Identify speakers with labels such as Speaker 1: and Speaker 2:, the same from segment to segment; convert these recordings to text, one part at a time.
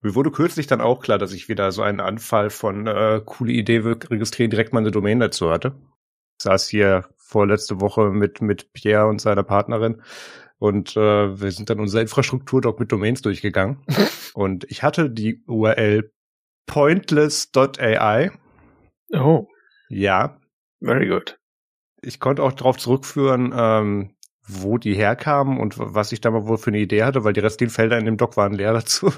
Speaker 1: Mir wurde kürzlich dann auch klar, dass ich wieder so einen Anfall von äh, coole Idee registrieren, direkt mal eine Domain dazu hatte. Ich saß hier vorletzte Woche mit, mit Pierre und seiner Partnerin und äh, wir sind dann unser Infrastrukturdoc mit Domains durchgegangen. und ich hatte die URL pointless.ai.
Speaker 2: Oh.
Speaker 1: Ja.
Speaker 2: Very good.
Speaker 1: Ich konnte auch darauf zurückführen, ähm, wo die herkamen und was ich da mal wohl für eine Idee hatte, weil die restlichen Felder in dem Doc waren leer dazu.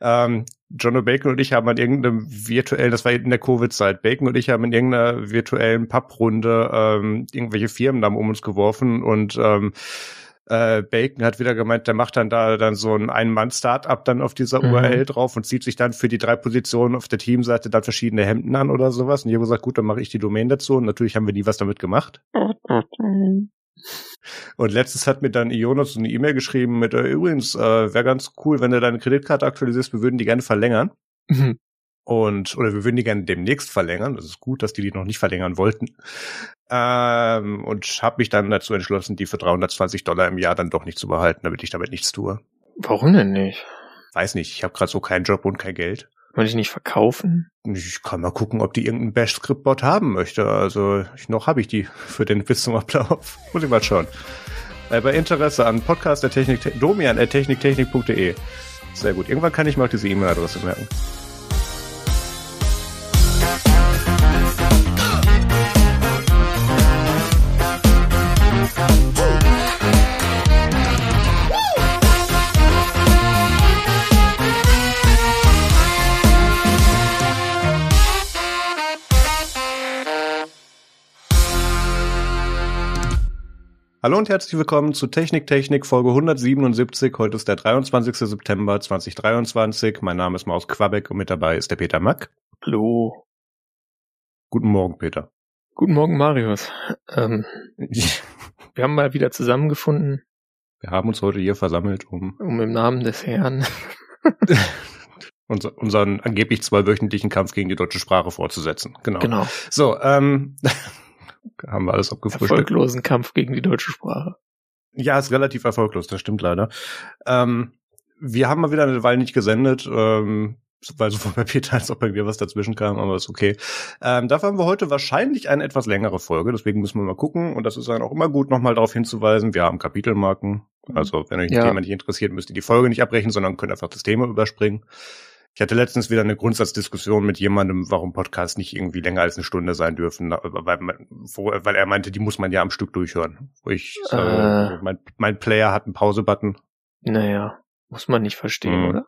Speaker 1: Ähm, John Bacon und ich haben an irgendeinem virtuellen, das war in der Covid-Zeit, Bacon und ich haben in irgendeiner virtuellen Papprunde ähm, irgendwelche Firmennamen um uns geworfen und ähm, äh, Bacon hat wieder gemeint, der macht dann da dann so ein Ein-Mann-Startup dann auf dieser mhm. URL drauf und zieht sich dann für die drei Positionen auf der Teamseite dann verschiedene Hemden an oder sowas. Und ich habe gesagt, gut, dann mache ich die Domain dazu. Und natürlich haben wir nie was damit gemacht. Und letztes hat mir dann Ionos eine E-Mail geschrieben mit, äh, übrigens, äh, wäre ganz cool, wenn du deine Kreditkarte aktualisierst, wir würden die gerne verlängern. Mhm. Und, oder wir würden die gerne demnächst verlängern. Das ist gut, dass die die noch nicht verlängern wollten. Ähm, und habe mich dann dazu entschlossen, die für 320 Dollar im Jahr dann doch nicht zu behalten, damit ich damit nichts tue.
Speaker 2: Warum denn nicht?
Speaker 1: Weiß nicht, ich habe gerade so keinen Job und kein Geld.
Speaker 2: Wollte ich nicht verkaufen?
Speaker 1: Ich kann mal gucken, ob die irgendeinen Bash-Script-Bot haben möchte. Also ich, noch habe ich die für den bis zum Ablauf. Muss ich mal schauen. Äh, bei Interesse an Podcast der Technik, domian at techniktechnik.de. Sehr gut. Irgendwann kann ich mal diese E-Mail-Adresse merken. Hallo und herzlich willkommen zu Technik Technik Folge 177. Heute ist der 23. September 2023. Mein Name ist Maus Quabeck und mit dabei ist der Peter Mack.
Speaker 2: Hallo.
Speaker 1: Guten Morgen, Peter.
Speaker 2: Guten Morgen, Marius. Ähm, wir haben mal wieder zusammengefunden.
Speaker 1: Wir haben uns heute hier versammelt, um...
Speaker 2: Um im Namen des Herrn...
Speaker 1: unser, unseren angeblich zweiwöchentlichen Kampf gegen die deutsche Sprache fortzusetzen. Genau.
Speaker 2: Genau.
Speaker 1: So, ähm... haben wir alles abgefrühstückt.
Speaker 2: Erfolglosen Kampf gegen die deutsche Sprache.
Speaker 1: Ja, ist relativ erfolglos, das stimmt leider. Ähm, wir haben mal wieder eine Weile nicht gesendet, ähm, weil sowohl bei Peter als auch bei mir was dazwischen kam, aber ist okay. Ähm, dafür haben wir heute wahrscheinlich eine etwas längere Folge, deswegen müssen wir mal gucken. Und das ist dann auch immer gut, nochmal darauf hinzuweisen, wir haben Kapitelmarken. Also wenn euch ein ja. Thema nicht interessiert, müsst ihr die Folge nicht abbrechen, sondern könnt einfach das Thema überspringen. Ich hatte letztens wieder eine Grundsatzdiskussion mit jemandem, warum Podcasts nicht irgendwie länger als eine Stunde sein dürfen, weil, weil er meinte, die muss man ja am Stück durchhören. Wo ich, äh, äh, mein, mein Player hat einen Pause-Button.
Speaker 2: Naja, muss man nicht verstehen, mhm. oder?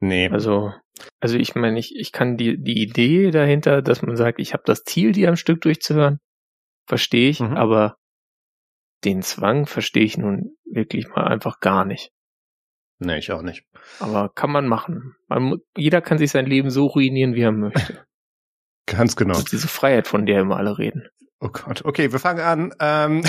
Speaker 1: Nee.
Speaker 2: Also, also ich meine, ich, ich kann die, die Idee dahinter, dass man sagt, ich habe das Ziel, die am Stück durchzuhören, verstehe ich, mhm. aber den Zwang verstehe ich nun wirklich mal einfach gar nicht.
Speaker 1: Nee, ich auch nicht.
Speaker 2: Aber kann man machen. Man, jeder kann sich sein Leben so ruinieren, wie er möchte.
Speaker 1: Ganz genau. Also
Speaker 2: diese Freiheit, von der immer alle reden.
Speaker 1: Oh Gott. Okay, wir fangen an. Ähm,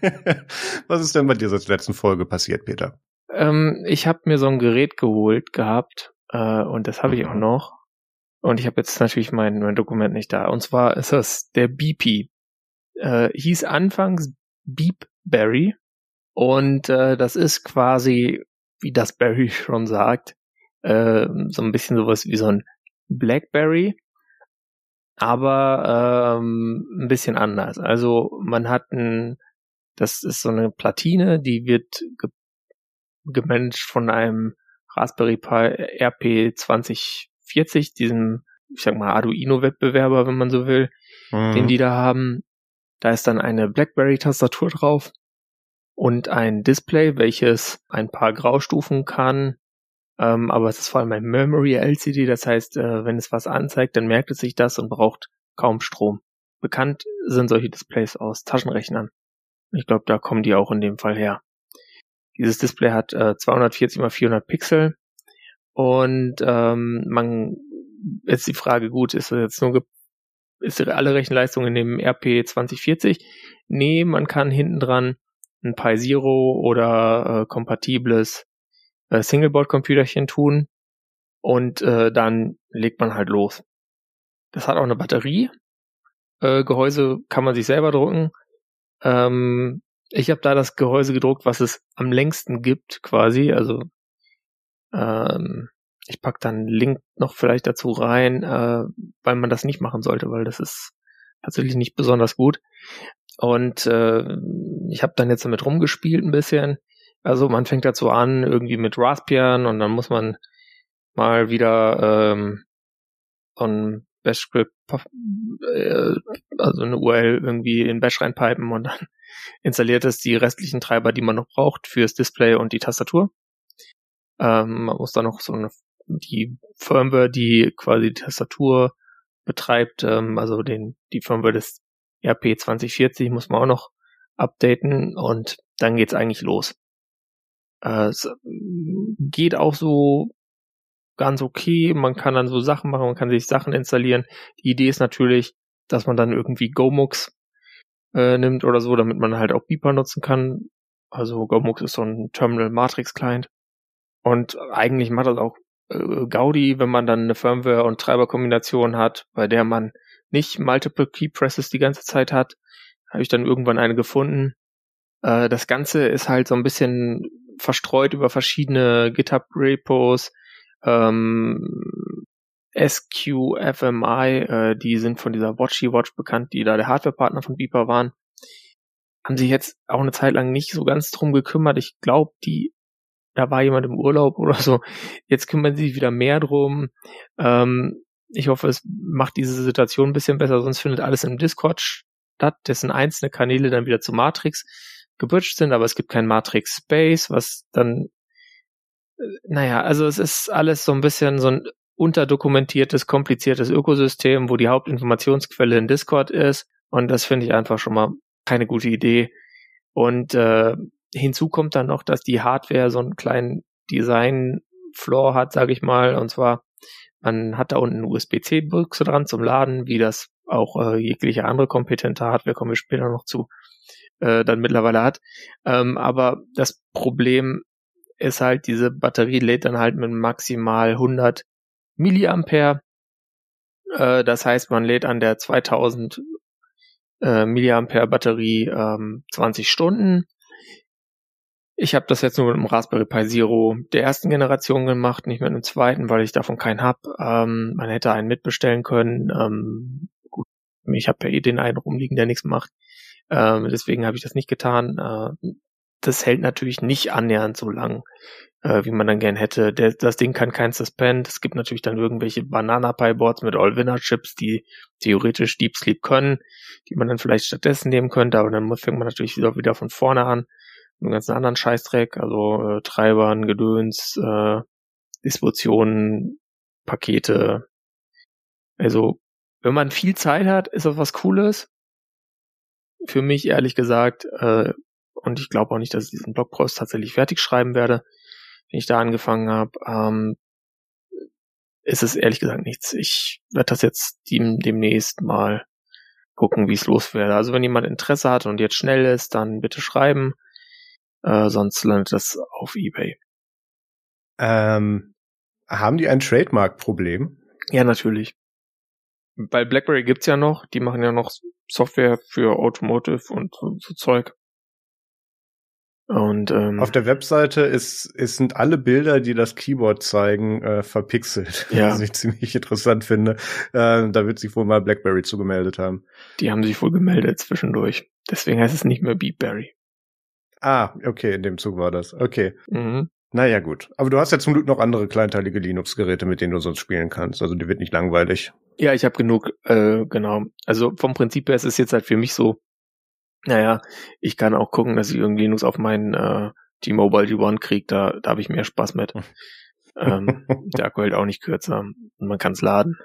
Speaker 1: was ist denn bei dir seit der letzten Folge passiert, Peter?
Speaker 2: Ähm, ich habe mir so ein Gerät geholt gehabt äh, und das habe ich auch mhm. noch. Und ich habe jetzt natürlich mein, mein Dokument nicht da. Und zwar ist das der BP. Äh, hieß anfangs Beepberry. Und äh, das ist quasi wie das Berry schon sagt, äh, so ein bisschen sowas wie so ein Blackberry, aber ähm, ein bisschen anders. Also man hat ein, das ist so eine Platine, die wird ge gemanagt von einem Raspberry Pi RP 2040, diesem, ich sag mal, Arduino-Wettbewerber, wenn man so will, mhm. den die da haben. Da ist dann eine BlackBerry-Tastatur drauf und ein Display, welches ein paar Graustufen kann. Ähm, aber es ist vor allem ein Memory LCD, das heißt, äh, wenn es was anzeigt, dann merkt es sich das und braucht kaum Strom. Bekannt sind solche Displays aus Taschenrechnern. Ich glaube, da kommen die auch in dem Fall her. Dieses Display hat äh, 240 x 400 Pixel und ähm, man ist die Frage, gut, ist jetzt nur ist alle Rechenleistung in dem RP 2040? Nee, man kann hinten dran ein Pi Zero oder äh, kompatibles äh, Singleboard-Computerchen tun und äh, dann legt man halt los. Das hat auch eine Batterie. Äh, Gehäuse kann man sich selber drucken. Ähm, ich habe da das Gehäuse gedruckt, was es am längsten gibt, quasi. Also ähm, ich pack dann einen Link noch vielleicht dazu rein, äh, weil man das nicht machen sollte, weil das ist tatsächlich nicht besonders gut. Und äh, ich habe dann jetzt damit rumgespielt ein bisschen. Also man fängt dazu an, irgendwie mit Raspbian und dann muss man mal wieder ähm, on Bash Script, äh, also eine URL irgendwie in Bash reinpipen und dann installiert es die restlichen Treiber, die man noch braucht fürs Display und die Tastatur. Ähm, man muss dann noch so eine, die Firmware, die quasi die Tastatur betreibt, ähm, also den, die Firmware des RP 2040 muss man auch noch updaten und dann geht's eigentlich los. Äh, es geht auch so ganz okay. Man kann dann so Sachen machen, man kann sich Sachen installieren. Die Idee ist natürlich, dass man dann irgendwie GoMux äh, nimmt oder so, damit man halt auch Beeper nutzen kann. Also GoMux ist so ein Terminal Matrix Client. Und eigentlich macht das auch äh, Gaudi, wenn man dann eine Firmware- und Treiberkombination hat, bei der man nicht Multiple Key Presses die ganze Zeit hat. Habe ich dann irgendwann eine gefunden. Äh, das Ganze ist halt so ein bisschen verstreut über verschiedene GitHub-Repos. Ähm, SQFMI, äh, die sind von dieser Watchy Watch bekannt, die da der Hardware-Partner von Beeper waren. Haben sich jetzt auch eine Zeit lang nicht so ganz drum gekümmert. Ich glaube, die da war jemand im Urlaub oder so. Jetzt kümmern sie sich wieder mehr drum. Ähm, ich hoffe, es macht diese Situation ein bisschen besser, sonst findet alles im Discord statt, dessen einzelne Kanäle dann wieder zu Matrix gebridged sind, aber es gibt kein Matrix Space, was dann, äh, naja, also es ist alles so ein bisschen so ein unterdokumentiertes, kompliziertes Ökosystem, wo die Hauptinformationsquelle in Discord ist. Und das finde ich einfach schon mal keine gute Idee. Und äh, hinzu kommt dann noch, dass die Hardware so einen kleinen Design-Floor hat, sage ich mal. Und zwar, man hat da unten eine USB-C-Buchse dran zum Laden, wie das auch äh, jegliche andere kompetente Hardware, kommen wir später noch zu, äh, dann mittlerweile hat. Ähm, aber das Problem ist halt, diese Batterie lädt dann halt mit maximal 100 Milliampere. Äh, das heißt, man lädt an der 2000 äh, Milliampere Batterie ähm, 20 Stunden ich habe das jetzt nur mit dem Raspberry Pi Zero der ersten Generation gemacht, nicht mit einem zweiten, weil ich davon keinen hab. Ähm, man hätte einen mitbestellen können. Ähm, gut, ich habe ja eh den einen rumliegen, der nichts macht. Ähm, deswegen habe ich das nicht getan. Äh, das hält natürlich nicht annähernd so lang, äh, wie man dann gern hätte. Der, das Ding kann kein Suspend. Es gibt natürlich dann irgendwelche Banana Pi Boards mit All-Winner Chips, die theoretisch Deep Sleep können, die man dann vielleicht stattdessen nehmen könnte, aber dann fängt man natürlich wieder von vorne an einen ganzen anderen Scheißdreck, also äh, Treibern, Gedöns, äh, Distributionen, Pakete. Also, wenn man viel Zeit hat, ist das was Cooles. Für mich ehrlich gesagt, äh, und ich glaube auch nicht, dass ich diesen Blogpost tatsächlich fertig schreiben werde, wenn ich da angefangen habe, ähm, ist es ehrlich gesagt nichts. Ich werde das jetzt dem, demnächst mal gucken, wie es loswerde. Also wenn jemand Interesse hat und jetzt schnell ist, dann bitte schreiben. Äh, sonst landet das auf eBay.
Speaker 1: Ähm, haben die ein Trademark-Problem?
Speaker 2: Ja, natürlich. Bei BlackBerry gibt's ja noch, die machen ja noch Software für Automotive und so, so Zeug. Und ähm,
Speaker 1: auf der Webseite ist, ist sind alle Bilder, die das Keyboard zeigen, äh, verpixelt. Ja. Was ich ziemlich interessant finde. Äh, da wird sich wohl mal BlackBerry zugemeldet haben.
Speaker 2: Die haben sich wohl gemeldet zwischendurch. Deswegen heißt es nicht mehr BeatBerry.
Speaker 1: Ah, okay, in dem Zug war das. Okay. Mhm. Naja, gut. Aber du hast ja zum Glück noch andere kleinteilige Linux-Geräte, mit denen du sonst spielen kannst. Also die wird nicht langweilig.
Speaker 2: Ja, ich habe genug, äh, genau. Also vom Prinzip her ist es jetzt halt für mich so, naja, ich kann auch gucken, dass ich irgendwie Linux auf meinen äh, T-Mobile G1 kriege, da, da habe ich mehr Spaß mit. ähm, der Akku hält auch nicht kürzer und man kann es laden.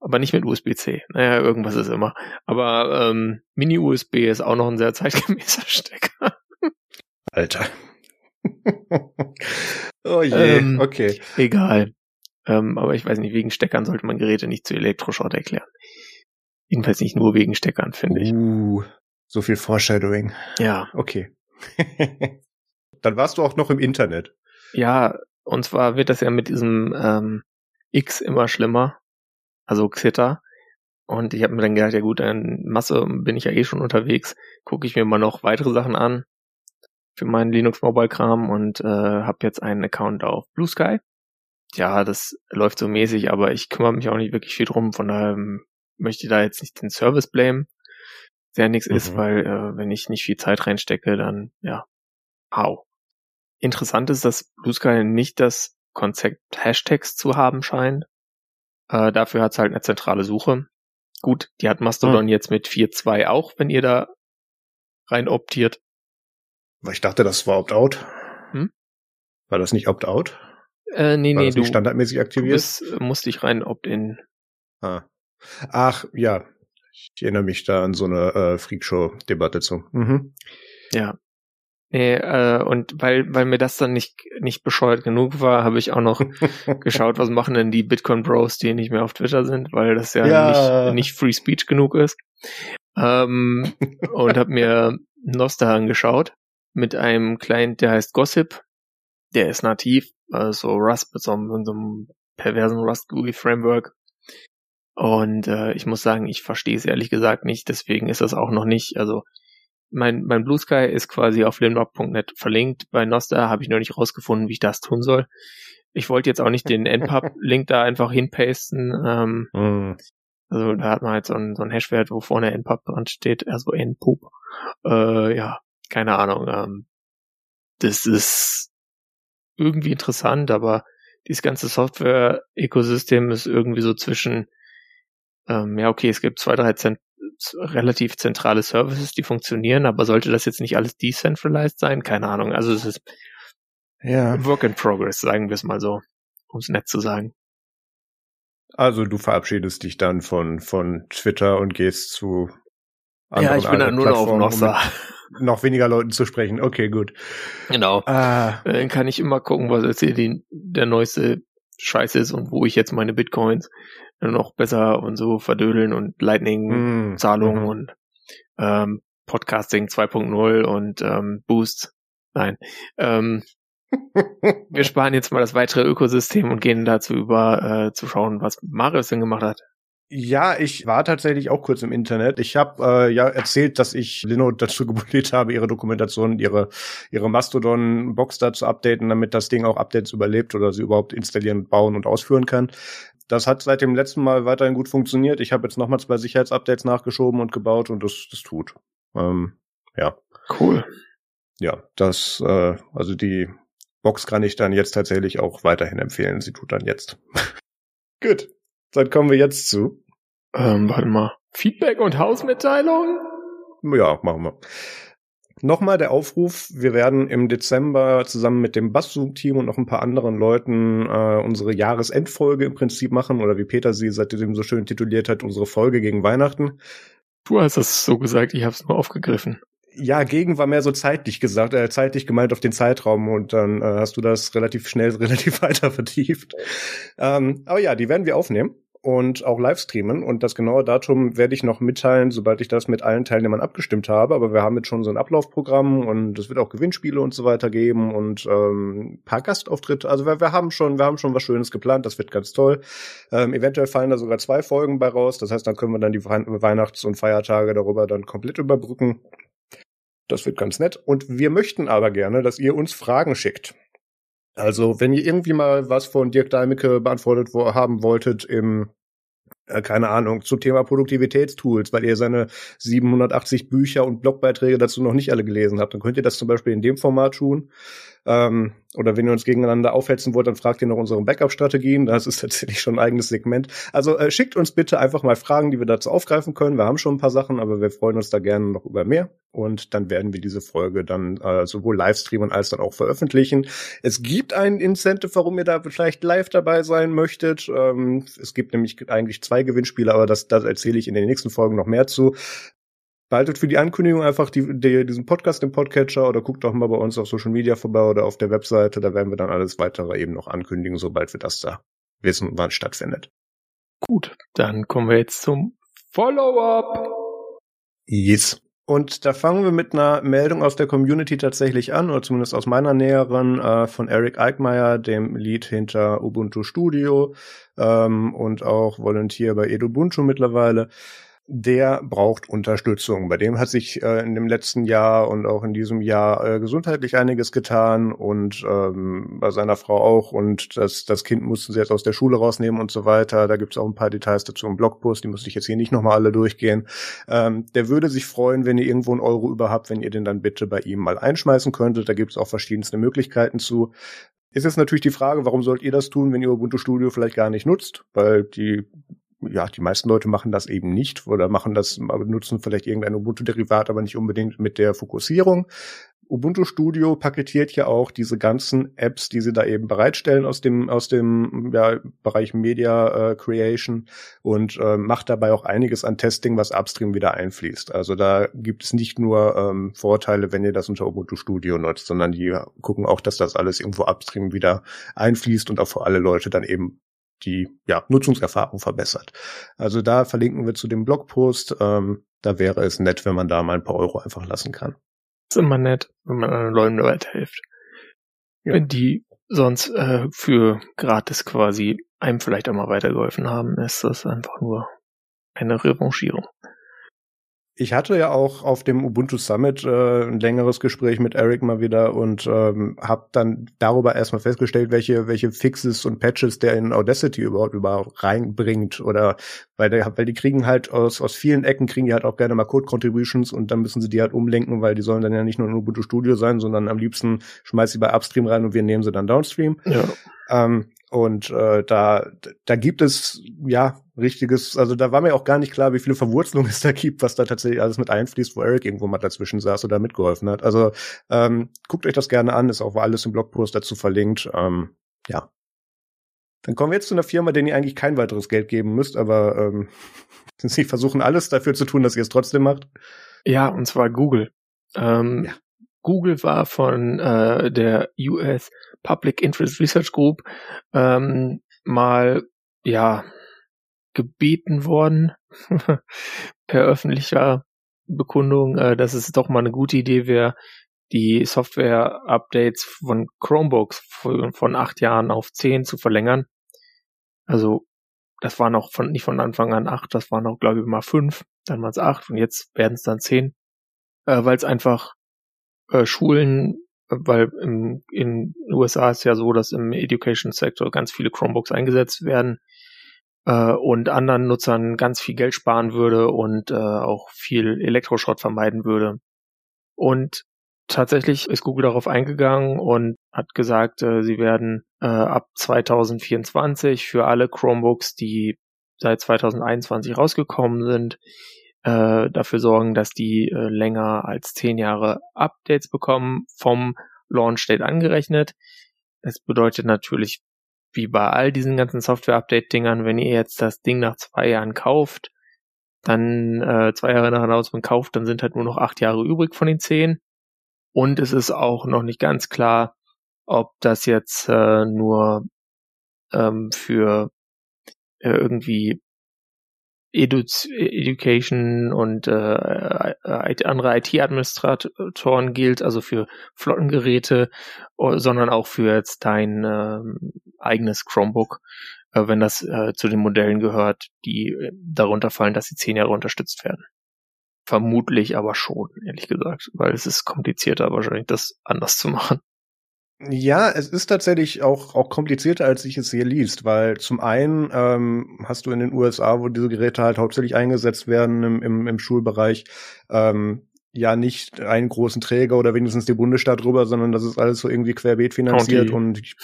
Speaker 2: Aber nicht mit USB-C. Naja, irgendwas ist immer. Aber ähm, Mini-USB ist auch noch ein sehr zeitgemäßer Stecker.
Speaker 1: Alter. oh je, ähm, okay.
Speaker 2: Egal. Ähm, aber ich weiß nicht, wegen Steckern sollte man Geräte nicht zu Elektroschrott erklären. Jedenfalls nicht nur wegen Steckern, finde ich.
Speaker 1: Uh, so viel Foreshadowing.
Speaker 2: Ja.
Speaker 1: Okay. Dann warst du auch noch im Internet.
Speaker 2: Ja, und zwar wird das ja mit diesem ähm, X immer schlimmer. Also Xitter. Und ich habe mir dann gedacht, ja gut, in Masse bin ich ja eh schon unterwegs, gucke ich mir mal noch weitere Sachen an für meinen Linux Mobile Kram und äh, habe jetzt einen Account auf Blue Sky. ja, das läuft so mäßig, aber ich kümmere mich auch nicht wirklich viel drum, von daher ähm, möchte ich da jetzt nicht den Service blamen, der nichts mhm. ist, weil äh, wenn ich nicht viel Zeit reinstecke, dann ja, au. Interessant ist, dass Blue Sky nicht das Konzept Hashtags zu haben scheint. Äh, dafür hat es halt eine zentrale Suche. Gut, die hat Mastodon hm. jetzt mit 4.2 auch, wenn ihr da rein optiert.
Speaker 1: Ich dachte, das war Opt-out. Hm? War das nicht Opt-out?
Speaker 2: Äh, nee, war nee,
Speaker 1: das du nicht standardmäßig aktiviert. Du bist,
Speaker 2: musst dich rein Opt-in.
Speaker 1: Ah. Ach, ja. Ich erinnere mich da an so eine äh, Freakshow-Debatte zu. Mhm.
Speaker 2: Ja. Nee, äh, und weil, weil mir das dann nicht, nicht bescheuert genug war, habe ich auch noch geschaut, was machen denn die Bitcoin Bros, die nicht mehr auf Twitter sind, weil das ja, ja. Nicht, nicht Free Speech genug ist. Ähm, und habe mir Noster angeschaut mit einem Client, der heißt Gossip. Der ist nativ, also Rust mit so einem, mit so einem perversen Rust GUI Framework. Und äh, ich muss sagen, ich verstehe es ehrlich gesagt nicht, deswegen ist das auch noch nicht, also mein, mein Blue Sky ist quasi auf linrock.net verlinkt. Bei Nostar habe ich noch nicht rausgefunden, wie ich das tun soll. Ich wollte jetzt auch nicht den NPub-Link da einfach hinpasten. Ähm, mm. Also da hat man halt so einen, so einen Hashwert, wo vorne NPub dran steht, also NPub. Äh, ja, keine Ahnung. Ähm, das ist irgendwie interessant, aber dieses ganze Software-Ökosystem ist irgendwie so zwischen, ähm, ja okay, es gibt zwei, drei Cent relativ zentrale Services, die funktionieren, aber sollte das jetzt nicht alles decentralized sein? Keine Ahnung. Also es ist ja. Work in Progress, sagen wir es mal so, um es nett zu sagen.
Speaker 1: Also du verabschiedest dich dann von, von Twitter und gehst zu
Speaker 2: Ja, ich bin dann nur noch auf Nossa.
Speaker 1: Um noch weniger Leuten zu sprechen. Okay, gut.
Speaker 2: Genau. Ah. Dann kann ich immer gucken, was jetzt hier die, der neueste Scheiß ist und wo ich jetzt meine Bitcoins noch besser und so verdödeln und Lightning-Zahlungen mm. und ähm, Podcasting 2.0 und ähm, Boost. Nein. Ähm, wir sparen jetzt mal das weitere Ökosystem und gehen dazu über, äh, zu schauen, was Marius denn gemacht hat.
Speaker 1: Ja, ich war tatsächlich auch kurz im Internet. Ich habe äh, ja erzählt, dass ich Lino dazu gebeten habe, ihre Dokumentation, ihre ihre Mastodon-Box da zu updaten, damit das Ding auch Updates überlebt oder sie überhaupt installieren, bauen und ausführen kann. Das hat seit dem letzten Mal weiterhin gut funktioniert. Ich habe jetzt nochmal zwei Sicherheitsupdates nachgeschoben und gebaut und das das tut. Ähm, ja.
Speaker 2: Cool.
Speaker 1: Ja, das äh, also die Box kann ich dann jetzt tatsächlich auch weiterhin empfehlen. Sie tut dann jetzt. gut. Dann kommen wir jetzt zu.
Speaker 2: Ähm, warte mal. Feedback und Hausmitteilung?
Speaker 1: Ja, machen wir. Nochmal der Aufruf, wir werden im Dezember zusammen mit dem Basszoom-Team und noch ein paar anderen Leuten äh, unsere Jahresendfolge im Prinzip machen, oder wie Peter sie seitdem so schön tituliert hat, unsere Folge gegen Weihnachten.
Speaker 2: Du hast das so gesagt, ich habe es nur aufgegriffen.
Speaker 1: Ja, gegen war mehr so zeitlich gesagt, äh, zeitlich gemeint auf den Zeitraum und dann äh, hast du das relativ schnell, relativ weiter vertieft. Ähm, aber ja, die werden wir aufnehmen und auch live streamen. Und das genaue Datum werde ich noch mitteilen, sobald ich das mit allen Teilnehmern abgestimmt habe. Aber wir haben jetzt schon so ein Ablaufprogramm und es wird auch Gewinnspiele und so weiter geben und ähm, paar Gastauftritte. Also wir, wir haben schon, wir haben schon was Schönes geplant. Das wird ganz toll. Ähm, eventuell fallen da sogar zwei Folgen bei raus. Das heißt, dann können wir dann die Weihnachts- und Feiertage darüber dann komplett überbrücken. Das wird ganz nett. Und wir möchten aber gerne, dass ihr uns Fragen schickt. Also, wenn ihr irgendwie mal was von Dirk Daimecke beantwortet wo, haben wolltet im äh, keine Ahnung, zum Thema Produktivitätstools, weil ihr seine 780 Bücher und Blogbeiträge dazu noch nicht alle gelesen habt, dann könnt ihr das zum Beispiel in dem Format tun. Ähm, oder wenn ihr uns gegeneinander aufhetzen wollt, dann fragt ihr nach unseren Backup-Strategien. Das ist tatsächlich schon ein eigenes Segment. Also äh, schickt uns bitte einfach mal Fragen, die wir dazu aufgreifen können. Wir haben schon ein paar Sachen, aber wir freuen uns da gerne noch über mehr. Und dann werden wir diese Folge dann äh, sowohl live streamen als dann auch veröffentlichen. Es gibt ein Incentive, warum ihr da vielleicht live dabei sein möchtet. Ähm, es gibt nämlich eigentlich zwei Gewinnspiele, aber das, das erzähle ich in den nächsten Folgen noch mehr zu. Behaltet für die Ankündigung einfach die, die, diesen Podcast im Podcatcher oder guckt doch mal bei uns auf Social Media vorbei oder auf der Webseite. Da werden wir dann alles weitere eben noch ankündigen, sobald wir das da wissen, wann es stattfindet.
Speaker 2: Gut, dann kommen wir jetzt zum Follow-up.
Speaker 1: Yes. Und da fangen wir mit einer Meldung aus der Community tatsächlich an, oder zumindest aus meiner näheren, äh, von Eric Eickmeyer, dem Lead hinter Ubuntu Studio ähm, und auch Volunteer bei Edubuntu mittlerweile. Der braucht Unterstützung. Bei dem hat sich äh, in dem letzten Jahr und auch in diesem Jahr äh, gesundheitlich einiges getan und ähm, bei seiner Frau auch. Und das, das Kind mussten sie jetzt aus der Schule rausnehmen und so weiter. Da gibt's auch ein paar Details dazu im Blogpost, die muss ich jetzt hier nicht nochmal alle durchgehen. Ähm, der würde sich freuen, wenn ihr irgendwo einen Euro über habt, wenn ihr den dann bitte bei ihm mal einschmeißen könntet. Da gibt's auch verschiedenste Möglichkeiten zu. Ist jetzt natürlich die Frage, warum sollt ihr das tun, wenn ihr Ubuntu Studio vielleicht gar nicht nutzt? Weil die ja, die meisten Leute machen das eben nicht oder machen das, nutzen vielleicht irgendein Ubuntu-Derivat, aber nicht unbedingt mit der Fokussierung. Ubuntu Studio paketiert ja auch diese ganzen Apps, die sie da eben bereitstellen aus dem aus dem ja, Bereich Media äh, Creation und äh, macht dabei auch einiges an Testing, was upstream wieder einfließt. Also da gibt es nicht nur ähm, Vorteile, wenn ihr das unter Ubuntu Studio nutzt, sondern die gucken auch, dass das alles irgendwo upstream wieder einfließt und auch für alle Leute dann eben die ja, Nutzungserfahrung verbessert. Also da verlinken wir zu dem Blogpost. Ähm, da wäre es nett, wenn man da mal ein paar Euro einfach lassen kann.
Speaker 2: ist immer nett, wenn man anderen Leuten weiterhilft. Ja. Wenn die sonst äh, für gratis quasi einem vielleicht auch mal weitergeholfen haben, ist das einfach nur eine Revanchierung.
Speaker 1: Ich hatte ja auch auf dem Ubuntu Summit äh, ein längeres Gespräch mit Eric mal wieder und ähm, habe dann darüber erstmal festgestellt, welche welche Fixes und Patches der in Audacity überhaupt überhaupt reinbringt oder weil der, weil die kriegen halt aus aus vielen Ecken kriegen die halt auch gerne mal Code Contributions und dann müssen sie die halt umlenken, weil die sollen dann ja nicht nur in Ubuntu Studio sein, sondern am liebsten schmeiß sie bei Upstream rein und wir nehmen sie dann Downstream. Ja. Ähm, und äh, da, da gibt es ja richtiges, also da war mir auch gar nicht klar, wie viele Verwurzelungen es da gibt, was da tatsächlich alles mit einfließt, wo Eric irgendwo mal dazwischen saß oder mitgeholfen hat. Also ähm, guckt euch das gerne an, ist auch alles im Blogpost dazu verlinkt. Ähm, ja. Dann kommen wir jetzt zu einer Firma, denen ihr eigentlich kein weiteres Geld geben müsst, aber ähm, sie versuchen alles dafür zu tun, dass ihr es trotzdem macht.
Speaker 2: Ja, und zwar Google. Ähm, ja. Google war von äh, der US Public Interest Research Group ähm, mal ja gebeten worden per öffentlicher Bekundung, äh, dass es doch mal eine gute Idee wäre, die Software-Updates von Chromebooks von, von acht Jahren auf zehn zu verlängern. Also das war noch von nicht von Anfang an acht, das war noch glaube ich mal fünf, dann waren es acht und jetzt werden es dann zehn, äh, weil es einfach äh, Schulen, weil im, in den USA ist ja so, dass im Education Sector ganz viele Chromebooks eingesetzt werden äh, und anderen Nutzern ganz viel Geld sparen würde und äh, auch viel Elektroschrott vermeiden würde. Und tatsächlich ist Google darauf eingegangen und hat gesagt, äh, sie werden äh, ab 2024 für alle Chromebooks, die seit 2021 rausgekommen sind, äh, dafür sorgen, dass die äh, länger als zehn Jahre Updates bekommen, vom Launch Date angerechnet. Das bedeutet natürlich, wie bei all diesen ganzen Software-Update-Dingern, wenn ihr jetzt das Ding nach zwei Jahren kauft, dann äh, zwei Jahre nach Announcement kauft, dann sind halt nur noch acht Jahre übrig von den zehn. Und es ist auch noch nicht ganz klar, ob das jetzt äh, nur ähm, für äh, irgendwie Edu Education und äh, andere IT-Administratoren gilt, also für Flottengeräte, sondern auch für jetzt dein äh, eigenes Chromebook, äh, wenn das äh, zu den Modellen gehört, die äh, darunter fallen, dass sie zehn Jahre unterstützt werden. Vermutlich aber schon, ehrlich gesagt, weil es ist komplizierter wahrscheinlich, das anders zu machen.
Speaker 1: Ja, es ist tatsächlich auch, auch komplizierter, als ich es hier liest, weil zum einen ähm, hast du in den USA, wo diese Geräte halt hauptsächlich eingesetzt werden im, im, im Schulbereich, ähm, ja nicht einen großen Träger oder wenigstens die Bundesstaat drüber, sondern das ist alles so irgendwie querbeet finanziert County. und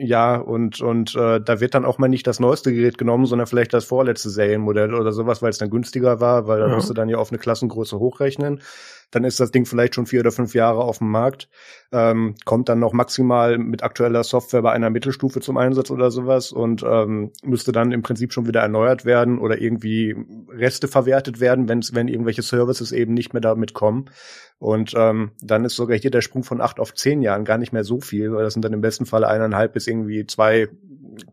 Speaker 1: ja, und, und äh, da wird dann auch mal nicht das neueste Gerät genommen, sondern vielleicht das vorletzte Serienmodell oder sowas, weil es dann günstiger war, weil da ja. musst du dann ja auf eine Klassengröße hochrechnen dann ist das Ding vielleicht schon vier oder fünf Jahre auf dem Markt, ähm, kommt dann noch maximal mit aktueller Software bei einer Mittelstufe zum Einsatz oder sowas und ähm, müsste dann im Prinzip schon wieder erneuert werden oder irgendwie Reste verwertet werden, wenn wenn irgendwelche Services eben nicht mehr damit kommen. Und ähm, dann ist sogar hier der Sprung von acht auf zehn Jahren gar nicht mehr so viel, weil das sind dann im besten Fall eineinhalb bis irgendwie zwei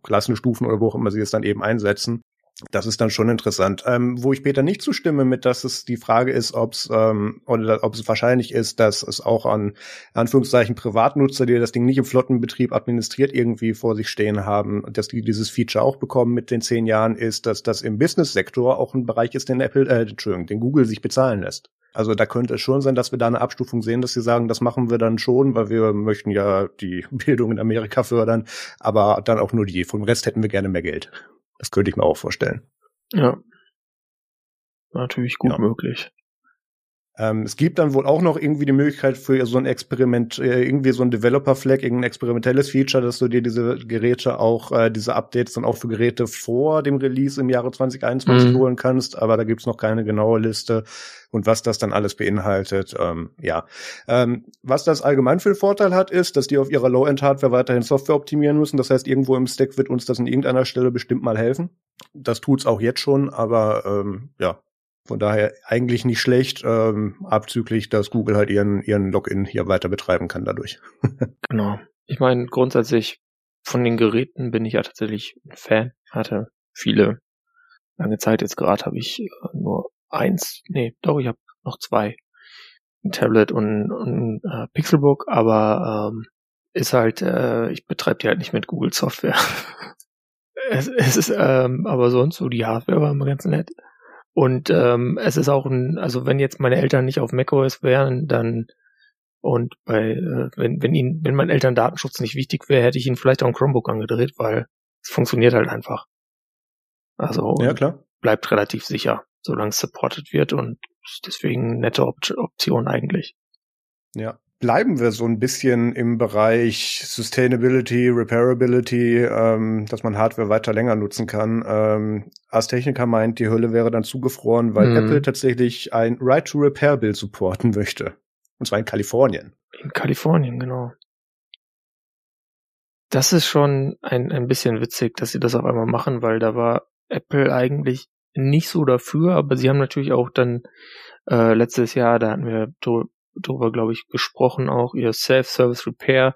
Speaker 1: Klassenstufen oder wo auch immer sie es dann eben einsetzen. Das ist dann schon interessant. Ähm, wo ich Peter nicht zustimme mit, dass es die Frage ist, ob es ähm, oder ob es wahrscheinlich ist, dass es auch an Anführungszeichen Privatnutzer, die das Ding nicht im Flottenbetrieb administriert, irgendwie vor sich stehen haben, dass die dieses Feature auch bekommen mit den zehn Jahren, ist, dass das im Business-Sektor auch ein Bereich ist, den Apple, äh, Entschuldigung, den Google sich bezahlen lässt. Also da könnte es schon sein, dass wir da eine Abstufung sehen, dass sie sagen, das machen wir dann schon, weil wir möchten ja die Bildung in Amerika fördern, aber dann auch nur die. Vom Rest hätten wir gerne mehr Geld. Das könnte ich mir auch vorstellen.
Speaker 2: Ja. Natürlich gut ja. möglich.
Speaker 1: Ähm, es gibt dann wohl auch noch irgendwie die Möglichkeit für so ein Experiment, äh, irgendwie so ein Developer-Flag, irgendein experimentelles Feature, dass du dir diese Geräte auch, äh, diese Updates dann auch für Geräte vor dem Release im Jahre 2021 mhm. holen kannst, aber da gibt's noch keine genaue Liste und was das dann alles beinhaltet, ähm, ja. Ähm, was das allgemein für einen Vorteil hat, ist, dass die auf ihrer Low-End-Hardware weiterhin Software optimieren müssen. Das heißt, irgendwo im Stack wird uns das an irgendeiner Stelle bestimmt mal helfen. Das tut's auch jetzt schon, aber ähm, ja, von daher eigentlich nicht schlecht, ähm, abzüglich, dass Google halt ihren, ihren Login hier weiter betreiben kann dadurch.
Speaker 2: genau. Ich meine, grundsätzlich von den Geräten bin ich ja tatsächlich ein Fan. Hatte viele lange Zeit. Jetzt gerade habe ich äh, nur eins, nee, doch, ich habe noch zwei. Ein Tablet und, und äh, Pixelbook, aber ähm, ist halt, äh, ich betreibe die halt nicht mit Google Software. es, es ist, ähm, aber sonst so die Hardware war immer ganz nett. Und ähm, es ist auch ein, also wenn jetzt meine Eltern nicht auf macOS wären, dann und bei, äh, wenn, wenn ihnen, wenn meinen Eltern Datenschutz nicht wichtig wäre, hätte ich ihnen vielleicht auch ein Chromebook angedreht, weil es funktioniert halt einfach. Also
Speaker 1: ja, klar.
Speaker 2: bleibt relativ sicher, solange es supported wird und deswegen nette Op Option eigentlich.
Speaker 1: Ja bleiben wir so ein bisschen im Bereich Sustainability, Repairability, ähm, dass man Hardware weiter länger nutzen kann. Ähm, Ars Technica meint, die Hülle wäre dann zugefroren, weil mhm. Apple tatsächlich ein Right to Repair Bill supporten möchte. Und zwar in Kalifornien.
Speaker 2: In Kalifornien, genau. Das ist schon ein, ein bisschen witzig, dass sie das auf einmal machen, weil da war Apple eigentlich nicht so dafür, aber sie haben natürlich auch dann äh, letztes Jahr, da hatten wir drüber, glaube ich, gesprochen, auch ihr Self-Service Repair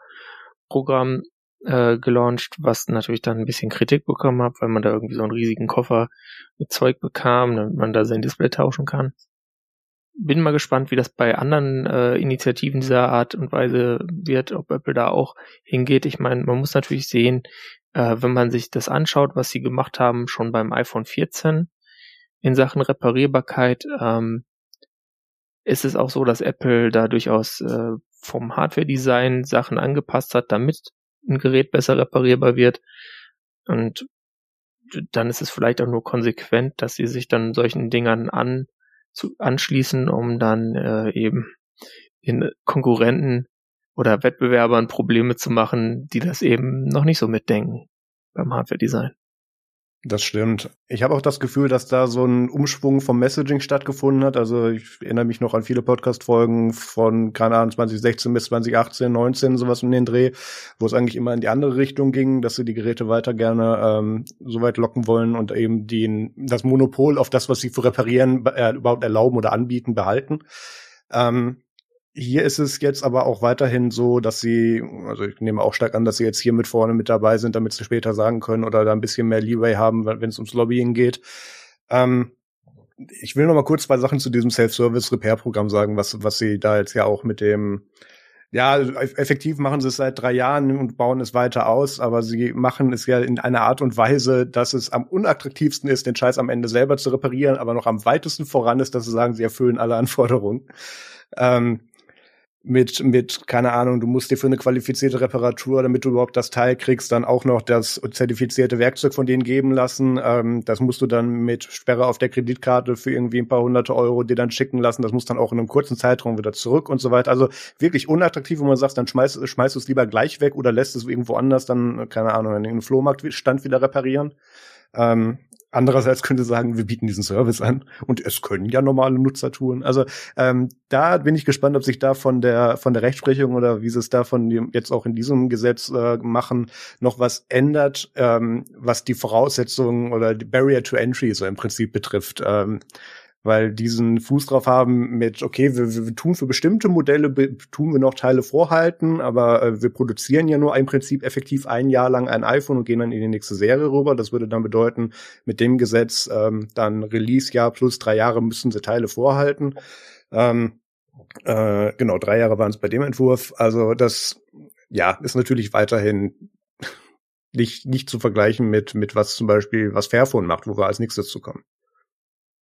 Speaker 2: Programm äh, gelauncht, was natürlich dann ein bisschen Kritik bekommen hat, weil man da irgendwie so einen riesigen Koffer mit Zeug bekam, damit man da sein Display tauschen kann. Bin mal gespannt, wie das bei anderen äh, Initiativen dieser Art und Weise wird, ob Apple da auch hingeht. Ich meine, man muss natürlich sehen, äh, wenn man sich das anschaut, was sie gemacht haben, schon beim iPhone 14 in Sachen Reparierbarkeit, ähm, ist es auch so, dass Apple da durchaus äh, vom Hardware-Design Sachen angepasst hat, damit ein Gerät besser reparierbar wird. Und dann ist es vielleicht auch nur konsequent, dass sie sich dann solchen Dingern an, zu, anschließen, um dann äh, eben den Konkurrenten oder Wettbewerbern Probleme zu machen, die das eben noch nicht so mitdenken beim Hardware-Design.
Speaker 1: Das stimmt. Ich habe auch das Gefühl, dass da so ein Umschwung vom Messaging stattgefunden hat. Also ich erinnere mich noch an viele Podcast-Folgen von, keine Ahnung, 2016 bis 2018, 19, sowas um den Dreh, wo es eigentlich immer in die andere Richtung ging, dass sie die Geräte weiter gerne ähm, so weit locken wollen und eben den, das Monopol auf das, was sie für reparieren, äh, überhaupt erlauben oder anbieten, behalten. Ähm, hier ist es jetzt aber auch weiterhin so, dass sie, also ich nehme auch stark an, dass sie jetzt hier mit vorne mit dabei sind, damit sie später sagen können oder da ein bisschen mehr Leeway haben, wenn es ums Lobbying geht. Ähm, ich will noch mal kurz zwei Sachen zu diesem Self-Service-Repair-Programm sagen, was, was sie da jetzt ja auch mit dem, ja, effektiv machen sie es seit drei Jahren und bauen es weiter aus, aber sie machen es ja in einer Art und Weise, dass es am unattraktivsten ist, den Scheiß am Ende selber zu reparieren, aber noch am weitesten voran ist, dass sie sagen, sie erfüllen alle Anforderungen. Ähm, mit, mit, keine Ahnung, du musst dir für eine qualifizierte Reparatur, damit du überhaupt das Teil kriegst, dann auch noch das zertifizierte Werkzeug von denen geben lassen. Ähm, das musst du dann mit Sperre auf der Kreditkarte für irgendwie ein paar hunderte Euro dir dann schicken lassen. Das muss dann auch in einem kurzen Zeitraum wieder zurück und so weiter. Also wirklich unattraktiv, wo man sagt, dann schmeißt, schmeißt du es lieber gleich weg oder lässt es irgendwo anders dann, keine Ahnung, in den Flohmarktstand wieder reparieren. Ähm, Andererseits könnte sagen, wir bieten diesen Service an und es können ja normale Nutzer tun. Also ähm, da bin ich gespannt, ob sich da von der von der Rechtsprechung oder wie sie es da von dem, jetzt auch in diesem Gesetz äh, machen, noch was ändert, ähm, was die Voraussetzungen oder die Barrier to Entry so im Prinzip betrifft. Ähm, weil diesen Fuß drauf haben mit, okay, wir, wir tun für bestimmte Modelle, tun wir noch Teile vorhalten, aber äh, wir produzieren ja nur im Prinzip effektiv ein Jahr lang ein iPhone und gehen dann in die nächste Serie rüber. Das würde dann bedeuten, mit dem Gesetz ähm, dann Release-Jahr plus drei Jahre müssen sie Teile vorhalten. Ähm, äh, genau, drei Jahre waren es bei dem Entwurf. Also das, ja, ist natürlich weiterhin nicht, nicht zu vergleichen mit, mit was zum Beispiel, was Fairphone macht, wo wir als nächstes zu kommen.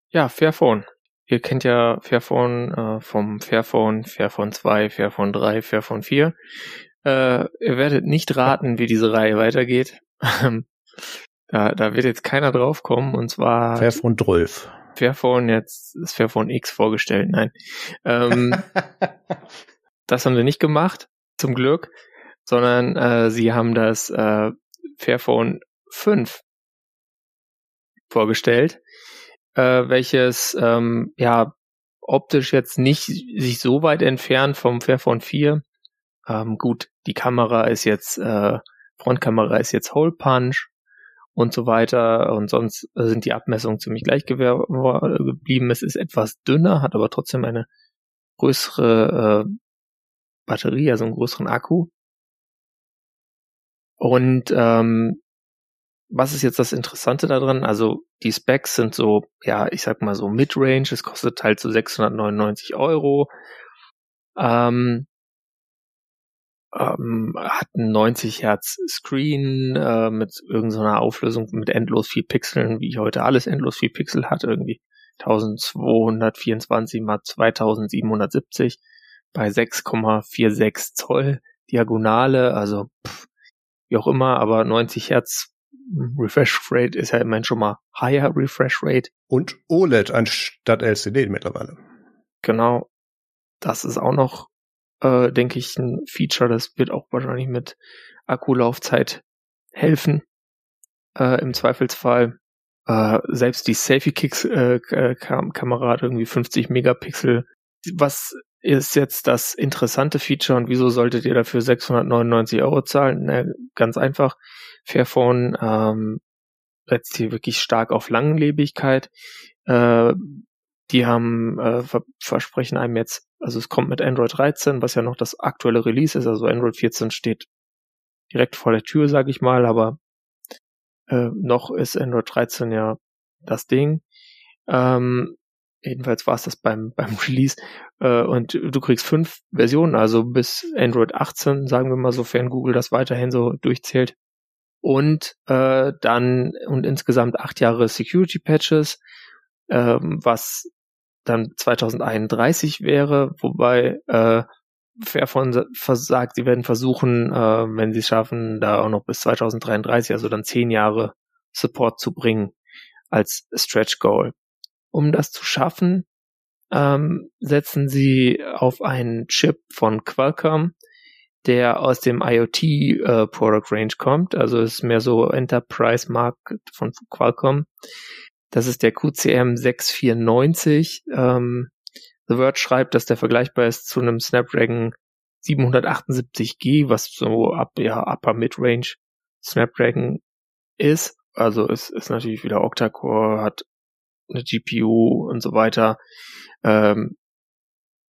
Speaker 2: Ja, Fairphone. Ihr kennt ja Fairphone äh, vom Fairphone, Fairphone 2, Fairphone 3, Fairphone 4. Äh, ihr werdet nicht raten, wie diese Reihe weitergeht. da, da wird jetzt keiner draufkommen und zwar
Speaker 1: Fairphone 12.
Speaker 2: Fairphone, jetzt ist Fairphone X vorgestellt, nein. Ähm, das haben sie nicht gemacht, zum Glück, sondern äh, sie haben das äh, Fairphone 5 vorgestellt äh, welches ähm, ja optisch jetzt nicht sich so weit entfernt vom Fairphone 4. Ähm, gut, die Kamera ist jetzt, äh, Frontkamera ist jetzt Hole Punch und so weiter und sonst sind die Abmessungen ziemlich gleich geblieben. Es ist etwas dünner, hat aber trotzdem eine größere äh, Batterie, also einen größeren Akku. Und ähm, was ist jetzt das Interessante daran? Also die Specs sind so, ja, ich sag mal so Midrange. Es kostet halt so 699 Euro. Ähm, ähm, hat einen 90 Hertz Screen äh, mit irgendeiner Auflösung mit endlos viel Pixeln, wie heute alles endlos viel Pixel hat, irgendwie 1224 mal 2770 bei 6,46 Zoll Diagonale, also pff, wie auch immer, aber 90 Hertz Refresh Rate ist ja immerhin schon mal higher Refresh Rate.
Speaker 1: Und OLED anstatt LCD mittlerweile.
Speaker 2: Genau. Das ist auch noch, äh, denke ich, ein Feature. Das wird auch wahrscheinlich mit Akkulaufzeit helfen. Äh, Im Zweifelsfall. Äh, selbst die Selfie-Kicks-Kamera äh, hat irgendwie 50 Megapixel. Was ist jetzt das interessante Feature und wieso solltet ihr dafür 699 Euro zahlen? Na, ganz einfach. Fairphone ähm, setzt hier wirklich stark auf Langlebigkeit. Äh, die haben äh, ver versprechen einem jetzt, also es kommt mit Android 13, was ja noch das aktuelle Release ist, also Android 14 steht direkt vor der Tür, sage ich mal, aber äh, noch ist Android 13 ja das Ding. Ähm, jedenfalls war es das beim, beim Release. Äh, und du kriegst fünf Versionen, also bis Android 18, sagen wir mal, sofern Google das weiterhin so durchzählt und äh, dann und insgesamt acht Jahre Security Patches, ähm, was dann 2031 wäre, wobei äh, Fairphone versagt, sie werden versuchen, äh, wenn sie es schaffen, da auch noch bis 2033, also dann zehn Jahre Support zu bringen als Stretch Goal. Um das zu schaffen, ähm, setzen sie auf einen Chip von Qualcomm, der aus dem IoT äh, Product Range kommt, also ist mehr so Enterprise Market von Qualcomm. Das ist der QCM 694. Ähm, The Word schreibt, dass der vergleichbar ist zu einem Snapdragon 778G, was so ab ja upper Midrange Snapdragon ist. Also es ist natürlich wieder Octa-Core, hat eine GPU und so weiter. Ähm,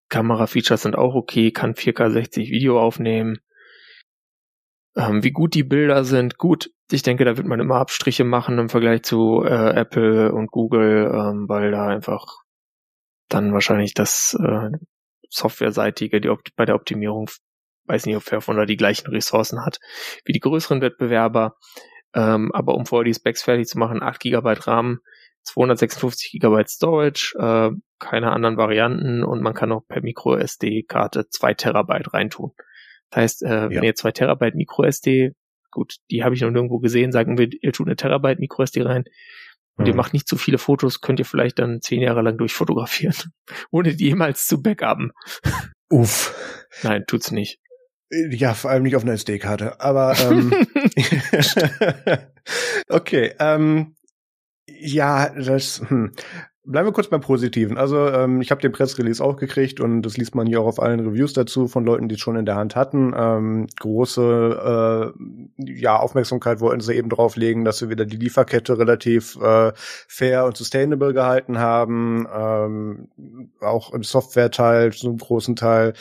Speaker 2: Kamera-Features sind auch okay, kann 4K 60 Video aufnehmen. Ähm, wie gut die Bilder sind, gut. Ich denke, da wird man immer Abstriche machen im Vergleich zu äh, Apple und Google, ähm, weil da einfach dann wahrscheinlich das äh, Softwareseitige die bei der Optimierung, weiß nicht, ob Fairphone da die gleichen Ressourcen hat wie die größeren Wettbewerber. Ähm, aber um vorher die Specs fertig zu machen, 8 GB RAM, 256 GB Storage, äh, keine anderen Varianten und man kann auch per Micro SD-Karte 2 Terabyte reintun. Das heißt, äh, ja. wenn ihr 2 Terabyte Micro SD, gut, die habe ich noch nirgendwo gesehen, sagen wir, ihr tut eine Terabyte Micro SD rein und mhm. ihr macht nicht zu viele Fotos, könnt ihr vielleicht dann zehn Jahre lang durchfotografieren, ohne die jemals zu backuppen.
Speaker 1: Uff.
Speaker 2: Nein, tut's nicht.
Speaker 1: Ja, vor allem nicht auf einer SD-Karte. Aber ähm, okay, ähm, ja, das, hm. Bleiben wir kurz beim Positiven. Also ähm, ich habe den Pressrelease auch gekriegt und das liest man hier auch auf allen Reviews dazu von Leuten, die es schon in der Hand hatten. Ähm, große äh, ja, Aufmerksamkeit wollten sie eben drauflegen, dass sie wieder die Lieferkette relativ äh, fair und sustainable gehalten haben. Ähm, auch im Software-Teil, so einem großen Teil.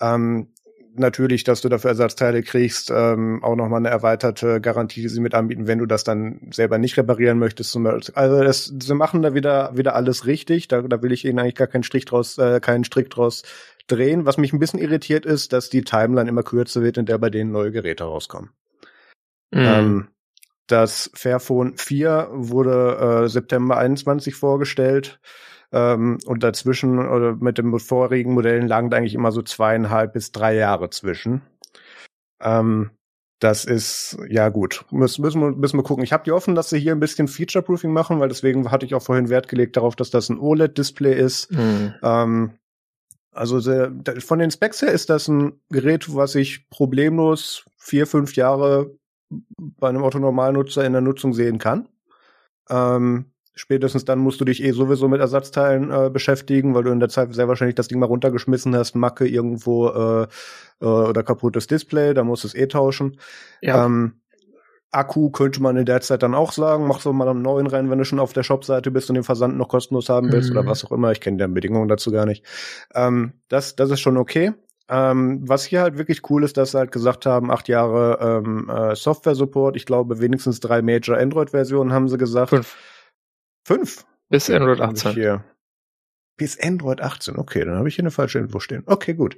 Speaker 1: Ähm, natürlich, dass du dafür Ersatzteile kriegst, ähm, auch nochmal eine erweiterte Garantie, die sie mit anbieten, wenn du das dann selber nicht reparieren möchtest. Also das, sie machen da wieder wieder alles richtig. Da, da will ich ihnen eigentlich gar keinen Strich draus, äh, keinen Strick draus drehen. Was mich ein bisschen irritiert ist, dass die Timeline immer kürzer wird, in der bei denen neue Geräte rauskommen. Mhm. Ähm, das Fairphone 4 wurde äh, September 21 vorgestellt. Ähm, und dazwischen oder mit den vorigen Modellen lagen da eigentlich immer so zweieinhalb bis drei Jahre zwischen. Ähm, das ist, ja gut, müssen, müssen, wir, müssen wir gucken. Ich habe die offen, dass sie hier ein bisschen Feature-Proofing machen, weil deswegen hatte ich auch vorhin Wert gelegt darauf, dass das ein OLED-Display ist. Mhm. Ähm, also sehr, von den Specs her ist das ein Gerät, was ich problemlos vier, fünf Jahre bei einem Autonormalnutzer in der Nutzung sehen kann. Ähm, Spätestens dann musst du dich eh sowieso mit Ersatzteilen äh, beschäftigen, weil du in der Zeit sehr wahrscheinlich das Ding mal runtergeschmissen hast, Macke irgendwo äh, äh, oder kaputtes Display, da musst du es eh tauschen. Ja. Ähm, Akku könnte man in der Zeit dann auch sagen, mach so mal einen neuen rein, wenn du schon auf der Shopseite bist und den Versand noch kostenlos haben willst mhm. oder was auch immer. Ich kenne die Bedingungen dazu gar nicht. Ähm, das, das ist schon okay. Ähm, was hier halt wirklich cool ist, dass sie halt gesagt haben, acht Jahre ähm, äh, Software-Support. Ich glaube, wenigstens drei Major Android-Versionen haben sie gesagt.
Speaker 2: Fünf.
Speaker 1: Fünf?
Speaker 2: Bis Android 18.
Speaker 1: Hier. Bis Android 18, okay, dann habe ich hier eine falsche Info stehen. Okay, gut.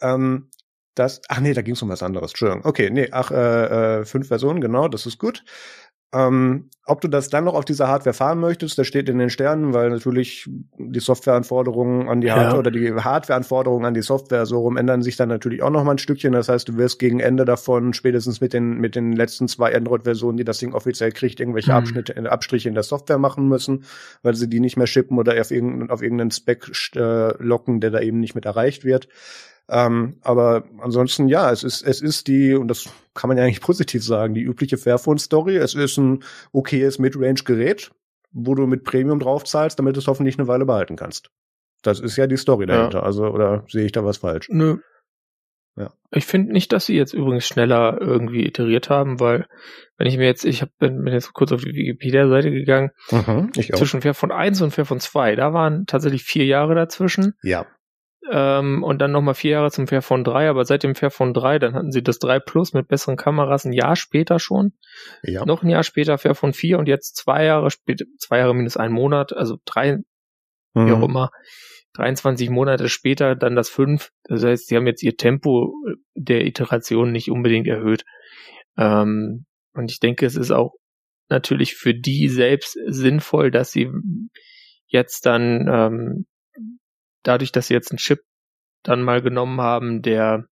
Speaker 1: Ähm, das, ach nee, da ging es um was anderes. Entschuldigung. Okay, nee, ach, äh, äh, fünf Versionen, genau, das ist gut. Ähm, ob du das dann noch auf dieser Hardware fahren möchtest, das steht in den Sternen, weil natürlich die Softwareanforderungen an die Hardware ja. oder die Hardwareanforderungen an die Software so rum ändern sich dann natürlich auch noch mal ein Stückchen. Das heißt, du wirst gegen Ende davon, spätestens mit den, mit den letzten zwei Android-Versionen, die das Ding offiziell kriegt, irgendwelche mhm. Abschnitte, äh, Abstriche in der Software machen müssen, weil sie die nicht mehr shippen oder auf irgendeinen, auf irgendeinen Spec äh, locken, der da eben nicht mit erreicht wird. Ähm, aber ansonsten, ja, es ist, es ist die, und das kann man ja eigentlich positiv sagen, die übliche Fairphone-Story. Es ist ein okayes Midrange-Gerät, wo du mit Premium draufzahlst, damit du es hoffentlich eine Weile behalten kannst. Das ist ja die Story dahinter. Ja. Also, oder sehe ich da was falsch?
Speaker 2: Nö. Ja. Ich finde nicht, dass sie jetzt übrigens schneller irgendwie iteriert haben, weil wenn ich mir jetzt, ich hab, bin, bin jetzt kurz auf die Wikipedia-Seite gegangen, mhm, ich auch. zwischen Fairphone 1 und Fairphone 2, da waren tatsächlich vier Jahre dazwischen.
Speaker 1: Ja.
Speaker 2: Ähm, und dann nochmal vier Jahre zum Fairphone 3, aber seit dem Fairphone 3, dann hatten sie das 3 Plus mit besseren Kameras ein Jahr später schon. Ja. Noch ein Jahr später Fairphone 4 und jetzt zwei Jahre später, zwei Jahre minus ein Monat, also drei, mhm. wie auch immer, 23 Monate später dann das 5. Das heißt, sie haben jetzt ihr Tempo der Iteration nicht unbedingt erhöht. Ähm, und ich denke, es ist auch natürlich für die selbst sinnvoll, dass sie jetzt dann ähm, dadurch, dass sie jetzt einen Chip dann mal genommen haben, der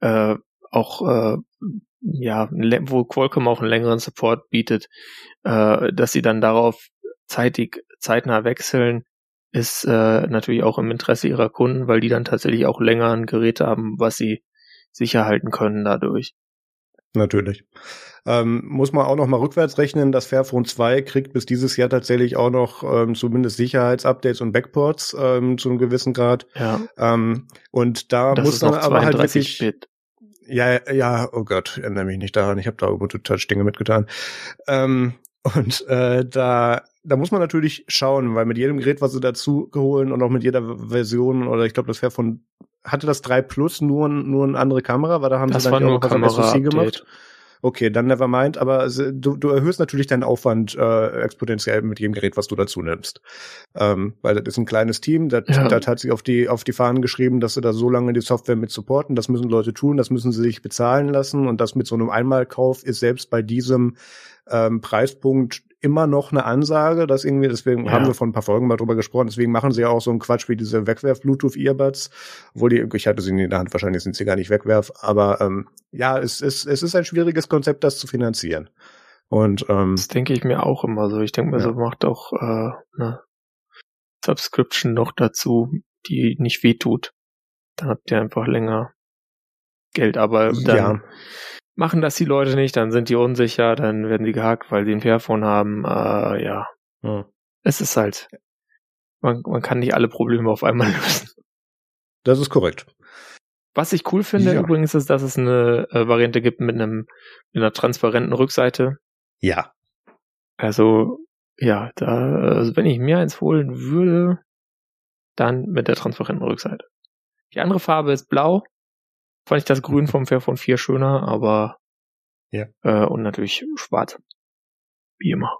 Speaker 2: äh, auch äh, ja, wo Qualcomm auch einen längeren Support bietet, äh, dass sie dann darauf zeitig, zeitnah wechseln, ist äh, natürlich auch im Interesse ihrer Kunden, weil die dann tatsächlich auch länger ein Gerät haben, was sie sicher halten können dadurch.
Speaker 1: Natürlich. Ähm, muss man auch noch mal rückwärts rechnen, das Fairphone 2 kriegt bis dieses Jahr tatsächlich auch noch ähm, zumindest Sicherheitsupdates und Backports ähm, zu einem gewissen Grad.
Speaker 2: Ja.
Speaker 1: Ähm, und da das muss man aber halt wirklich Bit. Ja, ja, oh Gott, erinnere mich nicht daran. Ich habe da Ubuntu Touch Dinge mitgetan. Ähm, und äh, da da muss man natürlich schauen, weil mit jedem Gerät, was sie dazu geholen und auch mit jeder Version oder ich glaube, das von hatte das 3 Plus nur nur eine andere Kamera, weil da haben
Speaker 2: das
Speaker 1: sie dann
Speaker 2: auch noch was SoC gemacht.
Speaker 1: Okay, dann never mind, aber du, du erhöhst natürlich deinen Aufwand äh, exponentiell mit jedem Gerät, was du dazu nimmst. Ähm, weil das ist ein kleines Team, das, ja. das hat sich auf die, auf die Fahnen geschrieben, dass sie da so lange die Software mit supporten. Das müssen Leute tun, das müssen sie sich bezahlen lassen und das mit so einem Einmalkauf ist selbst bei diesem ähm, Preispunkt immer noch eine Ansage, dass irgendwie, deswegen ja. haben wir vor ein paar Folgen mal drüber gesprochen, deswegen machen sie ja auch so einen Quatsch wie diese Wegwerf-Bluetooth-Earbuds, obwohl die, ich hatte sie in der Hand, wahrscheinlich sind sie gar nicht Wegwerf, aber ähm, ja, es, es, es ist ein schwieriges Konzept, das zu finanzieren. Und ähm,
Speaker 2: das denke ich mir auch immer so. Ich denke mir ja. so, macht auch äh, eine Subscription noch dazu, die nicht wehtut. Dann habt ihr einfach länger Geld, aber dann ja. Machen das die Leute nicht, dann sind die unsicher, dann werden die gehackt, weil sie ein Fairphone haben. Äh, ja.
Speaker 1: Hm.
Speaker 2: es ist halt, man, man kann nicht alle Probleme auf einmal lösen.
Speaker 1: Das ist korrekt.
Speaker 2: Was ich cool finde
Speaker 1: Ja.
Speaker 2: übrigens ist, dass es eine äh, Variante gibt mit einem mit einer transparenten Rückseite.
Speaker 1: Ja.
Speaker 2: Also ja, da also wenn ich mir eins holen würde, dann mit der transparenten Rückseite. Die andere Farbe ist blau. Fand ich das Grün vom Fairphone 4 schöner, aber
Speaker 1: Ja.
Speaker 2: äh, und natürlich schwarz. Wie immer.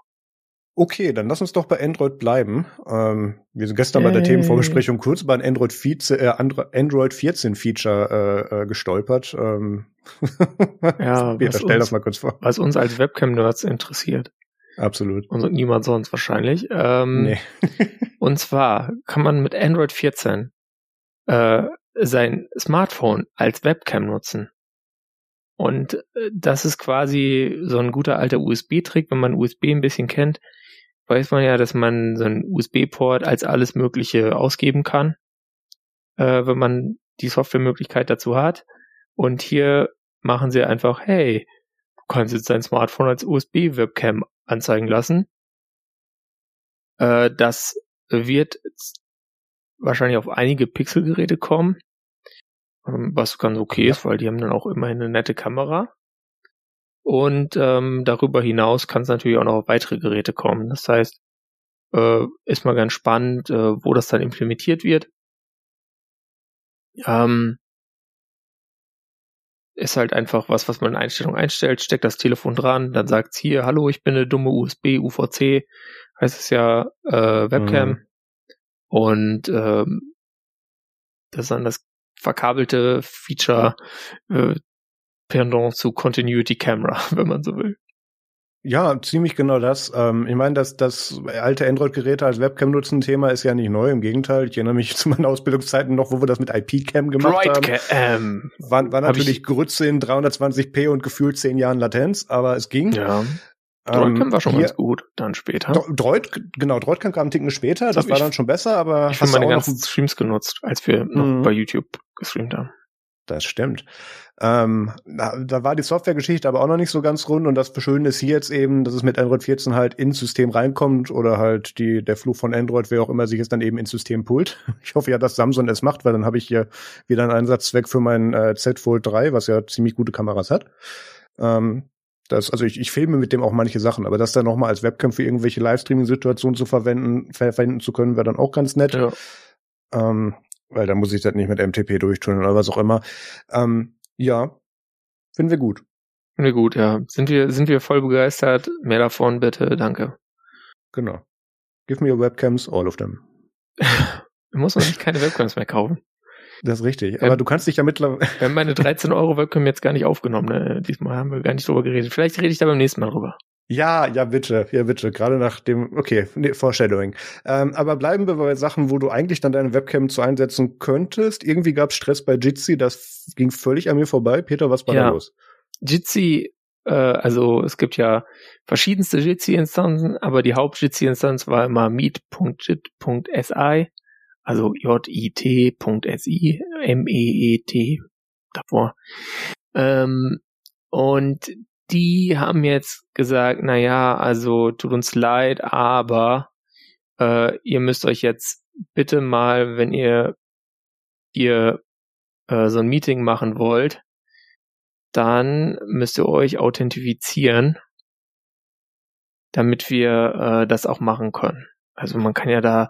Speaker 1: Okay, dann lass uns doch bei Android bleiben. Ähm, wir sind gestern bei der
Speaker 2: Yay.
Speaker 1: Themenvorbesprechung kurz über ein Android 14, äh, Andro- Android 14 Feature äh, äh, gestolpert. Ähm,
Speaker 2: Ja,
Speaker 1: stell
Speaker 2: uns-
Speaker 1: das mal kurz vor.
Speaker 2: Was uns als Webcam-Nerds interessiert.
Speaker 1: Absolut.
Speaker 2: Und niemand sonst wahrscheinlich. Ähm,
Speaker 1: Nee.
Speaker 2: Und zwar kann man mit Android 14 äh, sein Smartphone als Webcam nutzen. Und äh, das ist quasi so ein guter alter USB-Trick. Wenn man USB ein bisschen kennt, weiß man ja, dass man so einen USB-Port als alles Mögliche ausgeben kann, äh, wenn man die Softwaremöglichkeit dazu hat. Und hier machen sie einfach, hey, du kannst jetzt dein Smartphone als USB-Webcam anzeigen lassen. Äh, das wird wahrscheinlich auf einige Pixelgeräte kommen, was ganz okay ist, weil die haben dann auch immerhin eine nette Kamera. Und ähm, darüber hinaus kann es natürlich auch noch auf weitere Geräte kommen. Das heißt, äh, ist mal ganz spannend, äh, wo das dann implementiert wird. Ähm, ist halt einfach was, was man in Einstellungen einstellt, steckt das Telefon dran, dann sagt's hier, hallo, ich bin eine dumme USB, UVC, heißt es ja äh, Webcam.
Speaker 1: Mhm.
Speaker 2: Und ähm, das ist dann das verkabelte Feature äh, Pendant zu Continuity Camera, wenn man so will.
Speaker 1: Ja, ziemlich genau das. Ähm, ich meine, dass das alte Android-Geräte als Webcam nutzen Thema ist ja nicht neu. Im Gegenteil, ich erinnere mich zu meinen Ausbildungszeiten noch, wo wir das mit IP-Cam gemacht haben.
Speaker 2: Droidcam.
Speaker 1: War, war natürlich
Speaker 2: ich-
Speaker 1: Grütze in 320p und gefühlt zehn Jahren Latenz, aber es ging.
Speaker 2: Ja, Droidcam war schon
Speaker 1: hier-
Speaker 2: ganz gut. Dann später.
Speaker 1: Dro- Droid, genau, Droidcam kam einen Ticken später, das
Speaker 2: hab
Speaker 1: war
Speaker 2: ich-
Speaker 1: dann schon besser, aber
Speaker 2: ich habe meine ganzen Streams genutzt, als wir noch
Speaker 1: Mhm.
Speaker 2: bei YouTube gestreamt haben.
Speaker 1: Das stimmt. Ähm, da, da war die Softwaregeschichte aber auch noch nicht so ganz rund und das Schöne ist hier jetzt eben, dass es mit Android 14 halt ins System reinkommt oder halt die, der Fluch von Android, wer auch immer sich es dann eben ins System pullt. Ich hoffe ja, dass Samsung es macht, weil dann habe ich hier wieder einen Einsatzzweck für mein äh, Z Fold 3, was ja ziemlich gute Kameras hat. Ähm, das, also ich, ich filme mit dem auch manche Sachen, aber das dann nochmal als Webcam für irgendwelche Livestreaming-Situationen zu verwenden, ver verwenden zu können, wäre dann auch ganz nett.
Speaker 2: Ja.
Speaker 1: Ähm, weil da muss ich das nicht mit MTP durchtun oder was auch immer. Ähm, ja, finden wir gut.
Speaker 2: Na gut, ja. Sind wir, sind wir voll begeistert? Mehr davon bitte, danke.
Speaker 1: Genau. Give me your webcams, all of them.
Speaker 2: Muss man sich keine Webcams mehr kaufen.
Speaker 1: Das ist richtig.
Speaker 2: Ähm,
Speaker 1: Aber du kannst dich ja mittlerweile.
Speaker 2: Wir haben meine 13 Euro Webcam jetzt gar nicht aufgenommen. Ne? Diesmal haben wir gar nicht drüber geredet. Vielleicht rede ich da beim nächsten Mal drüber.
Speaker 1: Ja, ja, bitte, ja, bitte. Gerade nach dem, okay, nee, Foreshadowing. Ähm, aber bleiben wir bei Sachen, wo du eigentlich dann deine Webcam zu einsetzen könntest. Irgendwie gab es Stress bei Jitsi, das ging völlig an mir vorbei. Peter, was war
Speaker 2: Ja.
Speaker 1: da los?
Speaker 2: Jitsi, äh, also es gibt ja verschiedenste Jitsi-Instanzen, aber die Haupt-Jitsi-Instanz war immer meet.jit.si, also jit.si, M-E-E-T davor. Ähm, und die haben jetzt gesagt, na ja, also tut uns leid, aber äh, ihr müsst euch jetzt bitte mal, wenn ihr ihr äh, so ein Meeting machen wollt, dann müsst ihr euch authentifizieren, damit wir äh, das auch machen können. Also man kann ja da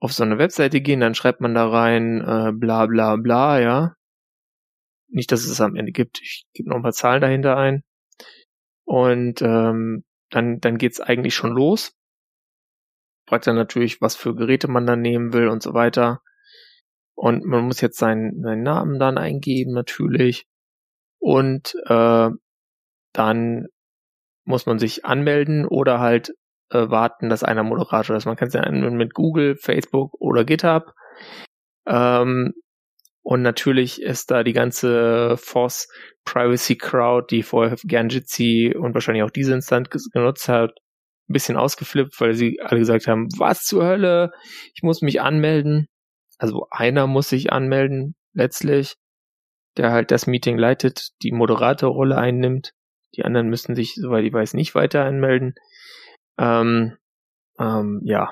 Speaker 2: auf so eine Webseite gehen, dann schreibt man da rein, äh, bla bla bla, ja. Nicht, dass es am Ende gibt. Ich gebe noch ein paar Zahlen dahinter ein. Und ähm, dann, dann geht's eigentlich schon los. Fragt dann natürlich, was für Geräte man dann nehmen will und so weiter. Und man muss jetzt seinen, seinen Namen dann eingeben, natürlich. Und äh, dann muss man sich anmelden oder halt äh, warten, dass einer Moderator ist. Man kann es ja anmelden mit Google, Facebook oder GitHub. Ähm, und natürlich ist da die ganze Force Privacy Crowd, die vorher gern Jitsi und wahrscheinlich auch diese Instanz genutzt hat, ein bisschen ausgeflippt, weil sie alle gesagt haben, was zur Hölle, ich muss mich anmelden. Also einer muss sich anmelden, letztlich, der halt das Meeting leitet, die Moderatorrolle einnimmt. Die anderen müssen sich, soweit ich weiß, nicht weiter anmelden. Ähm, ähm, ja,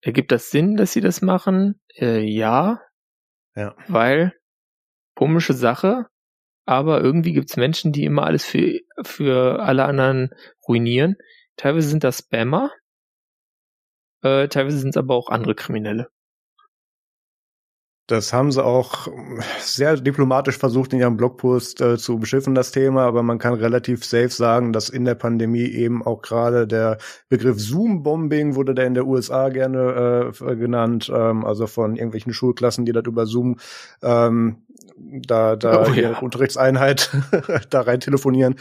Speaker 2: ergibt das Sinn, dass sie das machen? Äh, ja.
Speaker 1: Ja.
Speaker 2: Weil, komische Sache, aber irgendwie gibt's Menschen, die immer alles für, für alle anderen ruinieren. Teilweise sind das Spammer, äh, teilweise sind es aber auch andere Kriminelle.
Speaker 1: Das haben sie auch sehr diplomatisch versucht, in ihrem Blogpost äh, zu beschiffen, das Thema, aber man kann relativ safe sagen, dass in der Pandemie eben auch gerade der Begriff Zoom-Bombing wurde der in der USA gerne äh, genannt, ähm, also von irgendwelchen Schulklassen, die das über Zoom ähm, da, da oh, ja. Unterrichtseinheit da rein telefonieren,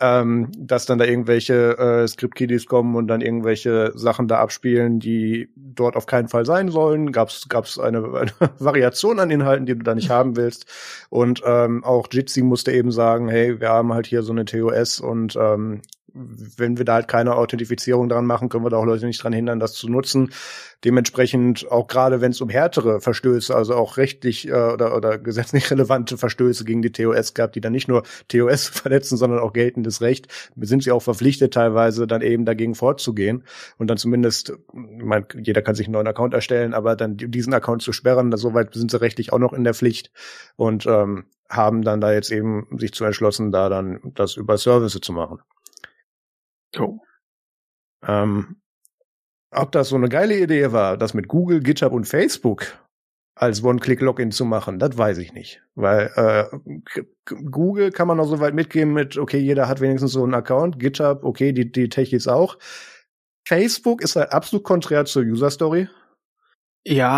Speaker 1: ähm, dass dann da irgendwelche äh, Script-Kiddies kommen und dann irgendwelche Sachen da abspielen, die dort auf keinen Fall sein sollen. Gab's gab's eine, eine Variation an Inhalten, die du da nicht haben willst. Und ähm, auch Jitsi musste eben sagen, hey, wir haben halt hier so eine TOS und ähm, wenn wir da halt keine Authentifizierung dran machen, können wir da auch Leute nicht dran hindern, das zu nutzen. Dementsprechend auch gerade, wenn es um härtere Verstöße, also auch rechtlich äh, oder, oder gesetzlich relevante Verstöße gegen die TOS gab, die dann nicht nur TOS verletzen, sondern auch geltendes Recht, sind sie auch verpflichtet teilweise dann eben dagegen vorzugehen und dann zumindest, meine, jeder kann sich einen neuen Account erstellen, aber dann diesen Account zu sperren, soweit sind sie rechtlich auch noch in der Pflicht und ähm, haben dann da jetzt eben sich zu entschlossen, da dann das über Services zu machen.
Speaker 2: Jo.
Speaker 1: Ähm, ob das so eine geile Idee war, das mit Google, GitHub und Facebook als One-Click-Login zu machen, das weiß ich nicht. Weil äh, Google kann man noch so weit mitgeben mit, okay, jeder hat wenigstens so einen Account, GitHub, okay, die, die Techies auch. Facebook ist halt absolut konträr zur User-Story.
Speaker 2: Ja,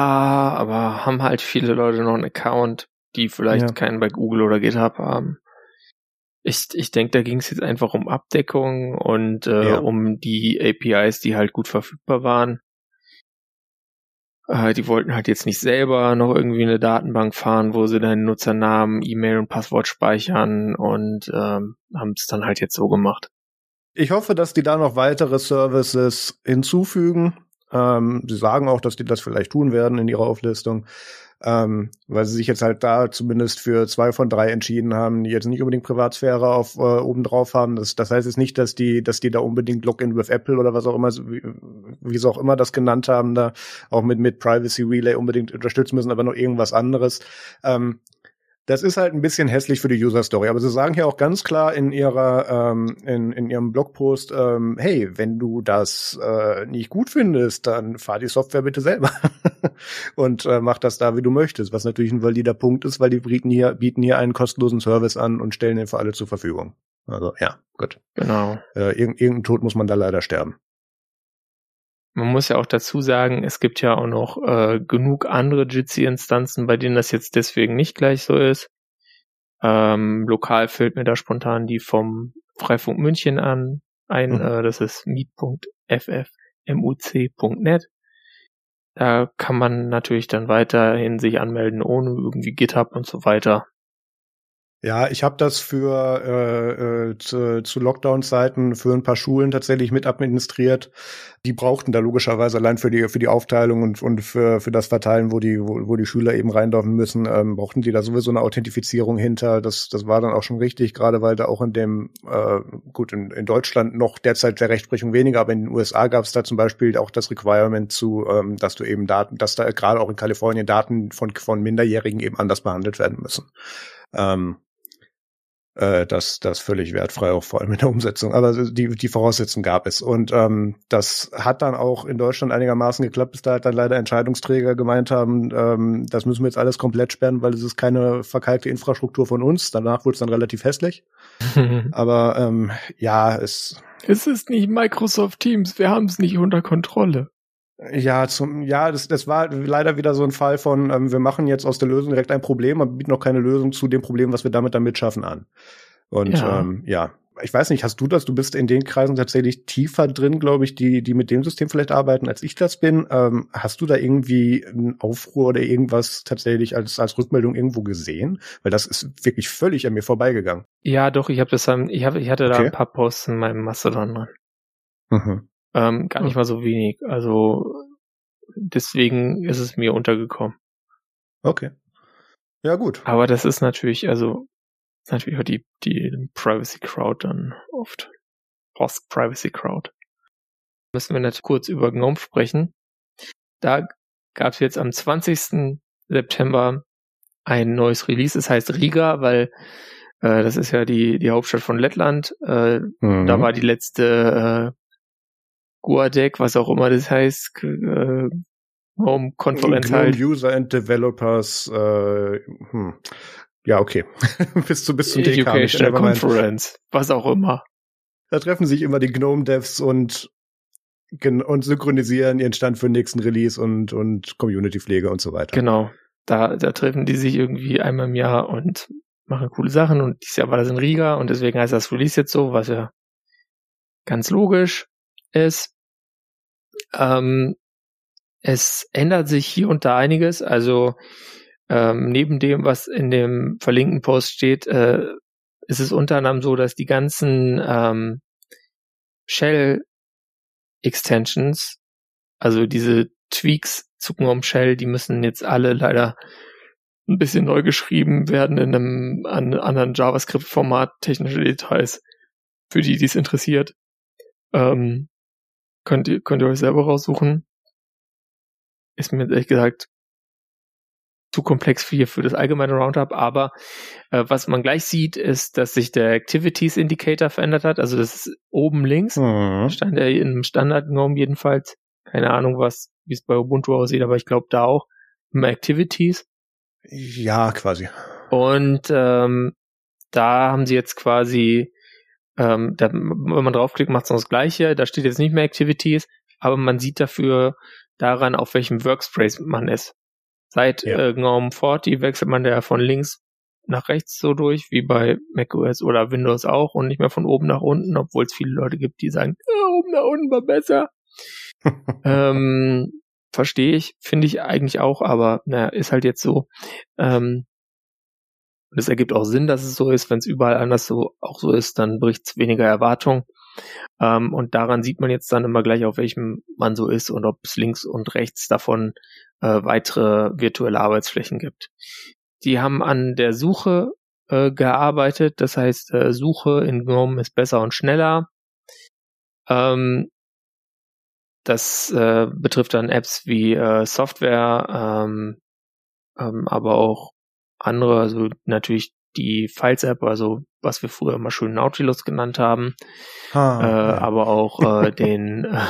Speaker 2: aber haben halt viele Leute noch einen Account, die vielleicht ja. keinen bei Google oder GitHub haben. Ich, ich denke, da ging es jetzt einfach um Abdeckung und äh, ja. um die APIs, die halt gut verfügbar waren. Äh, die wollten halt jetzt nicht selber noch irgendwie eine Datenbank fahren, wo sie deinen Nutzernamen, E-Mail und Passwort speichern und ähm, haben es dann halt jetzt so gemacht.
Speaker 1: Ich hoffe, dass die da noch weitere Services hinzufügen. Ähm, sie sagen auch, dass die das vielleicht tun werden in ihrer Auflistung ähm, weil sie sich jetzt halt da zumindest für zwei von drei entschieden haben, die jetzt nicht unbedingt Privatsphäre auf äh, oben drauf haben. Das, das heißt jetzt nicht, dass die, dass die da unbedingt Login with Apple oder was auch immer, wie, wie sie auch immer das genannt haben, da auch mit mit Privacy Relay unbedingt unterstützen müssen, aber noch irgendwas anderes. Ähm, das ist halt ein bisschen hässlich für die User Story, aber sie sagen hier auch ganz klar in ihrer ähm, in, in ihrem Blogpost, ähm, hey, wenn du das äh, nicht gut findest, dann fahr die Software bitte selber und äh, mach das da, wie du möchtest, was natürlich ein valider Punkt ist, weil die bieten hier bieten hier einen kostenlosen Service an und stellen den für alle zur Verfügung. Also ja, gut.
Speaker 2: Genau.
Speaker 1: Äh, irgendein Tod muss man da leider sterben.
Speaker 2: Man muss ja auch dazu sagen, es gibt ja auch noch äh, genug andere Jitsi-Instanzen, bei denen das jetzt deswegen nicht gleich so ist. Ähm, lokal fällt mir da spontan die vom Freifunk München an ein. Mhm. Äh, das ist meet.ffmuc.net. Da kann man natürlich dann weiterhin sich anmelden ohne irgendwie GitHub und so weiter.
Speaker 1: Ja, ich habe das für äh, äh, zu, zu Lockdown-Zeiten für ein paar Schulen tatsächlich mit administriert. Die brauchten da logischerweise allein für die für die Aufteilung und, und für, für das Verteilen, wo die wo, wo die Schüler eben rein dürfen müssen, ähm, brauchten die da sowieso eine Authentifizierung hinter. Das das war dann auch schon richtig, gerade weil da auch in dem äh, gut in, in Deutschland noch derzeit der Rechtsprechung weniger, aber in den USA gab es da zum Beispiel auch das Requirement zu, ähm, dass du eben Daten, dass da gerade auch in Kalifornien Daten von von Minderjährigen eben anders behandelt werden müssen. Ähm, äh, das, das völlig wertfrei, auch vor allem in der Umsetzung. Aber die, die Voraussetzungen gab es. Und ähm, das hat dann auch in Deutschland einigermaßen geklappt, bis da halt dann leider Entscheidungsträger gemeint haben, ähm, das müssen wir jetzt alles komplett sperren, weil es ist keine verkalkte Infrastruktur von uns. Danach wurde es dann relativ hässlich. Aber ähm, ja, es.
Speaker 2: Es ist nicht Microsoft Teams, wir haben es nicht unter Kontrolle.
Speaker 1: Ja, zum, ja, das, das war leider wieder so ein Fall von, ähm, wir machen jetzt aus der Lösung direkt ein Problem, aber bieten noch keine Lösung zu dem Problem, was wir damit dann mitschaffen an. Und ja. Ähm, ja, ich weiß nicht, hast du das? Du bist in den Kreisen tatsächlich tiefer drin, glaube ich, die, die mit dem System vielleicht arbeiten, als ich das bin. Ähm, hast du da irgendwie einen Aufruhr oder irgendwas tatsächlich als, als Rückmeldung irgendwo gesehen? Weil das ist wirklich völlig an mir vorbeigegangen.
Speaker 2: Ja, doch, ich habe das, ich, hab, ich hatte da okay. ein paar Posts in meinem Mastodon dran. Mhm. Ähm, gar nicht hm. mal so wenig. Also deswegen ist es mir untergekommen.
Speaker 1: Okay. Ja, gut.
Speaker 2: Aber das ist natürlich, also natürlich auch die, die Privacy Crowd dann oft. Post Privacy Crowd. Müssen wir natürlich kurz über GNOME sprechen. da gab es jetzt am 20. September ein neues Release. Es heißt Riga, weil äh, das ist ja die, die Hauptstadt von Lettland. Äh, mhm. Da war die letzte Guadec, was auch immer das heißt, äh, um Konferenz halt.
Speaker 1: User and Developers, äh, hm. ja, okay. bis, zu, bis zum
Speaker 2: Educational DK, Conference, was auch immer.
Speaker 1: Da treffen sich immer die Gnome-Devs und und synchronisieren ihren Stand für den nächsten Release und, und Community-Pflege und so weiter.
Speaker 2: Genau. Da, da treffen die sich irgendwie einmal im Jahr und machen coole Sachen und dieses Jahr war das in Riga und deswegen heißt das Release jetzt so, was ja ganz logisch ist. Ähm, es ändert sich hier und da einiges. Also ähm, neben dem, was in dem verlinkten Post steht, äh, ist es unter anderem so, dass die ganzen ähm, Shell Extensions, also diese Tweaks zu GNOME Shell, die müssen jetzt alle leider ein bisschen neu geschrieben werden in einem an, anderen JavaScript-Format, technische Details, für die, die es interessiert. Ähm, könnt ihr, könnt ihr euch selber raussuchen ist mir ehrlich gesagt zu komplex für, hier für das allgemeine Roundup, aber äh, was man gleich sieht, ist, dass sich der Activities Indicator verändert hat. Also das ist oben links, mhm. stand er in einem Standard GNOME jedenfalls. Keine Ahnung, was, wie es bei Ubuntu aussieht, aber ich glaube da auch. Im Activities.
Speaker 1: Ja, quasi.
Speaker 2: Und ähm, da haben sie jetzt quasi, ähm, da, wenn man draufklickt, macht es noch das Gleiche. Da steht jetzt nicht mehr Activities, aber man sieht dafür daran, auf welchem Workspace man ist. Seit ja. äh, GNOME 40 wechselt man da von links nach rechts so durch, wie bei macOS oder Windows auch und nicht mehr von oben nach unten, obwohl es viele Leute gibt, die sagen, ja, oben nach unten war besser. ähm, Verstehe ich, finde ich eigentlich auch, aber naja, ist halt jetzt so. Ähm, es ergibt auch Sinn, dass es so ist. Wenn es überall anders so auch so ist, dann bricht es weniger Erwartung. Ähm, und daran sieht man jetzt dann immer gleich, auf welchem man so ist und ob es links und rechts davon äh, weitere virtuelle Arbeitsflächen gibt. Die haben an der Suche äh, gearbeitet, das heißt, äh, Suche in GNOME ist besser und schneller. Ähm, das äh, betrifft dann Apps wie äh, Software, ähm, ähm, aber auch andere, also natürlich die Files-App, also was wir früher immer schön Nautilus genannt haben, ah, äh, ja. aber auch äh, den, äh,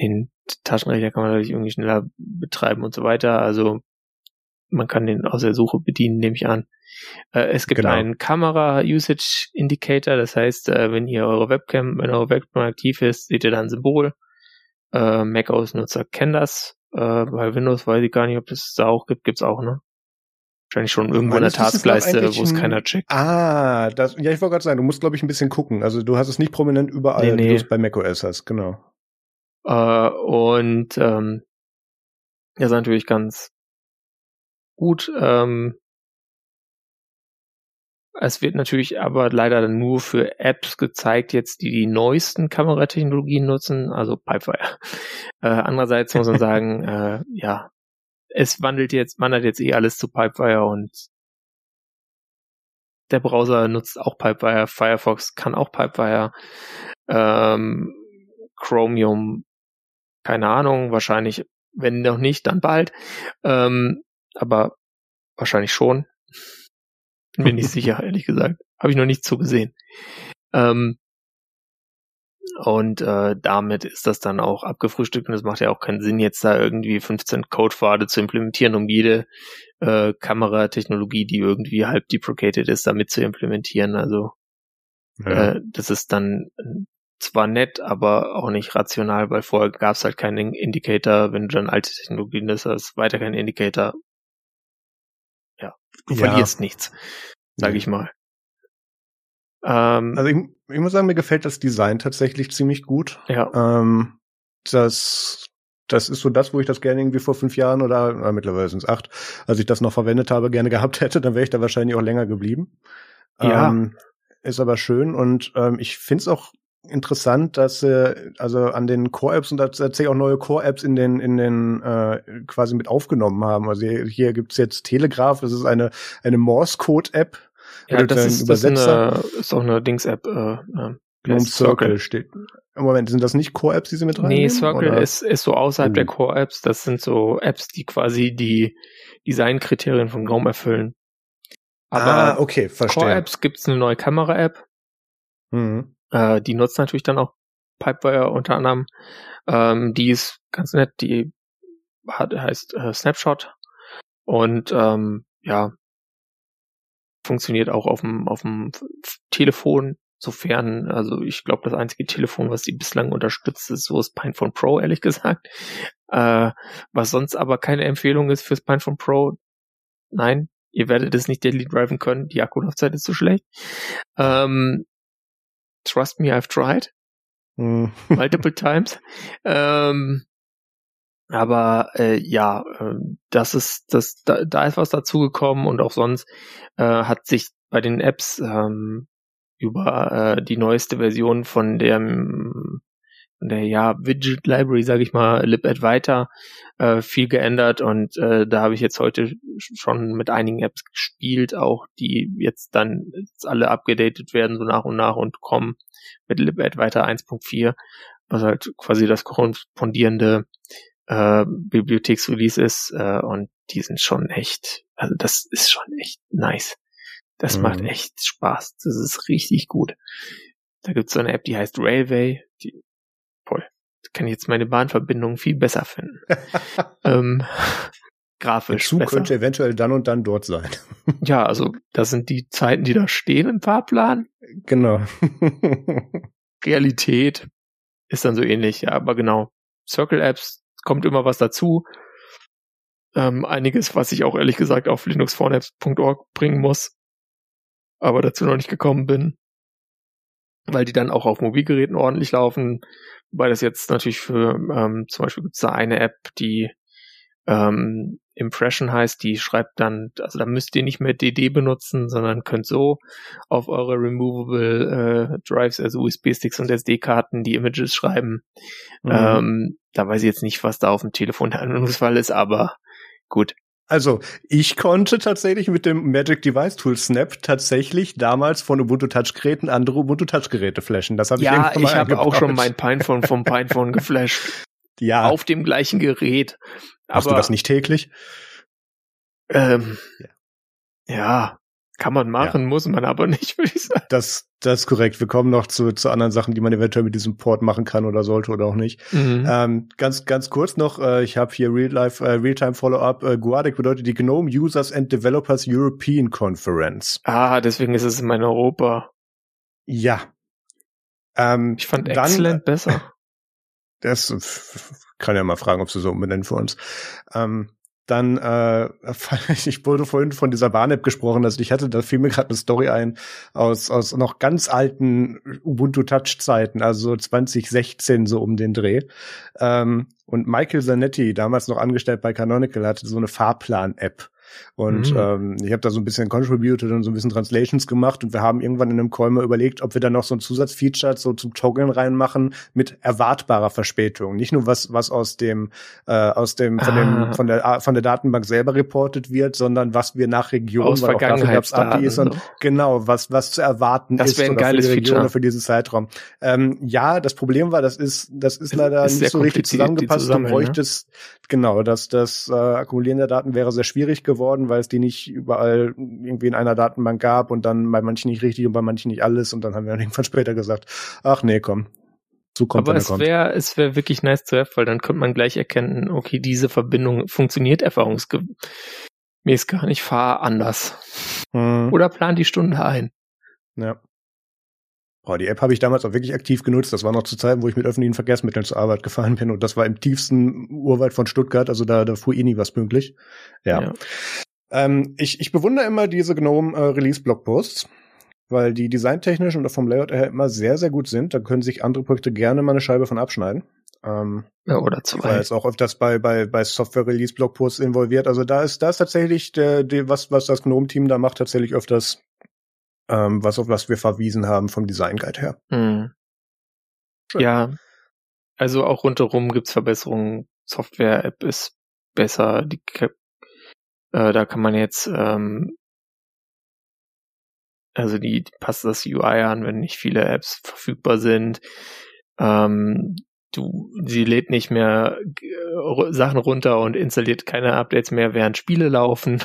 Speaker 2: den Taschenrechner kann man natürlich irgendwie schneller betreiben und so weiter. Also man kann den aus der Suche bedienen, nehme ich an. Äh, es gibt genau. einen Kamera-Usage-Indicator, das heißt, äh, wenn ihr eure Webcam, wenn eure Webcam aktiv ist, seht ihr dann ein Symbol. Äh, Mac-OS-Nutzer kennen das. Äh, bei Windows weiß ich gar nicht, ob es da auch gibt, gibt's auch, ne? Wahrscheinlich schon irgendwo in der Taskleiste, wo es keiner checkt.
Speaker 1: Ah, das, ja, ich wollte gerade sagen, du musst, glaube ich, ein bisschen gucken. Also du hast es nicht prominent überall, nee, nee. wie du es bei macOS hast, genau.
Speaker 2: Äh, und ähm, das ist natürlich ganz gut. Ähm, es wird natürlich aber leider nur für Apps gezeigt, jetzt die die neuesten Kameratechnologien nutzen, also Pipewire. Äh, andererseits muss man sagen, äh, ja, es wandelt jetzt, wandert jetzt eh alles zu Pipewire und der Browser nutzt auch Pipewire, Firefox kann auch Pipewire, ähm, Chromium, keine Ahnung, wahrscheinlich, wenn noch nicht, dann bald, ähm, aber wahrscheinlich schon. Bin nicht sicher, ehrlich gesagt. Habe ich noch nicht so gesehen. Ähm, und äh, damit ist das dann auch abgefrühstückt und es macht ja auch keinen Sinn, jetzt da irgendwie 15 Codepfade zu implementieren, um jede äh, Kameratechnologie, die irgendwie halb deprecated ist, damit zu implementieren. Also ja. äh, das ist dann zwar nett, aber auch nicht rational, weil vorher gab es halt keinen Indicator, wenn du dann alte Technologien hast, hast weiter keinen Indicator. Ja, du ja. verlierst nichts, sage ich mal.
Speaker 1: Ähm, also ich, ich, muss sagen, mir gefällt das Design tatsächlich ziemlich gut.
Speaker 2: Ja.
Speaker 1: Ähm, das, das ist so das, wo ich das gerne irgendwie vor fünf Jahren oder äh, mittlerweile sind es acht, als ich das noch verwendet habe, gerne gehabt hätte, dann wäre ich da wahrscheinlich auch länger geblieben.
Speaker 2: Ja. Ähm,
Speaker 1: ist aber schön und ähm, ich finde es auch interessant, dass äh, also an den Core-Apps und tatsächlich auch neue Core-Apps in den in den äh, quasi mit aufgenommen haben. Also hier, hier gibt's jetzt Telegraph, das ist eine eine Morse-Code-App,
Speaker 2: ja, das ist, das ist, eine, ist auch eine Dings-App. Äh,
Speaker 1: GNOME Circle steht. Moment, sind das nicht Core-Apps, die sie mit reinnehmen?
Speaker 2: Nee, Circle ist, ist so außerhalb uh. der Core-Apps. Das sind so Apps, die quasi die Designkriterien von GNOME erfüllen.
Speaker 1: Aber ah, okay, verstehe.
Speaker 2: Core-Apps gibt's eine neue Kamera-App. Mhm. Äh, die nutzt natürlich dann auch Pipewire unter anderem. Ähm, die ist ganz nett, die hat, heißt äh, Snapshot. Und ähm, ja, funktioniert auch auf dem, auf dem Telefon, sofern, also ich glaube, das einzige Telefon, was die bislang unterstützt, ist so das Pinephone Pro, ehrlich gesagt. Äh, was sonst aber keine Empfehlung ist fürs Pinephone Pro, nein, ihr werdet es nicht daily driven können, die Akkulaufzeit ist zu schlecht. Ähm, trust me, I've tried. Mm. Multiple times. Ähm, aber äh, ja, äh, das ist, das, da, da ist was dazugekommen und auch sonst äh, hat sich bei den Apps ähm, über äh, die neueste Version von der, von der ja, Widget Library, sage ich mal, LibAd weiter äh, viel geändert und äh, da habe ich jetzt heute schon mit einigen Apps gespielt, auch die jetzt dann jetzt alle abgedatet werden so nach und nach und kommen mit LibAd weiter 1.4, was halt quasi das korrespondierende äh, Bibliotheksrelease ist äh, und die sind schon echt, also das ist schon echt nice. Das mhm. macht echt Spaß. Das ist richtig gut. Da gibt's so eine App, die heißt Railway. Die. Da kann ich jetzt meine Bahnverbindung viel besser finden. ähm, grafisch.
Speaker 1: Der Zug besser. könnte eventuell dann und dann dort sein.
Speaker 2: ja, also das sind die Zeiten, die da stehen im Fahrplan.
Speaker 1: Genau.
Speaker 2: Realität ist dann so ähnlich, ja, aber genau. Circle Apps kommt immer was dazu. Ähm, einiges, was ich auch ehrlich gesagt auf linuxphonapps.org bringen muss, aber dazu noch nicht gekommen bin, weil die dann auch auf Mobilgeräten ordentlich laufen. Wobei das jetzt natürlich für ähm, zum Beispiel gibt es da eine App, die ähm, Impression heißt, die schreibt dann, also da müsst ihr nicht mehr DD benutzen, sondern könnt so auf eure Removable äh, Drives, also USB-Sticks und SD-Karten, die Images schreiben. Mhm. Ähm, da weiß ich jetzt nicht, was da auf dem Telefon der Anwendungsfall ist, aber gut.
Speaker 1: Also, ich konnte tatsächlich mit dem Magic Device Tool Snap tatsächlich damals von Ubuntu Touch Geräten andere Ubuntu Touch Geräte flashen. Das habe ich
Speaker 2: Ja, ich habe auch schon mein Pinephone vom Pinephone geflasht. Ja. Auf dem gleichen Gerät.
Speaker 1: Hast Aber, du das nicht täglich?
Speaker 2: Ähm, ja. Kann man machen, ja. muss man aber nicht, würde ich sagen.
Speaker 1: Das, das ist korrekt. Wir kommen noch zu, zu anderen Sachen, die man eventuell mit diesem Port machen kann oder sollte oder auch nicht. Mhm. Ähm, ganz, ganz kurz noch, äh, ich habe hier Real-Life, äh, Real-Time Follow-up. Äh, GUADEC bedeutet die GNOME Users and Developers European Conference.
Speaker 2: Ah, deswegen ist es in Europa.
Speaker 1: Ja.
Speaker 2: Ähm, ich fand dann, Excellent besser.
Speaker 1: Das kann ja mal fragen, ob sie so umbenennen für uns. Ähm, dann, äh, ich wurde vorhin von dieser Warn-App gesprochen, also ich hatte, da fiel mir gerade eine Story ein aus, aus noch ganz alten Ubuntu-Touch-Zeiten, also 2016 so um den Dreh. Ähm, und Michael Zanetti, damals noch angestellt bei Canonical, hatte so eine Fahrplan-App. Und mhm. ähm, ich habe da so ein bisschen contributed und so ein bisschen Translations gemacht und wir haben irgendwann in einem Call mal überlegt, ob wir da noch so ein Zusatzfeature so zum Toggeln reinmachen mit erwartbarer Verspätung. Nicht nur was, was aus dem, äh, aus dem, von dem, ah. von der, von der Datenbank selber reportet wird, sondern was wir nach Region,
Speaker 2: aus weil auch dafür gab's APIs
Speaker 1: und so. genau, was, was zu erwarten
Speaker 2: das
Speaker 1: ist
Speaker 2: ein geiles
Speaker 1: für die Region
Speaker 2: Feature.
Speaker 1: für diesen Zeitraum. Ähm, ja, das Problem war, das ist, das ist leider ist nicht so richtig zusammengepasst. Du bräuchtest, ne? genau, dass das äh, Akkumulieren der Daten wäre sehr schwierig geworden, weil es die nicht überall irgendwie in einer Datenbank gab und dann bei manchen nicht richtig und bei manchen nicht alles und dann haben wir dann irgendwann später gesagt, ach nee, komm.
Speaker 2: So kommt Aber es wäre es wäre wirklich nice zu have, weil dann könnte man gleich erkennen, okay, diese Verbindung funktioniert erfahrungsgemäß gar nicht, fahr anders. Hm. Oder plan die Stunde ein.
Speaker 1: Ja. Oh, die App habe ich damals auch wirklich aktiv genutzt. Das war noch zu Zeiten, wo ich mit öffentlichen Verkehrsmitteln zur Arbeit gefahren bin. Und das war im tiefsten Urwald von Stuttgart. Also da, da fuhr eh nie was pünktlich. Ja. ja. Ähm, ich, ich bewundere immer diese GNOME äh, weil die designtechnisch und auch vom Layout her immer sehr, sehr gut sind. Da können sich andere Projekte gerne mal eine Scheibe von abschneiden.
Speaker 2: Ähm, ja, oder zwei.
Speaker 1: Weil es auch öfters bei, bei, bei Software-Release-Blogposts involviert. Also da ist, da ist tatsächlich der, der, was, was das GNOME-Team da macht, tatsächlich öfters ähm, was auf was wir verwiesen haben vom Design Guide her.
Speaker 2: Mhm. Ja, also auch rundherum gibt's Verbesserungen. Software-App ist besser, die äh, da kann man jetzt ähm, Also die, die passt das UI an, wenn nicht viele Apps verfügbar sind. Ähm, du, sie lädt nicht mehr äh, Sachen runter und installiert keine Updates mehr, während Spiele laufen.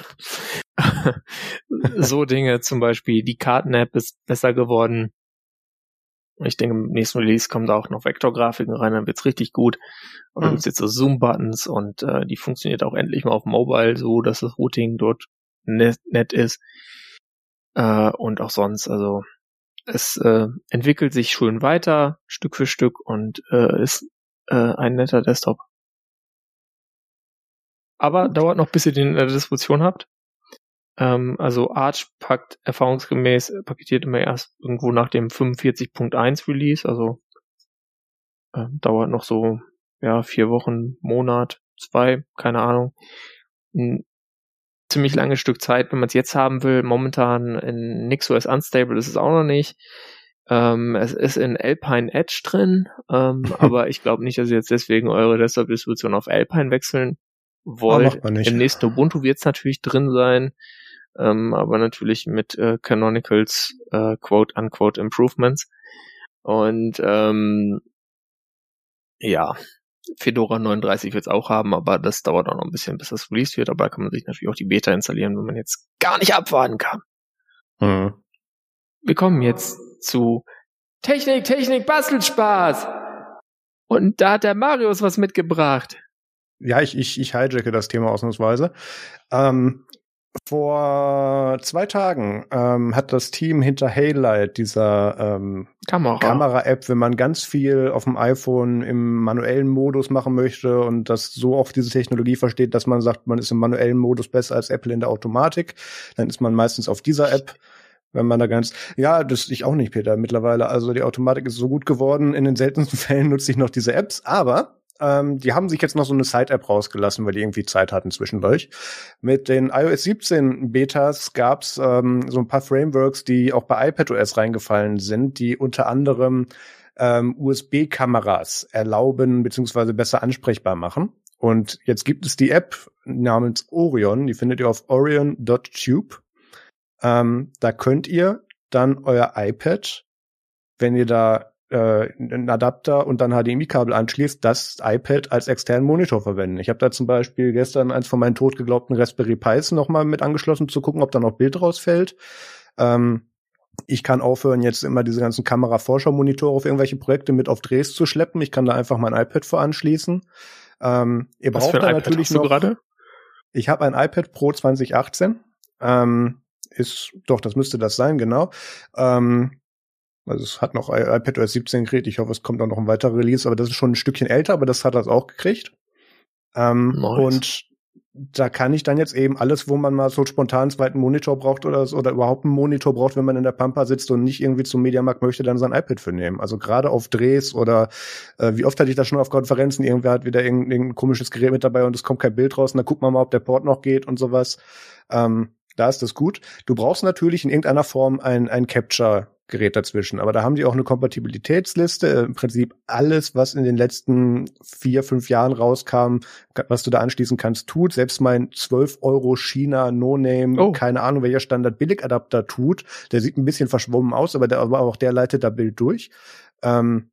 Speaker 2: so Dinge zum Beispiel. Die Karten-App ist besser geworden. Ich denke, im nächsten Release kommen da auch noch Vektorgrafiken rein, dann wird's richtig gut. Und dann mhm. gibt's jetzt so Zoom-Buttons und äh, die funktioniert auch endlich mal auf Mobile, so dass das Routing dort nett, nett ist. Äh, und auch sonst, also es äh, entwickelt sich schön weiter, Stück für Stück und äh, ist äh, ein netter Desktop. Aber dauert noch, bis ihr den in der Distribution habt. Ähm, also Arch packt erfahrungsgemäß, äh, paketiert immer erst irgendwo nach dem 45.1 Release, also äh, dauert noch so, ja, vier Wochen, Monat, zwei, keine Ahnung. Ziemlich langes Stück Zeit, wenn man es jetzt haben will. Momentan in NixOS Unstable ist es auch noch nicht. Ähm, es ist in Alpine Edge drin, ähm, aber ich glaube nicht, dass ihr jetzt deswegen eure Desktop-Distribution auf Alpine wechseln wollt. Im nächsten Ubuntu wird es natürlich drin sein ähm, aber natürlich mit äh, Canonicals äh, quote unquote Improvements. Und ähm, ja, Fedora 39 wird es auch haben, aber das dauert auch noch ein bisschen, bis das released wird. Aber da kann man sich natürlich auch die Beta installieren, wenn man jetzt gar nicht abwarten kann. Mhm. Wir kommen jetzt zu Technik, Technik, Bastelspaß. Und da hat der Marius was mitgebracht.
Speaker 1: Ja, ich, ich, ich hijacke das Thema ausnahmsweise. Ähm, vor zwei Tagen ähm, hat das Team hinter Haylight, dieser ähm, Kamera. Kamera-App, wenn man ganz viel auf dem iPhone im manuellen Modus machen möchte und das so oft diese Technologie versteht, dass man sagt, man ist im manuellen Modus besser als Apple in der Automatik, dann ist man meistens auf dieser App wenn man da ganz, ja, das ich auch nicht, Peter, mittlerweile. Also die Automatik ist so gut geworden. In den seltensten Fällen nutze ich noch diese Apps, aber ähm, die haben sich jetzt noch so eine Side-App rausgelassen, weil die irgendwie Zeit hatten zwischendurch. Mit den iOS 17 Betas gab's ähm, so ein paar Frameworks, die auch bei iPadOS reingefallen sind, die unter anderem ähm, USB-Kameras erlauben bzw. besser ansprechbar machen. Und jetzt gibt es die App namens Orion, die findet ihr auf orion.tube. Ähm, da könnt ihr dann euer iPad, wenn ihr da äh, einen Adapter und dann HDMI-Kabel anschließt, das iPad als externen Monitor verwenden. Ich habe da zum Beispiel gestern eins von meinen totgeglaubten Raspberry Pis nochmal mit angeschlossen, zu gucken, ob da noch Bild rausfällt. Ähm, ich kann aufhören, jetzt immer diese ganzen Kamera-Vorschau-Monitore auf irgendwelche Projekte mit auf Drehs zu schleppen. Ich kann da einfach mein iPad vor anschließen. Ähm, ihr Was braucht da natürlich noch. Gerade? Ich habe ein iPad Pro 2018. Ähm, ist doch, das müsste das sein, genau. Ähm, also es hat noch iPadOS 17 gekriegt. Ich hoffe, es kommt auch noch ein weiterer Release, aber das ist schon ein Stückchen älter, aber das hat das auch gekriegt. Ähm, nice. Und da kann ich dann jetzt eben alles, wo man mal so spontan einen zweiten Monitor braucht oder, oder überhaupt einen Monitor braucht, wenn man in der Pampa sitzt und nicht irgendwie zum Mediamarkt möchte, dann sein iPad für nehmen. Also gerade auf Drehs oder äh, wie oft hatte ich das schon auf Konferenzen, irgendwer hat wieder irgendein, irgendein komisches Gerät mit dabei und es kommt kein Bild raus und dann guckt man mal, ob der Port noch geht und sowas. Ähm, da ist das gut. Du brauchst natürlich in irgendeiner Form ein, ein Capture Gerät dazwischen. Aber da haben die auch eine Kompatibilitätsliste. Im Prinzip alles, was in den letzten vier, fünf Jahren rauskam, was du da anschließen kannst, tut. Selbst mein 12 Euro China No-Name, oh. keine Ahnung, welcher Standard Billigadapter tut. Der sieht ein bisschen verschwommen aus, aber, der, aber auch der leitet da Bild durch. Ähm,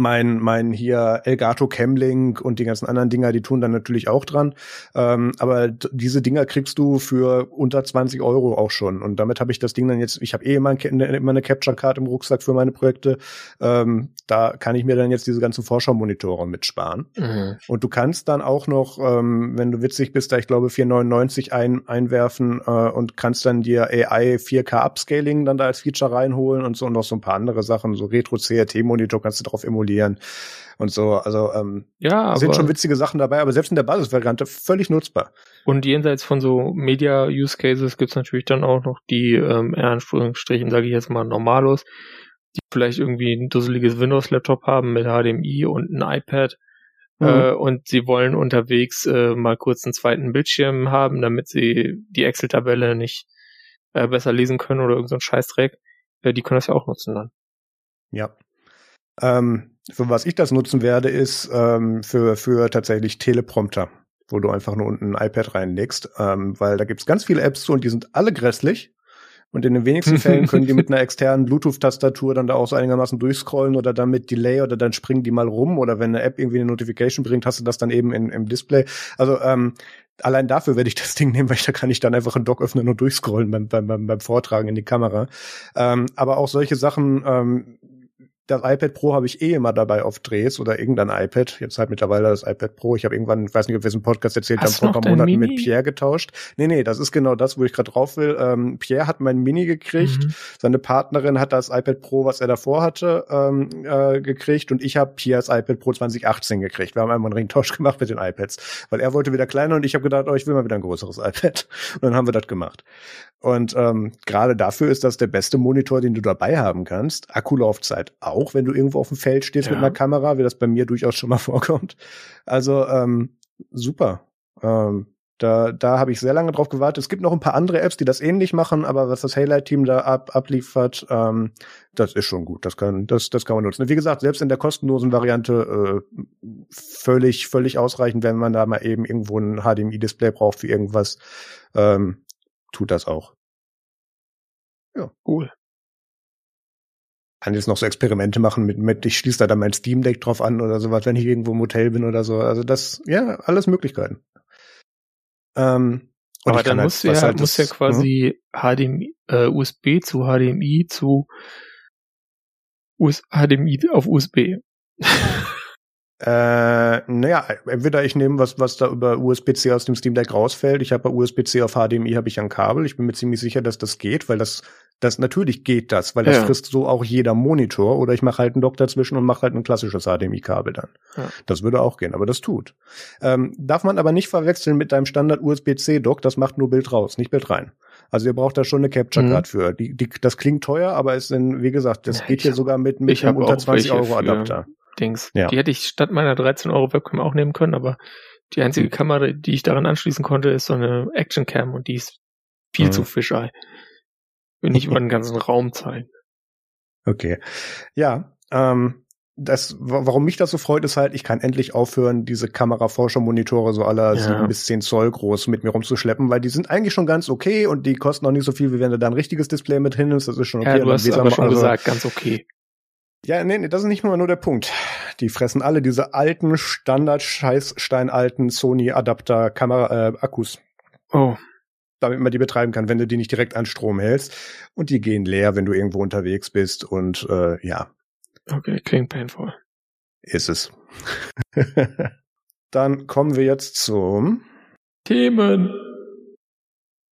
Speaker 1: mein, mein hier Elgato Camlink und die ganzen anderen Dinger, die tun dann natürlich auch dran. Ähm, aber diese Dinger kriegst du für unter 20 Euro auch schon. Und damit habe ich das Ding dann jetzt, ich habe eh immer, immer eine Capture Card im Rucksack für meine Projekte. Ähm, da kann ich mir dann jetzt diese ganzen Vorschau-Monitore mitsparen. Mhm. Und du kannst dann auch noch, ähm, wenn du witzig bist, da ich glaube 4,99 ein, einwerfen äh, und kannst dann dir AI 4K Upscaling dann da als Feature reinholen und so und noch so ein paar andere Sachen, so Retro-CRT-Monitor kannst du drauf emulieren emulieren und so. Also ähm, ja, sind schon witzige Sachen dabei, aber selbst in der Basisvariante völlig nutzbar.
Speaker 2: Und jenseits von so Media-Use-Cases gibt's natürlich dann auch noch die, ähm, eher Anführungsstrichen, sage ich jetzt mal, Normalos, die vielleicht irgendwie ein dusseliges Windows-Laptop haben mit HDMI und ein iPad. Mhm. Äh, und sie wollen unterwegs äh, mal kurz einen zweiten Bildschirm haben, damit sie die Excel-Tabelle nicht äh, besser lesen können oder irgendein so Scheißdreck. Äh, die können das ja auch nutzen dann.
Speaker 1: Ja. Ähm, für was ich das nutzen werde, ist ähm, für, für tatsächlich Teleprompter, wo du einfach nur unten ein iPad reinlegst, ähm, weil da gibt's ganz viele Apps zu und die sind alle grässlich. Und in den wenigsten Fällen können die mit einer externen Bluetooth-Tastatur dann da auch so einigermaßen durchscrollen oder dann mit Delay oder dann springen die mal rum oder wenn eine App irgendwie eine Notification bringt, hast du das dann eben in, im Display. Also ähm, allein dafür werde ich das Ding nehmen, weil ich, da kann ich dann einfach einen Dock öffnen und durchscrollen beim, beim, beim, beim Vortragen in die Kamera. Ähm, aber auch solche Sachen, ähm, das iPad Pro habe ich eh immer dabei auf Drehs oder irgendein iPad. Jetzt halt mittlerweile das iPad Pro. Ich habe irgendwann, ich weiß nicht, ob wir es im Podcast erzählt Hast haben, vor ein paar Monaten Mini? mit Pierre getauscht. Nee, nee, das ist genau das, wo ich gerade drauf will. Ähm, Pierre hat mein Mini gekriegt. Mhm. Seine Partnerin hat das iPad Pro, was er davor hatte, ähm, äh, gekriegt. Und ich habe Pierres iPad Pro 2018 gekriegt. Wir haben einmal einen Ringtausch gemacht mit den iPads. Weil er wollte wieder kleiner und ich habe gedacht, oh, ich will mal wieder ein größeres iPad. Und dann haben wir das gemacht. Und ähm, gerade dafür ist das der beste Monitor, den du dabei haben kannst. Akkulaufzeit auch, wenn du irgendwo auf dem Feld stehst ja. mit einer Kamera, wie das bei mir durchaus schon mal vorkommt. Also ähm, super. Ähm, da, da habe ich sehr lange drauf gewartet. Es gibt noch ein paar andere Apps, die das ähnlich machen, aber was das Haylight-Team da ab, abliefert, ähm, das ist schon gut. Das kann, das, das kann man nutzen. Wie gesagt, selbst in der kostenlosen Variante äh, völlig, völlig ausreichend, wenn man da mal eben irgendwo ein HDMI-Display braucht für irgendwas. Ähm, tut das auch.
Speaker 2: Ja, cool.
Speaker 1: Kann jetzt noch so Experimente machen mit, mit ich schließe da dann mein Steam Deck drauf an oder sowas, wenn ich irgendwo im Hotel bin oder so. Also das, ja, alles Möglichkeiten.
Speaker 2: Ähm, Aber dann muss halt, ja, halt muss ja quasi HDMI, äh, USB zu HDMI zu US HDMI auf USB.
Speaker 1: Äh, naja, entweder ich nehme was, was da über USB-C aus dem Steam Deck rausfällt. Ich habe bei USB-C auf HDMI habe ich ein Kabel. Ich bin mir ziemlich sicher, dass das geht, weil das, das natürlich geht das, weil das ja. frisst so auch jeder Monitor. Oder ich mache halt einen Dock dazwischen und mache halt ein klassisches HDMI-Kabel dann. Ja. Das würde auch gehen, aber das tut. Ähm, darf man aber nicht verwechseln mit deinem Standard USB-C-Dock. Das macht nur Bild raus, nicht Bild rein. Also ihr braucht da schon eine Capture Card mhm. für. Die, die, das klingt teuer, aber ist in, wie gesagt, das ja, geht hier sogar mit, mit einem unter 20 Euro Adapter.
Speaker 2: Dings. Ja. Die hätte ich statt meiner 13 Euro Webcam auch nehmen können, aber die einzige mhm. Kamera, die ich daran anschließen konnte, ist so eine Action Cam und die ist viel mhm. zu Fischei. Nicht über den ganzen Raum zeigen.
Speaker 1: Okay. Ja, ähm, das, warum mich das so freut, ist halt, ich kann endlich aufhören, diese Kameraforscher-Monitore so aller ja. 7 bis 10 Zoll groß mit mir rumzuschleppen, weil die sind eigentlich schon ganz okay und die kosten auch nicht so viel, wie wenn du da ein richtiges Display mit hin ist. Das ist schon okay.
Speaker 2: Ja, du hast aber schon also, gesagt, ganz okay.
Speaker 1: Ja, nee, nee, das ist nicht nur, nur der Punkt. Die fressen alle diese alten, Standard-Scheißsteinalten Sony-Adapter-Kamera-Akkus.
Speaker 2: Äh, oh.
Speaker 1: Damit man die betreiben kann, wenn du die nicht direkt an Strom hältst. Und die gehen leer, wenn du irgendwo unterwegs bist. Und äh, ja.
Speaker 2: Okay, klingt painful.
Speaker 1: Ist es. Dann kommen wir jetzt zum
Speaker 2: Themen.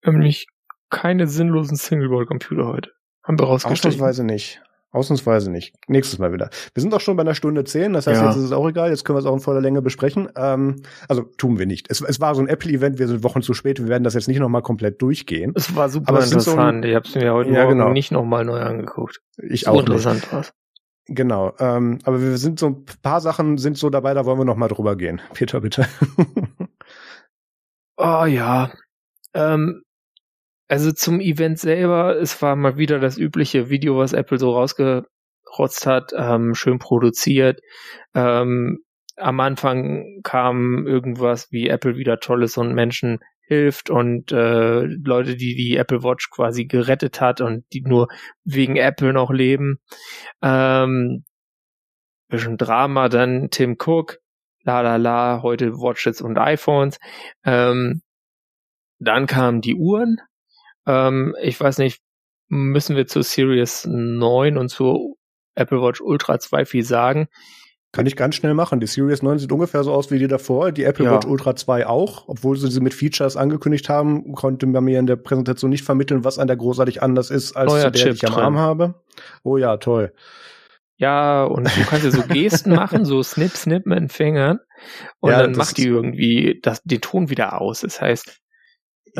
Speaker 2: Nämlich keine sinnlosen Singleboard-Computer heute. Haben wir rausgestellt.
Speaker 1: Ausnahmsweise nicht. Ausnahmsweise nicht. Nächstes Mal wieder. Wir sind auch schon bei einer Stunde zehn, das heißt, ja. jetzt ist es auch egal, jetzt können wir es auch in voller Länge besprechen. Ähm, also tun wir nicht. Es, es war so ein Apple-Event, wir sind Wochen zu spät, wir werden das jetzt nicht nochmal komplett durchgehen.
Speaker 2: Es war super Aber interessant, so, ich habe es mir heute ja, Morgen genau. nicht nochmal neu angeguckt.
Speaker 1: Ich so auch interessant war Genau, ähm, aber wir sind so ein paar Sachen sind so dabei, da wollen wir noch mal drüber gehen. Peter, bitte.
Speaker 2: oh ja, ähm, also zum Event selber, es war mal wieder das übliche Video, was Apple so rausgerotzt hat, ähm, schön produziert. Ähm, am Anfang kam irgendwas wie Apple wieder Tolles und Menschen hilft und äh, Leute, die die Apple Watch quasi gerettet hat und die nur wegen Apple noch leben. Ähm, bisschen Drama, dann Tim Cook, la la la, heute Watches und iPhones. Ähm, dann kamen die Uhren, ähm, ich weiß nicht, müssen wir zur Series 9 und zur Apple Watch Ultra 2 viel sagen?
Speaker 1: Kann ich ganz schnell machen. Die Series 9 sieht ungefähr so aus wie die davor. Die Apple ja. Watch Ultra 2 auch. Obwohl sie sie mit Features angekündigt haben, konnte man mir in der Präsentation nicht vermitteln, was an der großartig anders ist, als Neuer der, Chip die ich am drin. Arm habe. Oh ja, toll.
Speaker 2: Ja, und du kannst ja so Gesten machen, so Snip, Snip mit den Fingern. Und ja, dann macht die irgendwie das, den Ton wieder aus. Das heißt,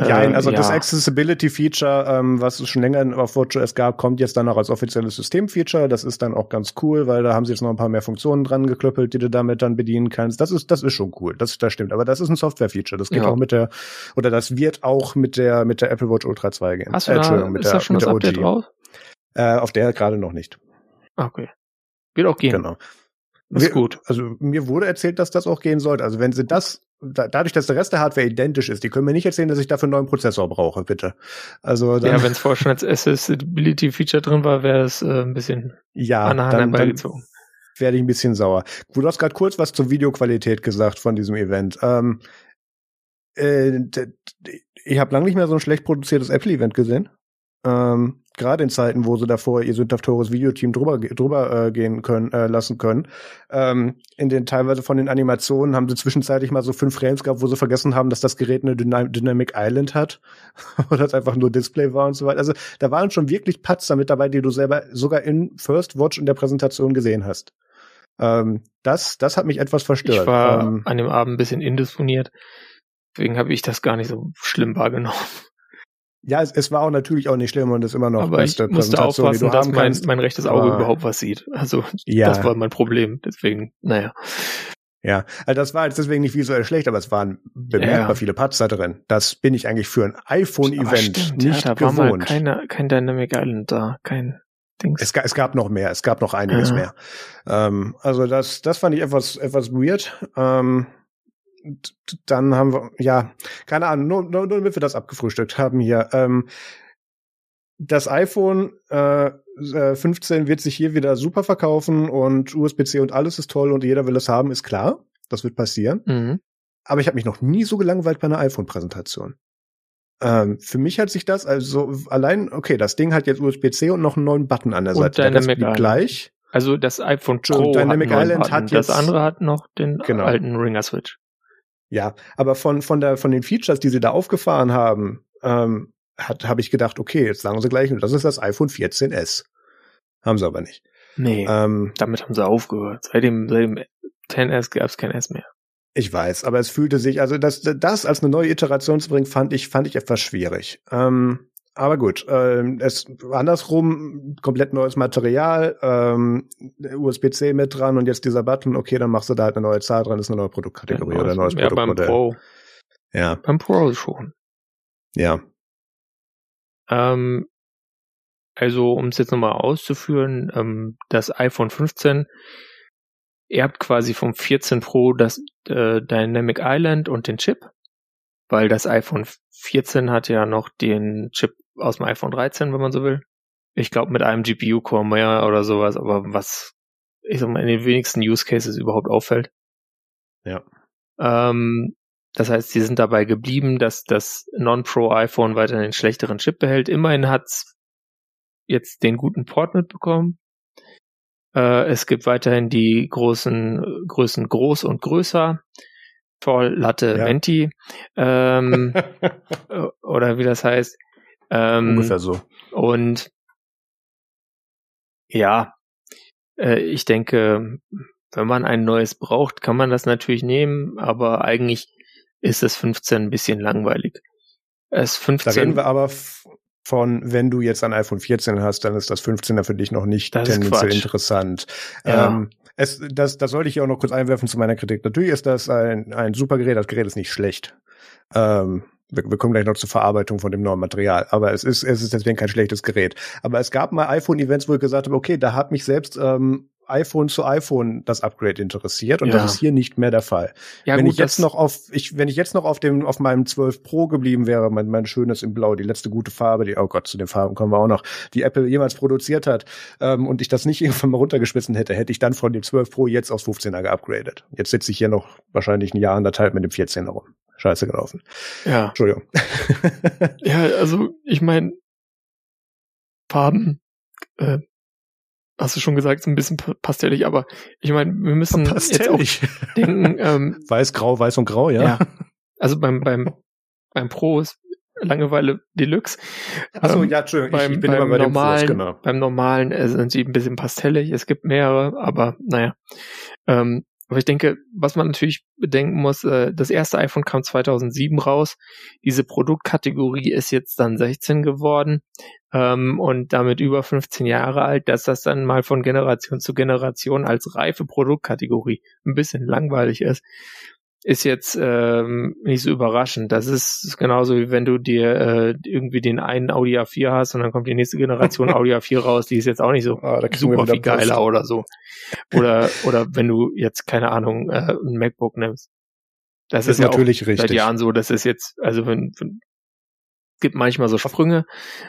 Speaker 1: ja, ähm, also ja. das Accessibility-Feature, ähm, was es schon länger auf WatchOS gab, kommt jetzt dann auch als offizielles System-Feature. Das ist dann auch ganz cool, weil da haben sie jetzt noch ein paar mehr Funktionen dran geklöppelt, die du damit dann bedienen kannst. Das ist, das ist schon cool. Das, das stimmt. Aber das ist ein Software-Feature. Das geht ja. auch mit der, oder das wird auch mit der, mit der Apple Watch Ultra 2 gehen.
Speaker 2: Hast du äh, da, mit ist der, da schon mit das Update OG. drauf?
Speaker 1: Äh, auf der gerade noch nicht.
Speaker 2: Okay. Wird auch gehen.
Speaker 1: Genau. Ist gut. Also mir wurde erzählt, dass das auch gehen sollte. Also wenn sie das da, dadurch, dass der Rest der Hardware identisch ist, die können mir nicht erzählen, dass ich dafür einen neuen Prozessor brauche, bitte. Also
Speaker 2: dann, ja, wenn es vorher schon als Accessibility-Feature drin war, wäre es äh, ein bisschen
Speaker 1: ja, an der Hand herbeigezogen. Werde ich ein bisschen sauer. Du hast gerade kurz was zur Videoqualität gesagt von diesem Event. Ähm, äh, ich habe lange nicht mehr so ein schlecht produziertes Apple-Event gesehen. Ähm, Gerade in Zeiten, wo sie davor ihr sündhaft teures Videoteam drüber, drüber äh, gehen können, äh, lassen können. Ähm, in den teilweise von den Animationen haben sie zwischenzeitlich mal so fünf Frames gehabt, wo sie vergessen haben, dass das Gerät eine Dynam Dynamic Island hat oder es einfach nur Display war und so weiter. Also da waren schon wirklich Patzer mit dabei, die du selber sogar in First Watch in der Präsentation gesehen hast. Ähm, das, das hat mich etwas verstört.
Speaker 2: Ich war
Speaker 1: ähm,
Speaker 2: an dem Abend ein bisschen indisponiert. Deswegen habe ich das gar nicht so schlimm wahrgenommen.
Speaker 1: Ja, es, es war auch natürlich auch nicht schlimm und ist immer noch
Speaker 2: aber beste ich musste Präsentation, aufpassen, dass mein, mein rechtes Auge aber, überhaupt was sieht. Also ja. das war mein Problem. Deswegen, naja.
Speaker 1: Ja, also das war jetzt deswegen nicht visuell schlecht, aber es waren bemerkbar ja. viele Patzer drin. Das bin ich eigentlich für ein iPhone-Event nicht ja, da gewohnt. War mal
Speaker 2: keine, kein Dynamic Island da, kein Dings.
Speaker 1: Es, es gab noch mehr, es gab noch einiges ja. mehr. Ähm, also das, das fand ich etwas, etwas weird. Ähm, dann haben wir, ja, keine Ahnung, nur, nur, nur damit wir das abgefrühstückt haben hier. Ähm, das iPhone äh, 15 äh, wird sich hier wieder super verkaufen und USB-C und alles ist toll und jeder will es haben, ist klar. Das wird passieren. Mhm. Aber ich habe mich noch nie so gelangweilt bei einer iPhone-Präsentation. Ähm, für mich hat sich das also allein, okay, das Ding hat jetzt USB-C und noch einen neuen Button an der und Seite.
Speaker 2: Dynamic
Speaker 1: der gleich.
Speaker 2: Also das iPhone Pro
Speaker 1: Dynamic hat Island hat
Speaker 2: jetzt, das andere hat noch den genau. alten Ringer Switch.
Speaker 1: Ja, aber von, von, der, von den Features, die sie da aufgefahren haben, ähm, hat habe ich gedacht, okay, jetzt sagen sie gleich, das ist das iPhone 14s. Haben sie aber nicht.
Speaker 2: Nee, ähm, damit haben sie aufgehört. Seit dem, seit dem 10s gab es kein S mehr.
Speaker 1: Ich weiß, aber es fühlte sich, also das, das als eine neue Iteration zu bringen, fand ich, fand ich etwas schwierig. Ähm, aber gut, äh, es andersrum, komplett neues Material, ähm, USB-C mit dran und jetzt dieser Button, okay, dann machst du da halt eine neue Zahl dran, ist eine neue Produktkategorie ja, oder ein neues ja, Produktmodell.
Speaker 2: Beim Pro.
Speaker 1: Ja.
Speaker 2: Beim Pro schon.
Speaker 1: Ja.
Speaker 2: Ähm, also, um es jetzt nochmal auszuführen, ähm, das iPhone 15 erbt quasi vom 14 Pro das äh, Dynamic Island und den Chip, weil das iPhone 14 hat ja noch den Chip aus dem iPhone 13, wenn man so will. Ich glaube mit einem GPU-Core mehr oder sowas, aber was ich sag mal in den wenigsten Use Cases überhaupt auffällt.
Speaker 1: Ja.
Speaker 2: Ähm, das heißt, sie sind dabei geblieben, dass das Non-Pro iPhone weiter den schlechteren Chip behält. Immerhin hat's jetzt den guten Port mitbekommen. Äh, es gibt weiterhin die großen Größen groß und größer. Tall, Latte, ja. Venti. Ähm, oder wie das heißt.
Speaker 1: Ähm, Ungefähr so.
Speaker 2: Und ja, äh, ich denke, wenn man ein neues braucht, kann man das natürlich nehmen, aber eigentlich ist es 15 ein bisschen langweilig. Es 15.
Speaker 1: Da reden wir aber von, wenn du jetzt ein iPhone 14 hast, dann ist das 15er für dich noch nicht das tendenziell interessant. Ja. Ähm, es, das, das sollte ich auch noch kurz einwerfen zu meiner Kritik. Natürlich ist das ein, ein super Gerät, das Gerät ist nicht schlecht. Ähm, wir, wir kommen gleich noch zur Verarbeitung von dem neuen Material. Aber es ist, es ist deswegen kein schlechtes Gerät. Aber es gab mal iPhone-Events, wo ich gesagt habe, okay, da hat mich selbst ähm, iPhone zu iPhone das Upgrade interessiert und ja. das ist hier nicht mehr der Fall. Ja, wenn gut, ich jetzt noch auf ich wenn ich jetzt noch auf dem auf meinem 12 Pro geblieben wäre, mein, mein schönes in Blau, die letzte gute Farbe, die oh Gott, zu den Farben kommen wir auch noch, die Apple jemals produziert hat ähm, und ich das nicht irgendwann mal runtergeschmissen hätte, hätte ich dann von dem 12 Pro jetzt aufs 15er geupgradet. Jetzt sitze ich hier noch wahrscheinlich ein Jahr anderthalb mit dem 14er rum scheiße gelaufen.
Speaker 2: Ja.
Speaker 1: Entschuldigung.
Speaker 2: ja, also ich meine, Farben, äh, hast du schon gesagt, ist ein bisschen pastellig, aber ich meine, wir müssen pastellig. jetzt auch denken. Ähm,
Speaker 1: weiß, grau, weiß und grau, ja. ja.
Speaker 2: Also beim, beim, beim Pro ist Langeweile Deluxe.
Speaker 1: Achso, ähm, ja, Entschuldigung,
Speaker 2: beim, ich bin beim immer bei normalen, dem Fuß, genau. Beim normalen äh, sind sie ein bisschen pastellig. Es gibt mehrere, aber naja. Ähm, aber ich denke, was man natürlich bedenken muss, äh, das erste iPhone kam 2007 raus. Diese Produktkategorie ist jetzt dann 16 geworden ähm, und damit über 15 Jahre alt, dass das dann mal von Generation zu Generation als reife Produktkategorie ein bisschen langweilig ist ist jetzt ähm, nicht so überraschend. Das ist genauso wie wenn du dir äh, irgendwie den einen Audi A4 hast und dann kommt die nächste Generation Audi A4 raus, die ist jetzt auch nicht so ah, super viel geiler Post. oder so. Oder oder wenn du jetzt keine Ahnung äh, ein MacBook nimmst. Das ist, ist natürlich ja richtig. Seit Jahren so, das ist jetzt, also wenn, wenn gibt manchmal so Sprünge,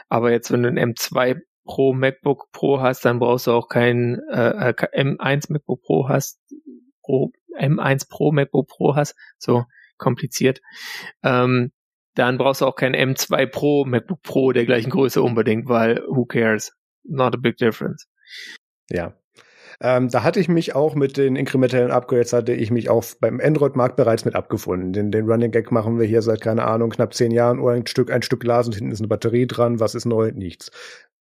Speaker 2: aber jetzt, wenn du ein M2 Pro MacBook Pro hast, dann brauchst du auch kein äh, äh M1 MacBook Pro hast, Pro, M1 Pro MacBook Pro hast, so kompliziert. Ähm, dann brauchst du auch kein M2 Pro MacBook Pro der gleichen Größe unbedingt, weil who cares? Not a big difference.
Speaker 1: Ja. Ähm, da hatte ich mich auch mit den inkrementellen Upgrades, hatte ich mich auch beim Android-Markt bereits mit abgefunden. Den, den Running Gag machen wir hier seit, keine Ahnung, knapp zehn Jahren. Oder ein Stück, ein Stück Glas und hinten ist eine Batterie dran. Was ist neu? Nichts.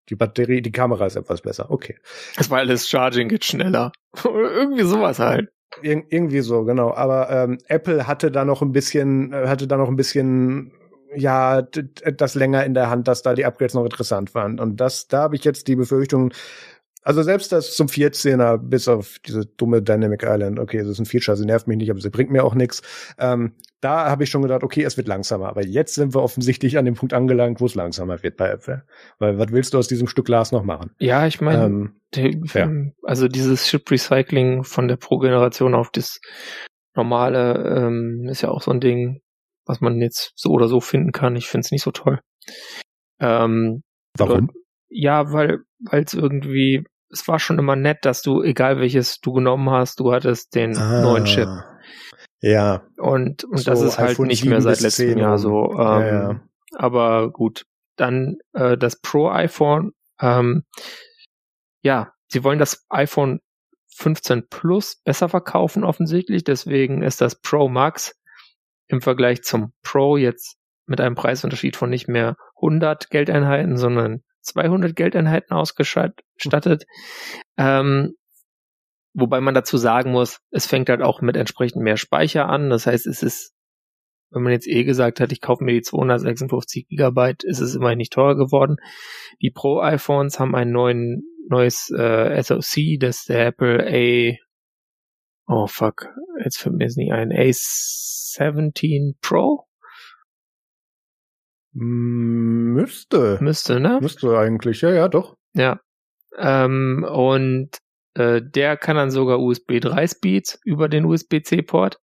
Speaker 1: Die Batterie, die Kamera ist etwas besser. Okay.
Speaker 2: Das war alles Charging geht schneller. Irgendwie sowas halt.
Speaker 1: Ir irgendwie so, genau. Aber ähm, Apple hatte da noch ein bisschen, äh, hatte da noch ein bisschen ja, das länger in der Hand, dass da die Upgrades noch interessant waren. Und das, da habe ich jetzt die Befürchtung, also selbst das zum 14er, bis auf diese dumme Dynamic Island, okay, das ist ein Feature, sie nervt mich nicht, aber sie bringt mir auch nichts. Ähm, da habe ich schon gedacht, okay, es wird langsamer. Aber jetzt sind wir offensichtlich an dem Punkt angelangt, wo es langsamer wird bei Apple. Weil was willst du aus diesem Stück Glas noch machen?
Speaker 2: Ja, ich meine, ähm, ja. also dieses Chip Recycling von der Pro-Generation auf das normale ähm, ist ja auch so ein Ding, was man jetzt so oder so finden kann. Ich finde es nicht so toll. Ähm,
Speaker 1: Warum?
Speaker 2: Ja, weil weil es irgendwie, es war schon immer nett, dass du, egal welches du genommen hast, du hattest den ah, neuen Chip.
Speaker 1: Ja.
Speaker 2: Und, und so das ist halt nicht mehr seit letztem Jahr so. Ähm, ja, ja. Aber gut. Dann äh, das Pro iPhone. Ähm, ja, sie wollen das iPhone 15 Plus besser verkaufen offensichtlich. Deswegen ist das Pro Max im Vergleich zum Pro jetzt mit einem Preisunterschied von nicht mehr 100 Geldeinheiten, sondern 200 Geldeinheiten ausgestattet. Ähm, wobei man dazu sagen muss, es fängt halt auch mit entsprechend mehr Speicher an. Das heißt, es ist, wenn man jetzt eh gesagt hat, ich kaufe mir die 256 Gigabyte, ist es immerhin nicht teurer geworden. Die Pro iPhones haben ein neuen, neues äh, SoC, das der Apple A Oh fuck, jetzt fällt mir jetzt nicht ein. A17 Pro?
Speaker 1: Müsste.
Speaker 2: Müsste, ne?
Speaker 1: Müsste eigentlich, ja, ja, doch.
Speaker 2: Ja. Ähm, und äh, der kann dann sogar USB 3 Speeds über den USB-C-Port.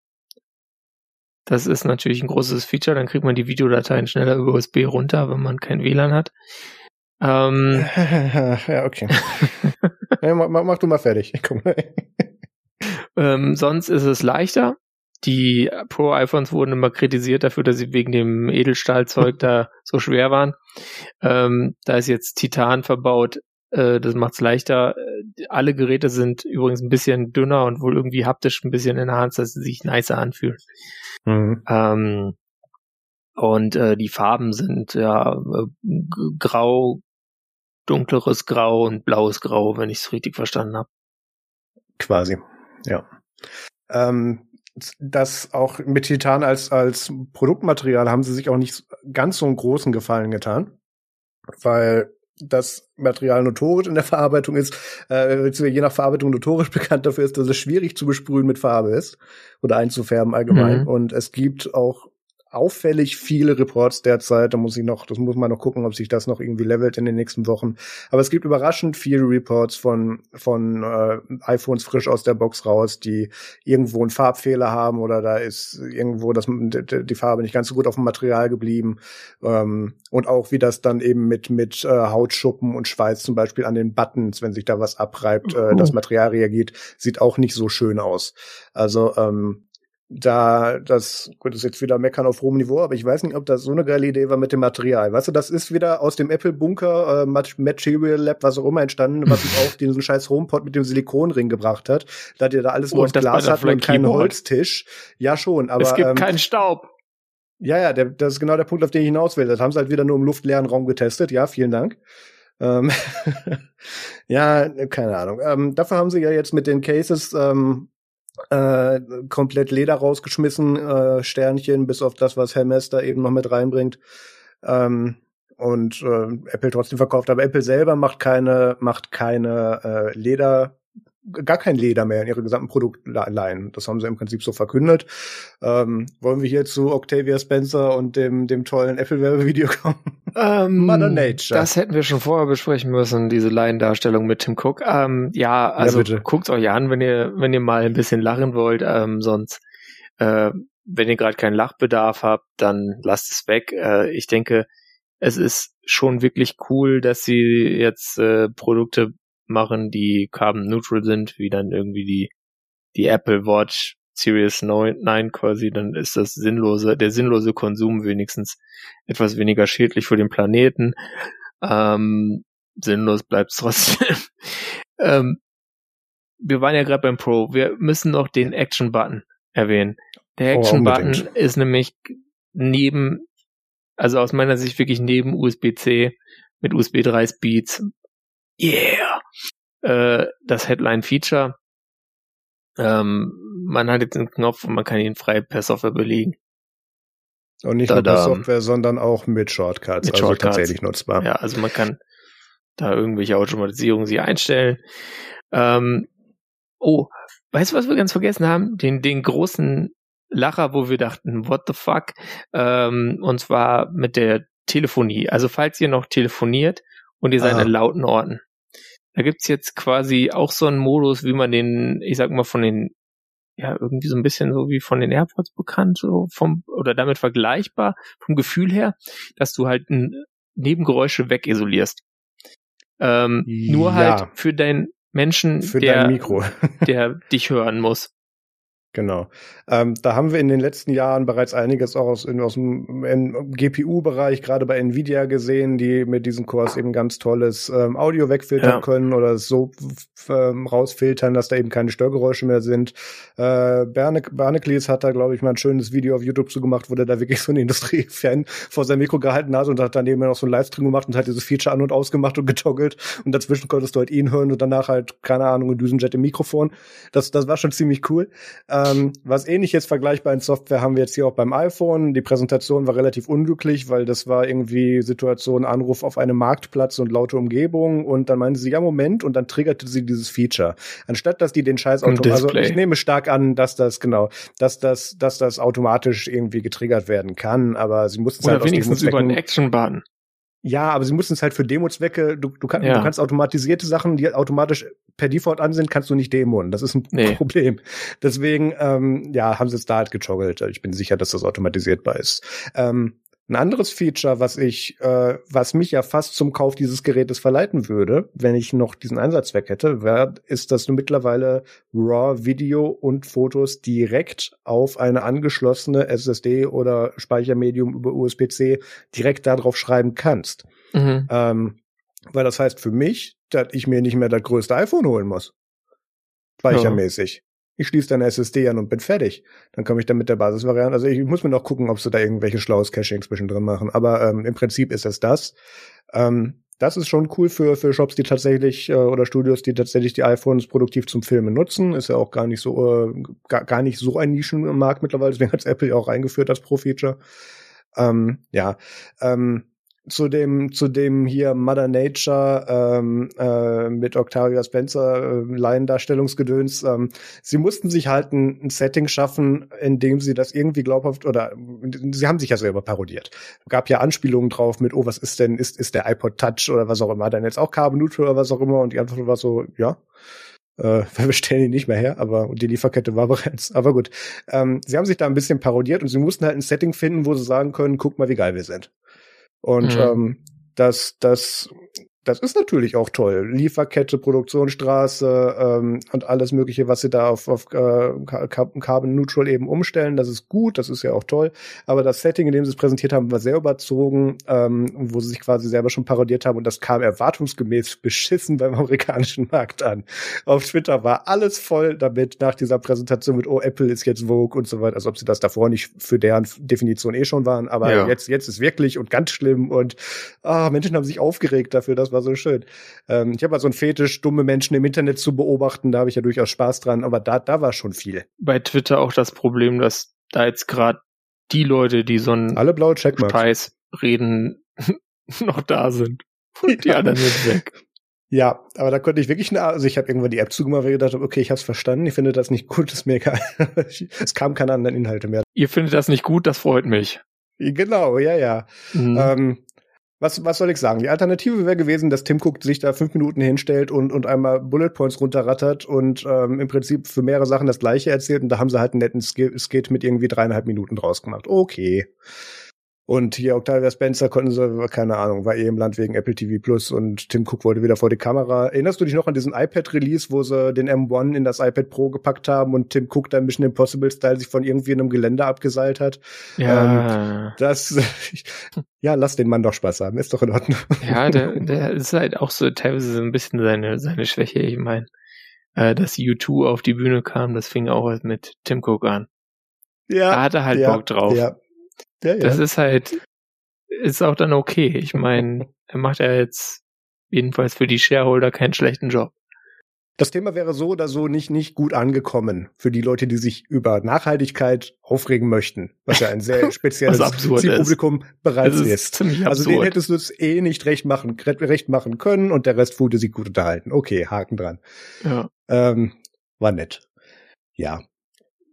Speaker 2: Das ist natürlich ein großes Feature, dann kriegt man die Videodateien schneller über USB runter, wenn man kein WLAN hat.
Speaker 1: Ähm, ja, okay. ja, mach, mach, du mal fertig. Komm.
Speaker 2: ähm, sonst ist es leichter. Die Pro-iPhones wurden immer kritisiert dafür, dass sie wegen dem Edelstahlzeug da so schwer waren. Ähm, da ist jetzt Titan verbaut. Äh, das macht es leichter. Alle Geräte sind übrigens ein bisschen dünner und wohl irgendwie haptisch ein bisschen in der Hand, dass sie sich nicer anfühlen. Mhm. Ähm, und äh, die Farben sind ja äh, grau, dunkleres Grau und blaues Grau, wenn ich es richtig verstanden habe.
Speaker 1: Quasi, ja. Ähm, das auch mit Titan als, als Produktmaterial haben sie sich auch nicht ganz so einen großen Gefallen getan, weil das Material notorisch in der Verarbeitung ist, äh, je nach Verarbeitung notorisch bekannt dafür ist, dass es schwierig zu besprühen mit Farbe ist oder einzufärben allgemein. Mhm. Und es gibt auch auffällig viele Reports derzeit. Da muss ich noch, das muss man noch gucken, ob sich das noch irgendwie levelt in den nächsten Wochen. Aber es gibt überraschend viele Reports von von äh, iPhones frisch aus der Box raus, die irgendwo einen Farbfehler haben oder da ist irgendwo das, die Farbe nicht ganz so gut auf dem Material geblieben. Ähm, und auch wie das dann eben mit mit äh, Hautschuppen und Schweiß zum Beispiel an den Buttons, wenn sich da was abreibt, äh, das Material reagiert, sieht auch nicht so schön aus. Also ähm, da, das, gut, das ist jetzt wieder meckern auf hohem Niveau, aber ich weiß nicht, ob das so eine geile Idee war mit dem Material. Weißt du, das ist wieder aus dem Apple-Bunker, äh, Material Lab, was auch immer entstanden, was uns auf diesen scheiß HomePod mit dem Silikonring gebracht hat. Da ihr da alles oh, nur aus Glas hat und keinen Holztisch. Ja, schon, aber.
Speaker 2: Es gibt ähm, keinen Staub.
Speaker 1: Ja, ja, der, das ist genau der Punkt, auf den ich hinaus will. Das haben sie halt wieder nur im luftleeren Raum getestet. Ja, vielen Dank. Ähm, ja, keine Ahnung. Ähm, dafür haben sie ja jetzt mit den Cases ähm, äh, komplett Leder rausgeschmissen, äh, Sternchen, bis auf das, was Hermes da eben noch mit reinbringt. Ähm, und äh, Apple trotzdem verkauft, aber Apple selber macht keine, macht keine äh, Leder gar kein Leder mehr in ihre gesamten Produktline. Das haben sie im Prinzip so verkündet. Ähm, wollen wir hier zu Octavia Spencer und dem, dem tollen Apple-Werbevideo kommen?
Speaker 2: Ähm, Mother Nature. Das hätten wir schon vorher besprechen müssen, diese Laiendarstellung mit Tim Cook. Ähm, ja, also ja, guckt euch an, wenn ihr, wenn ihr mal ein bisschen lachen wollt, ähm, sonst Äh, wenn ihr gerade keinen Lachbedarf habt, dann lasst es weg. Äh, ich denke, es ist schon wirklich cool, dass sie jetzt äh, Produkte machen, die carbon neutral sind, wie dann irgendwie die, die Apple Watch Series 9, 9 quasi, dann ist das sinnlose, der sinnlose Konsum wenigstens etwas weniger schädlich für den Planeten. Ähm, sinnlos bleibt es trotzdem. ähm, wir waren ja gerade beim Pro. Wir müssen noch den Action-Button erwähnen. Der oh, Action-Button oh, ist nämlich neben, also aus meiner Sicht wirklich neben USB-C mit USB 3 Speeds. Yeah! Äh, das Headline-Feature. Ähm, man hat jetzt einen Knopf und man kann ihn frei per Software belegen.
Speaker 1: Und nicht nur per Software, sondern auch mit Shortcuts,
Speaker 2: mit also Shortcuts. tatsächlich nutzbar. Ja, also man kann da irgendwelche Automatisierungen sie einstellen. Ähm, oh, weißt du, was wir ganz vergessen haben? Den, den großen Lacher, wo wir dachten, what the fuck? Ähm, und zwar mit der Telefonie. Also falls ihr noch telefoniert und ihr seid Aha. in lauten Orten. Da gibt's jetzt quasi auch so einen Modus, wie man den, ich sag mal, von den, ja, irgendwie so ein bisschen so wie von den AirPods bekannt, so vom, oder damit vergleichbar, vom Gefühl her, dass du halt Nebengeräusche wegisolierst. Ähm, ja. Nur halt für deinen Menschen,
Speaker 1: für
Speaker 2: der,
Speaker 1: dein Mikro.
Speaker 2: der dich hören muss.
Speaker 1: Genau. Ähm, da haben wir in den letzten Jahren bereits einiges auch aus, aus dem GPU-Bereich, gerade bei Nvidia gesehen, die mit diesem Kurs eben ganz tolles ähm, Audio wegfiltern ja. können oder es so ähm, rausfiltern, dass da eben keine Störgeräusche mehr sind. Äh, Berne, Barneklis hat da, glaube ich, mal ein schönes Video auf YouTube zu gemacht, wo der da wirklich so ein Industriefan vor seinem Mikro gehalten hat und hat dann eben noch so ein Livestream gemacht und hat dieses Feature an und ausgemacht und getoggelt und dazwischen konntest du halt ihn hören und danach halt, keine Ahnung, ein Düsenjet im Mikrofon. Das, das war schon ziemlich cool. Äh, ähm, was ähnliches vergleichbar in Software haben wir jetzt hier auch beim iPhone. Die Präsentation war relativ unglücklich, weil das war irgendwie Situation Anruf auf einem Marktplatz und laute Umgebung und dann meinte sie, ja Moment und dann triggerte sie dieses Feature. Anstatt dass die den Scheiß automatisch, also ich nehme stark an, dass das genau, dass das, dass das automatisch irgendwie getriggert werden kann, aber sie mussten es
Speaker 2: halt wenigstens über einen Action-Button.
Speaker 1: Ja, aber sie mussten es halt für Demo-Zwecke, du, du, kann, ja. du kannst automatisierte Sachen, die automatisch per Default an sind, kannst du nicht demonen. Das ist ein nee. Problem. Deswegen, ähm, ja, haben sie es da halt gejoggelt. Ich bin sicher, dass das automatisierbar ist. Ähm, ein anderes Feature, was ich, äh, was mich ja fast zum Kauf dieses Gerätes verleiten würde, wenn ich noch diesen Einsatzzweck hätte, wär, ist, dass du mittlerweile RAW Video und Fotos direkt auf eine angeschlossene SSD oder Speichermedium über USB-C direkt darauf schreiben kannst. Mhm. Ähm, weil das heißt für mich, dass ich mir nicht mehr das größte iPhone holen muss. Speichermäßig. Ich schließe dann SSD an und bin fertig. Dann komme ich dann mit der Basisvariante. Also ich muss mir noch gucken, ob sie da irgendwelche schlaues Caching zwischendrin machen. Aber ähm, im Prinzip ist es das. Ähm, das ist schon cool für, für Shops, die tatsächlich äh, oder Studios, die tatsächlich die iPhones produktiv zum Filmen nutzen. Ist ja auch gar nicht so äh, gar, gar nicht so ein Nischenmarkt mittlerweile. Deswegen hat Apple auch eingeführt als Pro-Feature. Ähm, ja, ähm, zu dem zu dem hier Mother Nature ähm, äh, mit Octavia Spencer äh, Laiendarstellungsgedöns. Ähm, sie mussten sich halt ein, ein, Setting schaffen, in dem sie das irgendwie glaubhaft oder sie haben sich ja selber parodiert. Gab ja Anspielungen drauf mit, oh, was ist denn, ist ist der iPod Touch oder was auch immer, dann jetzt auch Carbon Neutral oder was auch immer und die Antwort war so, ja. Äh, wir stellen ihn nicht mehr her, aber die Lieferkette war bereits. Aber gut. Ähm, sie haben sich da ein bisschen parodiert und sie mussten halt ein Setting finden, wo sie sagen können, guck mal, wie geil wir sind. Und mhm. ähm, das, das das ist natürlich auch toll. Lieferkette, Produktionsstraße ähm, und alles Mögliche, was sie da auf, auf äh, Carbon Neutral eben umstellen, das ist gut, das ist ja auch toll. Aber das Setting, in dem sie es präsentiert haben, war sehr überzogen, ähm, wo sie sich quasi selber schon parodiert haben und das kam erwartungsgemäß beschissen beim amerikanischen Markt an. Auf Twitter war alles voll damit nach dieser Präsentation mit, oh, Apple ist jetzt Vogue und so weiter, als ob sie das davor nicht für deren Definition eh schon waren. Aber ja. jetzt, jetzt ist wirklich und ganz schlimm und ah, Menschen haben sich aufgeregt dafür, dass war so schön. Ähm, ich habe halt so einen Fetisch, dumme Menschen im Internet zu beobachten, da habe ich ja durchaus Spaß dran, aber da, da war schon viel.
Speaker 2: Bei Twitter auch das Problem, dass da jetzt gerade die Leute, die so einen
Speaker 1: Alle blaue Checkmarks.
Speaker 2: Scheiß reden, noch da sind. Und die anderen sind weg.
Speaker 1: Ja, aber da konnte ich wirklich, eine, also ich habe irgendwann die App zugemacht, weil ich gedacht habe, okay, ich habe es verstanden, ich finde das nicht gut, ist mir egal. es kam keine anderen Inhalte mehr.
Speaker 2: Ihr findet das nicht gut, das freut mich.
Speaker 1: Genau, ja, ja. Mhm. Ähm, was, was soll ich sagen? Die Alternative wäre gewesen, dass Tim Cook sich da fünf Minuten hinstellt und, und einmal Bullet Points runterrattert und ähm, im Prinzip für mehrere Sachen das Gleiche erzählt und da haben sie halt einen netten Skit mit irgendwie dreieinhalb Minuten draus gemacht. Okay. Und hier Octavia Spencer konnten sie, keine Ahnung, war eh im Land wegen Apple TV Plus und Tim Cook wollte wieder vor die Kamera. Erinnerst du dich noch an diesen iPad-Release, wo sie den M1 in das iPad Pro gepackt haben und Tim Cook dann Mission Impossible Style sich von irgendwie in einem Gelände abgeseilt hat?
Speaker 2: Ja.
Speaker 1: Ähm, das, ja, lass den Mann doch Spaß haben, ist doch in Ordnung.
Speaker 2: Ja, der, der ist halt auch so teilweise so ein bisschen seine, seine Schwäche. Ich meine, äh, dass U2 auf die Bühne kam, das fing auch mit Tim Cook an. Ja. Da hat er halt ja, Bock drauf. Ja. Ja, ja. Das ist halt, ist auch dann okay. Ich meine, er macht ja jetzt jedenfalls für die Shareholder keinen schlechten Job.
Speaker 1: Das Thema wäre so oder so nicht, nicht gut angekommen für die Leute, die sich über Nachhaltigkeit aufregen möchten, was ja ein sehr spezielles Zielpublikum ist. bereits ist. ist. Also den hättest du es eh nicht recht machen, recht machen können und der Rest wurde sich gut unterhalten. Okay, Haken dran. Ja. Ähm, war nett. Ja,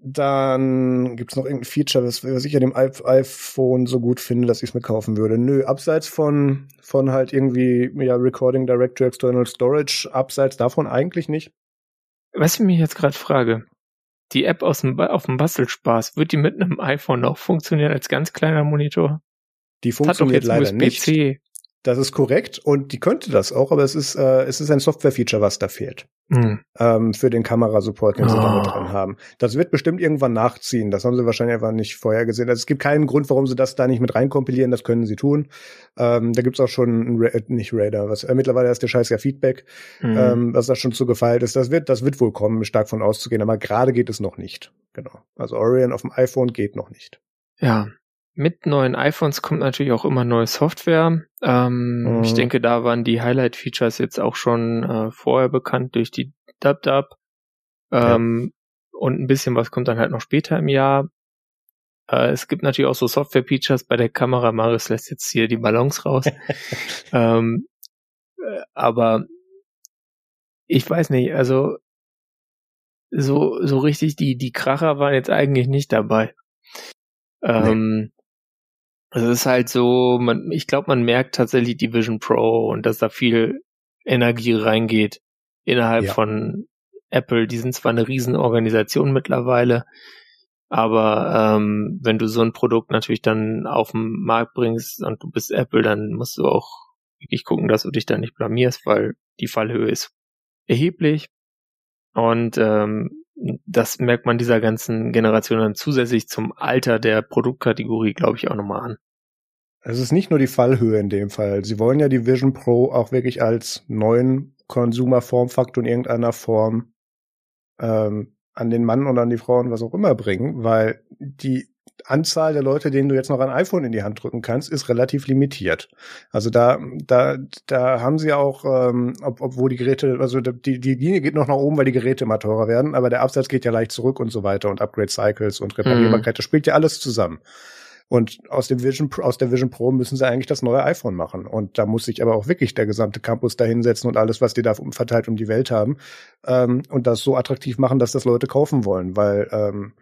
Speaker 1: dann gibt's noch irgendein Feature, was, was ich an dem iPhone so gut finde, dass ich es mir kaufen würde. Nö, abseits von, von halt irgendwie, ja, Recording Direct to External Storage, abseits davon eigentlich nicht.
Speaker 2: Was ich mich jetzt gerade frage, die App aus dem, auf dem Bastelspaß, wird die mit einem iPhone noch funktionieren als ganz kleiner Monitor?
Speaker 1: Die funktioniert leider nicht. Das ist korrekt und die könnte das auch, aber es ist, äh, es ist ein Software-Feature, was da fehlt. Mhm. Ähm, für den Kamerasupport, den oh. sie damit dran haben. Das wird bestimmt irgendwann nachziehen. Das haben sie wahrscheinlich einfach nicht vorher gesehen. Also es gibt keinen Grund, warum sie das da nicht mit reinkompilieren. Das können sie tun. Ähm, da gibt's auch schon Ra äh, nicht Radar, was äh, mittlerweile ist der Scheiß ja Feedback, mhm. ähm, was da schon zu gefeilt ist. Das wird, das wird wohl kommen, stark von auszugehen. Aber gerade geht es noch nicht. Genau. Also Orion auf dem iPhone geht noch nicht.
Speaker 2: Ja, mit neuen iPhones kommt natürlich auch immer neue Software. Ähm, mhm. Ich denke, da waren die Highlight-Features jetzt auch schon äh, vorher bekannt durch die DubDub. Ähm, ja. Und ein bisschen was kommt dann halt noch später im Jahr. Äh, es gibt natürlich auch so Software-Features bei der Kamera. Marius lässt jetzt hier die Ballons raus. ähm, äh, aber ich weiß nicht, also so, so richtig die, die Kracher waren jetzt eigentlich nicht dabei. Ähm, also es ist halt so, man, ich glaube, man merkt tatsächlich die Vision Pro und dass da viel Energie reingeht innerhalb ja. von Apple. Die sind zwar eine Riesenorganisation mittlerweile, aber ähm, wenn du so ein Produkt natürlich dann auf den Markt bringst und du bist Apple, dann musst du auch wirklich gucken, dass du dich da nicht blamierst, weil die Fallhöhe ist erheblich. Und ähm, das merkt man dieser ganzen Generation dann zusätzlich zum Alter der Produktkategorie, glaube ich, auch nochmal an.
Speaker 1: Es ist nicht nur die Fallhöhe in dem Fall. Sie wollen ja die Vision Pro auch wirklich als neuen Consumer-Formfaktor in irgendeiner Form ähm, an den Mann oder an die Frauen, was auch immer bringen, weil die Anzahl der Leute, denen du jetzt noch ein iPhone in die Hand drücken kannst, ist relativ limitiert. Also da, da, da haben sie auch, ähm, ob, obwohl die Geräte, also die, die Linie geht noch nach oben, weil die Geräte immer teurer werden, aber der Absatz geht ja leicht zurück und so weiter und Upgrade Cycles und Reparierbarkeit, mhm. das spielt ja alles zusammen. Und aus dem Vision, aus der Vision Pro müssen sie eigentlich das neue iPhone machen. Und da muss sich aber auch wirklich der gesamte Campus da hinsetzen und alles, was die da verteilt um die Welt haben, ähm, und das so attraktiv machen, dass das Leute kaufen wollen, weil ähm,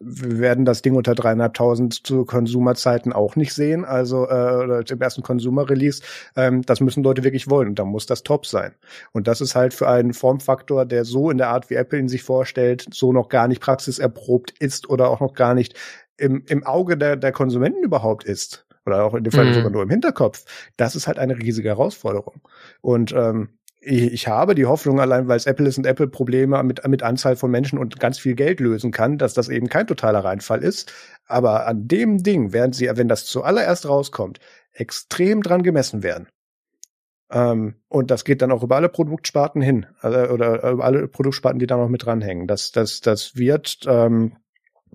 Speaker 1: wir werden das Ding unter dreieinhalbtausend zu Konsumerzeiten auch nicht sehen, also äh, oder im ersten Consumer-Release. Ähm, das müssen Leute wirklich wollen und da muss das top sein. Und das ist halt für einen Formfaktor, der so in der Art, wie Apple ihn sich vorstellt, so noch gar nicht praxiserprobt ist oder auch noch gar nicht im, im Auge der, der Konsumenten überhaupt ist. Oder auch in dem Fall mhm. sogar nur im Hinterkopf. Das ist halt eine riesige Herausforderung. Und ähm, ich habe die Hoffnung, allein weil es Apple ist und Apple Probleme mit, mit Anzahl von Menschen und ganz viel Geld lösen kann, dass das eben kein totaler Reinfall ist. Aber an dem Ding werden sie, wenn das zuallererst rauskommt, extrem dran gemessen werden. Ähm, und das geht dann auch über alle Produktsparten hin, also, oder über alle Produktsparten, die da noch mit dranhängen. Das, das, das wird, ähm,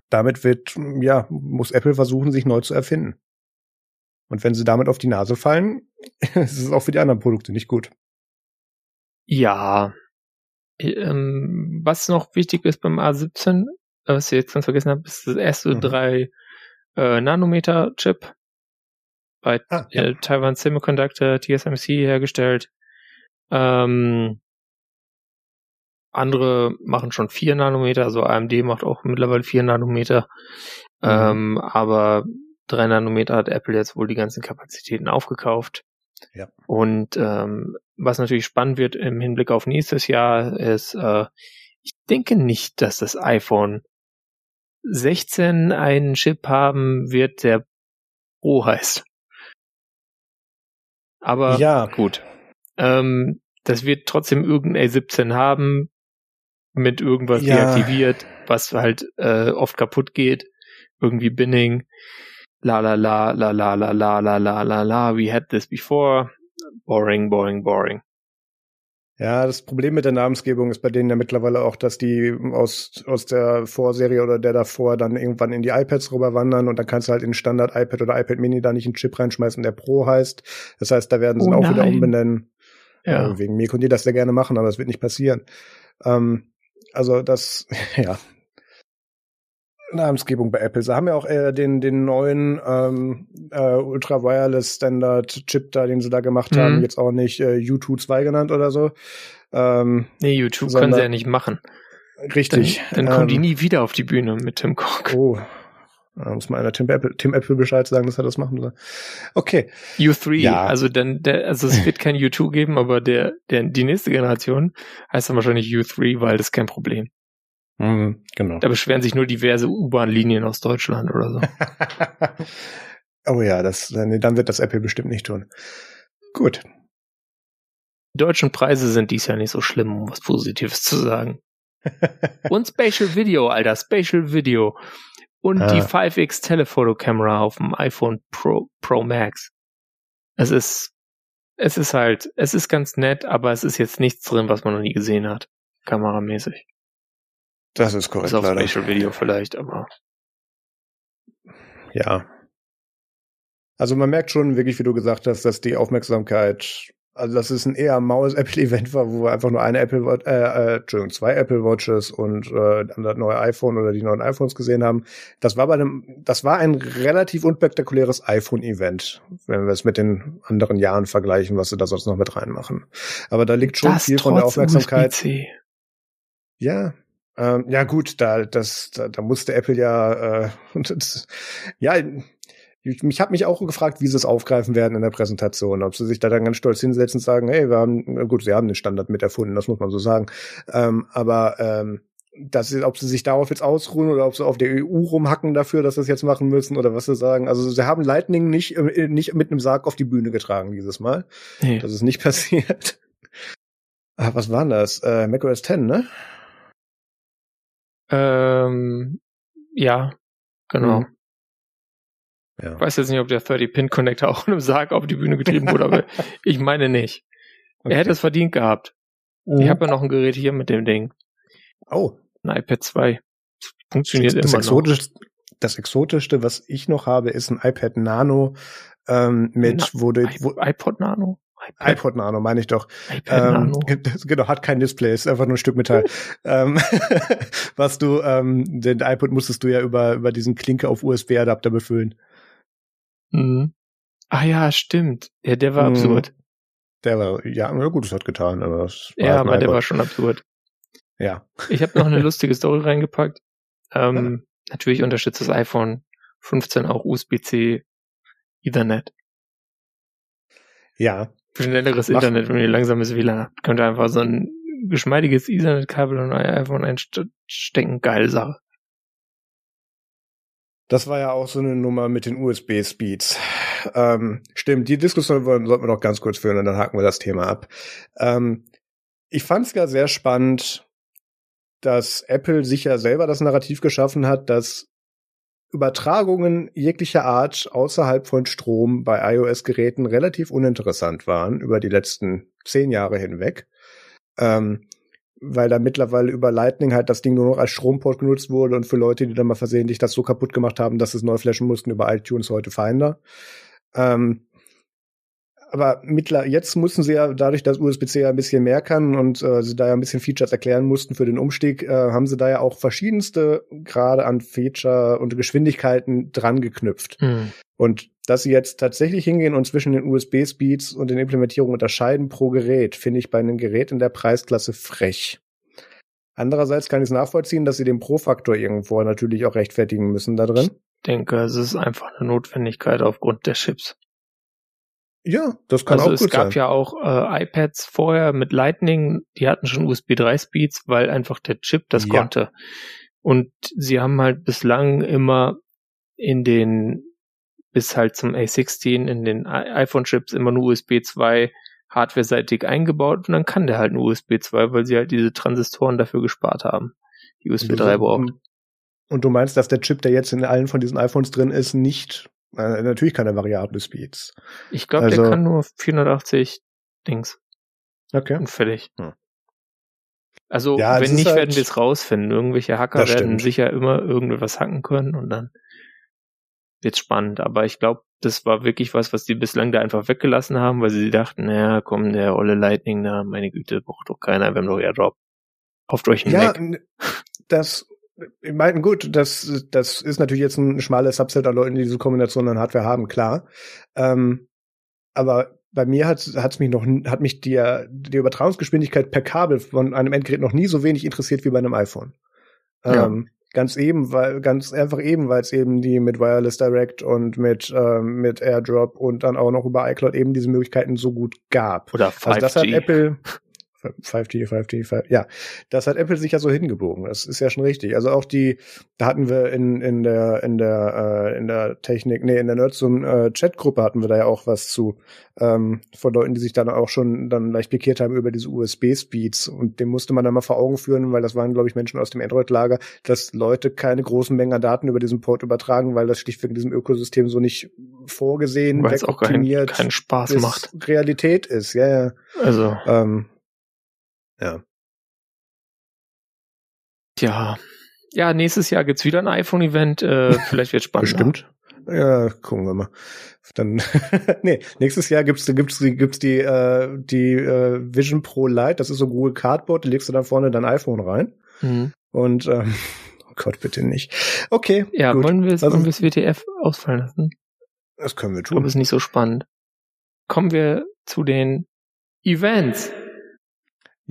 Speaker 1: damit wird, ja, muss Apple versuchen, sich neu zu erfinden. Und wenn sie damit auf die Nase fallen, ist es auch für die anderen Produkte nicht gut.
Speaker 2: Ja. Ähm, was noch wichtig ist beim A17, was ich jetzt ganz vergessen habe, ist das erste mhm. 3 äh, Nanometer Chip bei ah, ja. äh, Taiwan Semiconductor TSMC hergestellt. Ähm, andere machen schon 4 Nanometer, also AMD macht auch mittlerweile 4 Nanometer. Mhm. Ähm, aber 3 Nanometer hat Apple jetzt wohl die ganzen Kapazitäten aufgekauft.
Speaker 1: Ja.
Speaker 2: Und ähm, was natürlich spannend wird im Hinblick auf nächstes Jahr ist, äh, ich denke nicht, dass das iPhone 16 einen Chip haben wird, der Pro heißt. Aber
Speaker 1: Ja.
Speaker 2: gut. Ähm, das wird trotzdem irgendein A17 haben, mit irgendwas
Speaker 1: Ja.
Speaker 2: deaktiviert, was halt äh, oft kaputt geht. Irgendwie Binning. La la la la la la la la la la la. We had this before. Boring, boring, boring.
Speaker 1: Ja, das Problem mit der Namensgebung ist bei denen ja mittlerweile auch, dass die aus, aus der Vorserie oder der davor dann irgendwann in die iPads rüberwandern und dann kannst du halt in Standard iPad oder iPad Mini da nicht einen Chip reinschmeißen, der Pro heißt. Das heißt, da werden sie
Speaker 2: Oh
Speaker 1: ihn auch wieder
Speaker 2: nein.
Speaker 1: umbenennen.
Speaker 2: Ja.
Speaker 1: Äh, wegen mir könnt ihr das sehr gerne machen, aber das wird nicht passieren. Ähm, also das, ja. Namensgebung bei Apple. Sie haben ja auch äh, den, den neuen ähm, äh, Ultra Wireless Standard Chip da, den sie da gemacht
Speaker 2: Mhm.
Speaker 1: haben, jetzt auch nicht äh, U2 2 genannt oder so. Ähm,
Speaker 2: Nee, YouTube
Speaker 1: Sondern-
Speaker 2: können sie ja nicht machen. Dann,
Speaker 1: richtig.
Speaker 2: dann kommen die
Speaker 1: Ähm,
Speaker 2: nie wieder auf die Bühne mit Tim Cook.
Speaker 1: Oh. Da muss mal einer Tim Apple, Tim Apple Bescheid sagen, dass er das machen soll. Okay.
Speaker 2: U3,
Speaker 1: Ja.
Speaker 2: also dann, der, also es wird kein U2 geben, aber der, der, die nächste Generation heißt dann wahrscheinlich U3, weil das ist kein Problem.
Speaker 1: Mhm, genau.
Speaker 2: Da beschweren sich nur diverse U-Bahn-Linien aus Deutschland oder so.
Speaker 1: oh ja, das, nee, dann wird das Apple bestimmt nicht tun. Gut.
Speaker 2: Die deutschen Preise sind dies Jahr nicht so schlimm, um was Positives zu sagen. Und Spatial Video, Alter, Spatial Video. Und
Speaker 1: Ah.
Speaker 2: die 5X Telephoto Camera auf dem iPhone Pro, Pro Max. Es ist, es ist halt, es ist ganz nett, aber es ist jetzt nichts drin, was man noch nie gesehen hat. Kameramäßig.
Speaker 1: Das ist korrekt,
Speaker 2: Bis auf
Speaker 1: leider.
Speaker 2: Spatial Video vielleicht, aber.
Speaker 1: Ja. Also man merkt schon wirklich, wie du gesagt hast, dass die Aufmerksamkeit, also dass es ein eher maues Apple-Event war, wo wir einfach nur eine Apple Watch, äh, äh, Entschuldigung, zwei Apple Watches und äh, dann das neue iPhone oder die neuen iPhones gesehen haben. Das war bei einem, das war ein relativ unspektakuläres iPhone-Event, wenn wir es mit den anderen Jahren vergleichen, was sie da sonst noch mit reinmachen. Aber da liegt schon
Speaker 2: das
Speaker 1: viel von der Aufmerksamkeit.
Speaker 2: USB-C.
Speaker 1: Ja. Ähm, ja gut, da das da, da musste Apple ja äh, das, ja ich, mich habe mich auch gefragt, wie sie es aufgreifen werden in der Präsentation, ob sie sich da dann ganz stolz hinsetzen und sagen, hey, wir haben gut, sie haben den Standard mit erfunden, das muss man so sagen, ähm, aber ähm, dass sie, ob sie sich darauf jetzt ausruhen oder ob sie auf der EU rumhacken dafür, dass sie es jetzt machen müssen oder was sie sagen. Also sie haben Lightning nicht äh, nicht mit einem Sarg auf die Bühne getragen dieses Mal.
Speaker 2: Nee.
Speaker 1: Das ist nicht passiert. Ah, was war denn das? Äh, macOS 10, ne?
Speaker 2: Ähm, ja, genau.
Speaker 1: Mhm. Ja.
Speaker 2: Ich weiß jetzt nicht, ob der 30-Pin-Connector auch in einem Sarg auf die Bühne getrieben wurde, aber ich meine nicht. Er hätte es verdient gehabt.
Speaker 1: Mhm.
Speaker 2: Ich habe ja noch ein Gerät hier mit dem Ding.
Speaker 1: Oh,
Speaker 2: Ein iPad 2. Funktioniert
Speaker 1: das,
Speaker 2: immer noch.
Speaker 1: exotisch, das exotischste, was ich noch habe, ist ein iPad Nano ähm, mit,
Speaker 2: Na,
Speaker 1: wo, du,
Speaker 2: I-
Speaker 1: wo
Speaker 2: iPod Nano?
Speaker 1: iPod Nano, meine ich doch.
Speaker 2: iPad
Speaker 1: Ähm,
Speaker 2: Nano.
Speaker 1: genau, hat kein Display, ist einfach nur ein Stück Metall. ähm, was du, ähm, den iPod musstest du ja über, über diesen Klinke auf USB-Adapter befüllen.
Speaker 2: Mhm. Ah ja, stimmt. Ja, der war
Speaker 1: Mhm.
Speaker 2: absurd.
Speaker 1: Der war, ja, na gut, das hat getan, aber das war
Speaker 2: Ja,
Speaker 1: halt
Speaker 2: aber der war schon absurd.
Speaker 1: ja.
Speaker 2: Ich habe noch eine lustige Story reingepackt. Ähm, Natürlich unterstützt das iPhone 15 auch USB-C Ethernet.
Speaker 1: Ja,
Speaker 2: schnelleres
Speaker 1: Mach-
Speaker 2: Internet, wenn ihr langsames WLAN habt, könnt ihr einfach so ein geschmeidiges Ethernet-Kabel in euer iPhone einstecken. Geile Sache.
Speaker 1: Das war ja auch so eine Nummer mit den USB-Speeds. Ähm, stimmt, die Diskussion sollten wir noch ganz kurz führen und dann haken wir das Thema ab. Ähm, ich fand es ja sehr spannend, dass Apple sich ja selber das Narrativ geschaffen hat, dass Übertragungen jeglicher Art außerhalb von Strom bei iOS-Geräten relativ uninteressant waren über die letzten zehn Jahre hinweg. Ähm, weil da mittlerweile über Lightning halt das Ding nur noch als Stromport genutzt wurde und für Leute, die dann mal versehentlich das so kaputt gemacht haben, dass sie es neu flashen mussten über iTunes heute Finder. Ähm, aber mittler jetzt mussten sie ja dadurch, dass USB-C ja ein bisschen mehr kann und äh, sie da ja ein bisschen Features erklären mussten für den Umstieg, äh, haben sie da ja auch verschiedenste gerade an Feature und Geschwindigkeiten dran geknüpft.
Speaker 2: Hm.
Speaker 1: Und dass sie jetzt tatsächlich hingehen und zwischen den USB-Speeds und den Implementierungen unterscheiden pro Gerät, finde ich bei einem Gerät in der Preisklasse frech. Andererseits kann ich es nachvollziehen, dass sie den Pro-Faktor irgendwo natürlich auch rechtfertigen müssen da drin.
Speaker 2: denke, es ist einfach eine Notwendigkeit aufgrund der Chips.
Speaker 1: Ja, das kann
Speaker 2: also
Speaker 1: auch
Speaker 2: es
Speaker 1: gut
Speaker 2: gab
Speaker 1: sein.
Speaker 2: ja auch äh, iPads vorher mit Lightning, die hatten schon USB 3 Speeds, weil einfach der Chip das
Speaker 1: Ja.
Speaker 2: konnte. Und sie haben halt bislang immer in den bis halt zum A16 in den iPhone-Chips immer nur USB 2 hardware-seitig eingebaut und dann kann der halt nur USB 2, weil sie halt diese Transistoren dafür gespart haben, die USB 3 braucht.
Speaker 1: Und, und du meinst, dass der Chip, der jetzt in allen von diesen iPhones drin ist, nicht, äh, natürlich keine variable Speeds.
Speaker 2: Ich glaube,
Speaker 1: also-
Speaker 2: der kann nur 480 Dings
Speaker 1: Okay.
Speaker 2: und fertig.
Speaker 1: Hm.
Speaker 2: Also,
Speaker 1: Ja,
Speaker 2: wenn nicht,
Speaker 1: halt-
Speaker 2: werden wir es rausfinden. Irgendwelche Hacker werden
Speaker 1: stimmt.
Speaker 2: sicher immer irgendwas hacken können und dann wird's spannend. Aber ich glaube, das war wirklich was, was die bislang da einfach weggelassen haben, weil sie dachten, naja, komm, der olle Lightning da, meine Güte, braucht doch keiner, wir haben doch Airdrop. Kauft euch einen
Speaker 1: Ja,
Speaker 2: Mac.
Speaker 1: das, ich meine, gut, das, das ist natürlich jetzt ein schmales Subset an Leuten, die diese Kombination an Hardware haben, klar. Ähm, aber bei mir hat hat's mich noch hat mich die, die Übertragungsgeschwindigkeit per Kabel von einem Endgerät noch nie so wenig interessiert wie bei einem iPhone.
Speaker 2: Ja.
Speaker 1: Ähm, ganz eben, weil ganz einfach eben, weil es eben die mit Wireless Direct und mit ähm, mit AirDrop und dann auch noch über iCloud eben diese Möglichkeiten so gut gab.
Speaker 2: Oder 5G.
Speaker 1: Also das hat Apple 5G, 5G, 5, ja, das hat Apple sich ja so hingebogen. Das ist ja schon richtig. Also auch die, da hatten wir in in der in der äh, in der Technik, nee, in der Nerdsum äh, Chatgruppe hatten wir da ja auch was zu ähm, von Leuten, die sich dann auch schon dann leicht pikiert haben über diese USB-Speeds und dem musste man dann mal vor Augen führen, weil das waren glaube ich Menschen aus dem Android-Lager, dass Leute keine großen Mengen an Daten über diesen Port übertragen, weil das schlichtweg in diesem Ökosystem so nicht vorgesehen,
Speaker 2: weil es auch keinen, keinen Spaß macht.
Speaker 1: Realität ist. Ja, ja.
Speaker 2: Also,
Speaker 1: Ähm, ja.
Speaker 2: ja. Ja, nächstes Jahr gibt's wieder ein iPhone-Event. Äh, vielleicht wird spannend.
Speaker 1: Bestimmt. Ja, gucken wir mal. Dann, nee, nächstes Jahr gibt's gibt's gibt's die äh, die äh, Vision Pro Lite. Das ist so Google Cardboard. Da legst du dann vorne dein iPhone rein
Speaker 2: Mhm.
Speaker 1: und ähm, oh Gott bitte nicht. Okay,
Speaker 2: Ja,
Speaker 1: gut.
Speaker 2: wollen wir es
Speaker 1: Also-
Speaker 2: wollen wir das WTF ausfallen lassen?
Speaker 1: das können wir tun.
Speaker 2: es ist nicht so spannend. Kommen wir zu den Events.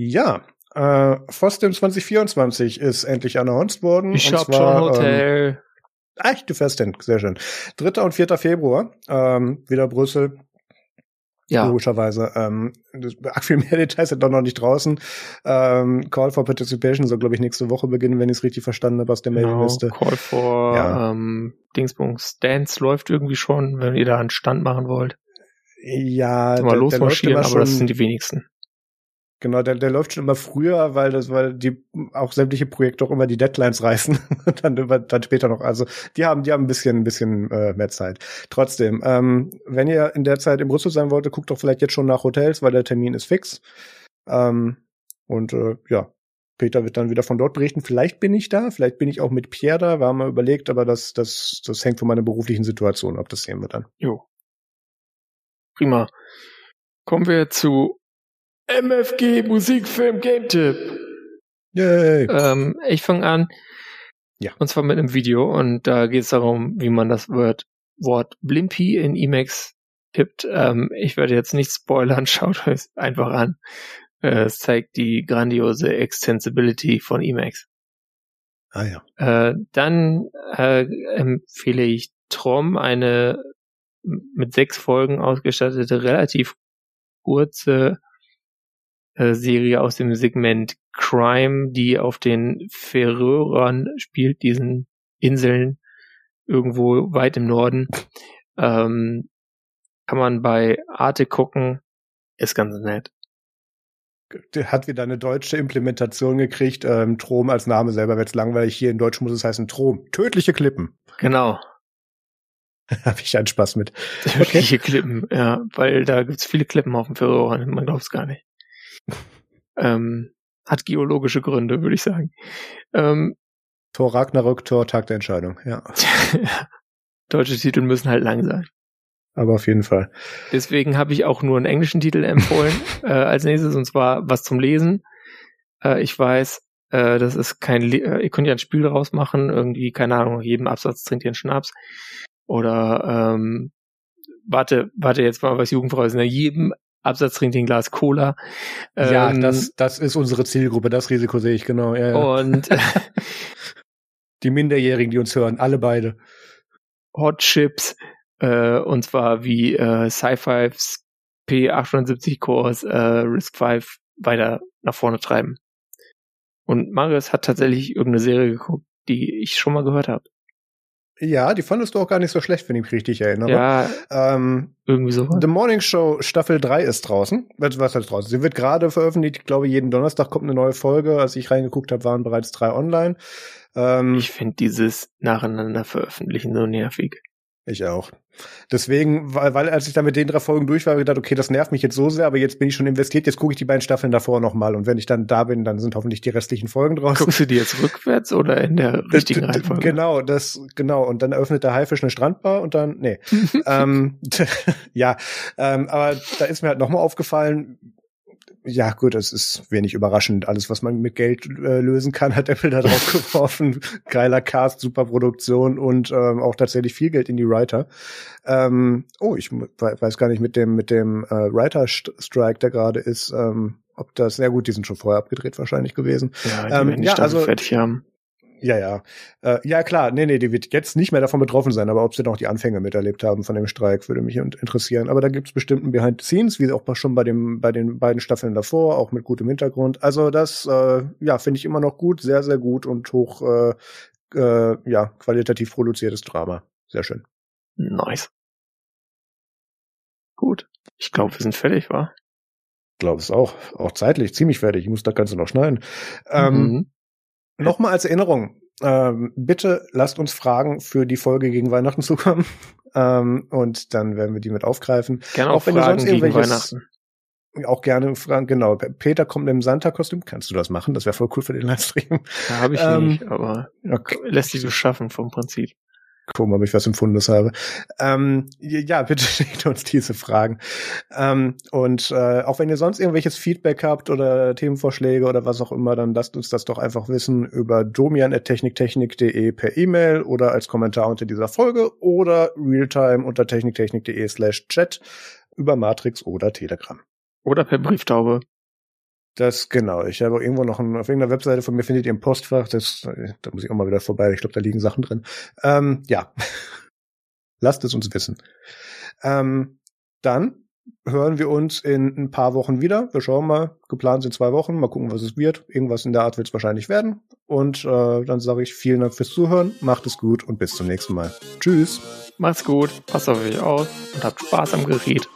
Speaker 1: Ja, äh, FOSDEM 2024 ist endlich announced worden.
Speaker 2: Ich
Speaker 1: und
Speaker 2: hab schon
Speaker 1: Ähm,
Speaker 2: Hotel.
Speaker 1: ach, du fährst hin. Sehr schön. 3. und 4. Februar. Ähm, wieder Brüssel.
Speaker 2: ja,
Speaker 1: Logischerweise. Ähm, das, viel mehr Details sind doch noch nicht draußen. Ähm, Call for Participation soll, glaube ich, nächste Woche beginnen, wenn ich es richtig verstanden habe aus der
Speaker 2: genau.
Speaker 1: Mailingliste.
Speaker 2: Call for
Speaker 1: Ja.
Speaker 2: ähm, Dingsbums Dance läuft irgendwie schon, wenn ihr da einen Stand machen wollt.
Speaker 1: Ja,
Speaker 2: Mal losmarschieren, aber das sind die wenigsten.
Speaker 1: Genau, der, der läuft schon immer früher, weil das, weil die auch sämtliche Projekte auch immer die Deadlines reißen und dann über, dann später noch. Also die haben, die haben ein bisschen, ein bisschen äh, mehr Zeit. Trotzdem, ähm, wenn ihr in der Zeit in Brüssel sein wollt, guckt doch vielleicht jetzt schon nach Hotels, weil der Termin ist fix. Ähm, und äh, ja, Peter wird dann wieder von dort berichten. Vielleicht bin ich da, vielleicht bin ich auch mit Pierre da. Wir haben mal überlegt, aber das, das, das hängt von meiner beruflichen Situation ab. Das sehen wir dann.
Speaker 2: Jo. Prima. Kommen wir zu MFG Musikfilm Game Tipp.
Speaker 1: Yay!
Speaker 2: Ähm, ich fange an.
Speaker 1: Ja.
Speaker 2: Und zwar mit einem Video und da geht es darum, wie man das Wort, Wort Blimpy in Emacs tippt. Ähm, ich werde jetzt nicht spoilern, schaut euch einfach an. Äh, es zeigt die grandiose Extensibility von Emacs.
Speaker 1: ah ja.
Speaker 2: Äh, dann äh, empfehle ich Trom, eine mit sechs Folgen ausgestattete, relativ kurze äh, Serie aus dem Segment Crime, die auf den Färöern spielt, diesen Inseln irgendwo weit im Norden. Ähm, kann man bei Arte gucken, ist ganz nett.
Speaker 1: Hat wieder eine deutsche Implementation gekriegt. Ähm, Trom als Name selber wird's langweilig. Hier in Deutsch muss es heißen Trom. Tödliche Klippen.
Speaker 2: Genau.
Speaker 1: Habe ich einen Spaß mit.
Speaker 2: Tödliche Klippen, ja, weil da gibt's viele Klippen auf dem Färöern, man glaubt's gar nicht. ähm, hat geologische Gründe, würde ich sagen. Ähm,
Speaker 1: Tor Ragnarök, Tor Tag der Entscheidung. Ja,
Speaker 2: deutsche Titel müssen halt lang sein.
Speaker 1: aber auf jeden Fall.
Speaker 2: Deswegen habe ich auch nur einen englischen Titel empfohlen äh, als nächstes, und zwar was zum Lesen. Äh, ich weiß, äh, das ist kein, Le äh, ihr könnt ja ein Spiel daraus machen, irgendwie, keine Ahnung, nach jedem Absatz trinkt ihr einen Schnaps. Oder ähm, warte, warte jetzt mal was Jugendfreies, nach jedem Absatz trinkt ein Glas Cola.
Speaker 1: ja,
Speaker 2: Ähm,
Speaker 1: das, das ist unsere Zielgruppe. Das Risiko sehe ich genau. Ja, ja.
Speaker 2: Und
Speaker 1: Die Minderjährigen, die uns hören, alle beide.
Speaker 2: Hot Chips, äh, und zwar wie äh, Sci-Fi P870 Cores äh, Risk 5 weiter nach vorne treiben. Und Marius hat tatsächlich irgendeine Serie geguckt, die ich schon mal gehört habe.
Speaker 1: Ja, die fandest du auch gar nicht so schlecht, wenn ich mich richtig erinnere.
Speaker 2: Ja, ähm, irgendwie so.
Speaker 1: The Morning Show Staffel 3 ist draußen. Was heißt draußen? Sie wird gerade veröffentlicht. Ich glaube, jeden Donnerstag kommt eine neue Folge. Als ich reingeguckt habe, waren bereits drei online.
Speaker 2: Ähm, ich finde dieses nacheinander veröffentlichen so nervig.
Speaker 1: Ich auch. Deswegen, weil, weil als ich da mit den drei Folgen durch war, habe ich gedacht, okay, das nervt mich jetzt so sehr, aber jetzt bin ich schon investiert, jetzt gucke ich die beiden Staffeln davor nochmal und wenn ich dann da bin, dann sind hoffentlich die restlichen Folgen draußen.
Speaker 2: Guckst du die jetzt rückwärts oder in der richtigen Reihenfolge?
Speaker 1: Genau, das, genau. Und dann eröffnet der Haifisch eine Strandbar und dann, nee. ähm, ja, ähm, aber da ist mir halt nochmal aufgefallen, ja gut, es ist wenig überraschend. Alles, was man mit Geld äh, lösen kann, hat Apple da drauf geworfen. Geiler Cast, super Produktion und ähm, auch tatsächlich viel Geld in die Writer. Ähm, oh, ich weiß gar nicht mit dem mit dem äh, Writer-Strike, der gerade ist, ähm, ob das, sehr gut, die sind schon vorher abgedreht wahrscheinlich gewesen.
Speaker 2: Ja, die ähm, ja, also, fertig haben.
Speaker 1: Ja, ja. Äh, ja, klar. Nee, nee, die wird jetzt nicht mehr davon betroffen sein, aber ob sie noch die Anfänge miterlebt haben von dem Streik, würde mich interessieren. Aber da gibt's bestimmt ein Behind the Scenes, wie auch schon bei dem, bei den beiden Staffeln davor, auch mit gutem Hintergrund. Also das, äh, ja, finde ich immer noch gut, sehr, sehr gut und hoch, äh, äh, ja, qualitativ produziertes Drama. Sehr schön.
Speaker 2: Nice. Gut. Ich glaube, wir sind fertig, wa?
Speaker 1: Glaube es auch. Auch zeitlich ziemlich fertig. Ich muss das Ganze noch schneiden. Ähm, mhm. Nochmal als Erinnerung, ähm, bitte lasst uns Fragen für die Folge gegen Weihnachten zukommen. ähm, und dann werden wir die mit aufgreifen.
Speaker 2: Gerne auch, auch wenn Fragen du sonst gegen Weihnachten.
Speaker 1: Auch gerne Fragen, genau. Peter kommt im Santa-Kostüm. Kannst du das machen? Das wäre voll cool für den Livestream.
Speaker 2: Ja, habe ich ähm, nicht, aber okay. lässt sich so schaffen vom Prinzip
Speaker 1: gucken, ob ich was im Fundus habe. Ähm, ja, bitte schickt uns diese Fragen. Ähm, und äh, auch wenn ihr sonst irgendwelches Feedback habt oder Themenvorschläge oder was auch immer, dann lasst uns das doch einfach wissen über domian.techniktechnik.de per E-Mail oder als Kommentar unter dieser Folge oder realtime unter techniktechnik.de slash chat über Matrix oder Telegram.
Speaker 2: Oder per Brieftaube.
Speaker 1: Das genau. Ich habe irgendwo noch ein, auf irgendeiner Webseite von mir findet ihr im Postfach. Das, da muss ich auch mal wieder vorbei. Ich glaube, da liegen Sachen drin. Ähm, ja, lasst es uns wissen. Ähm, dann hören wir uns in ein paar Wochen wieder. Wir schauen mal. Geplant sind zwei Wochen. Mal gucken, was es wird. Irgendwas in der Art wird es wahrscheinlich werden. Und äh, dann sage ich vielen Dank fürs Zuhören. Macht es gut und bis zum nächsten Mal. Tschüss.
Speaker 2: Macht's gut. Passt auf euch auf und habt Spaß am Gerät.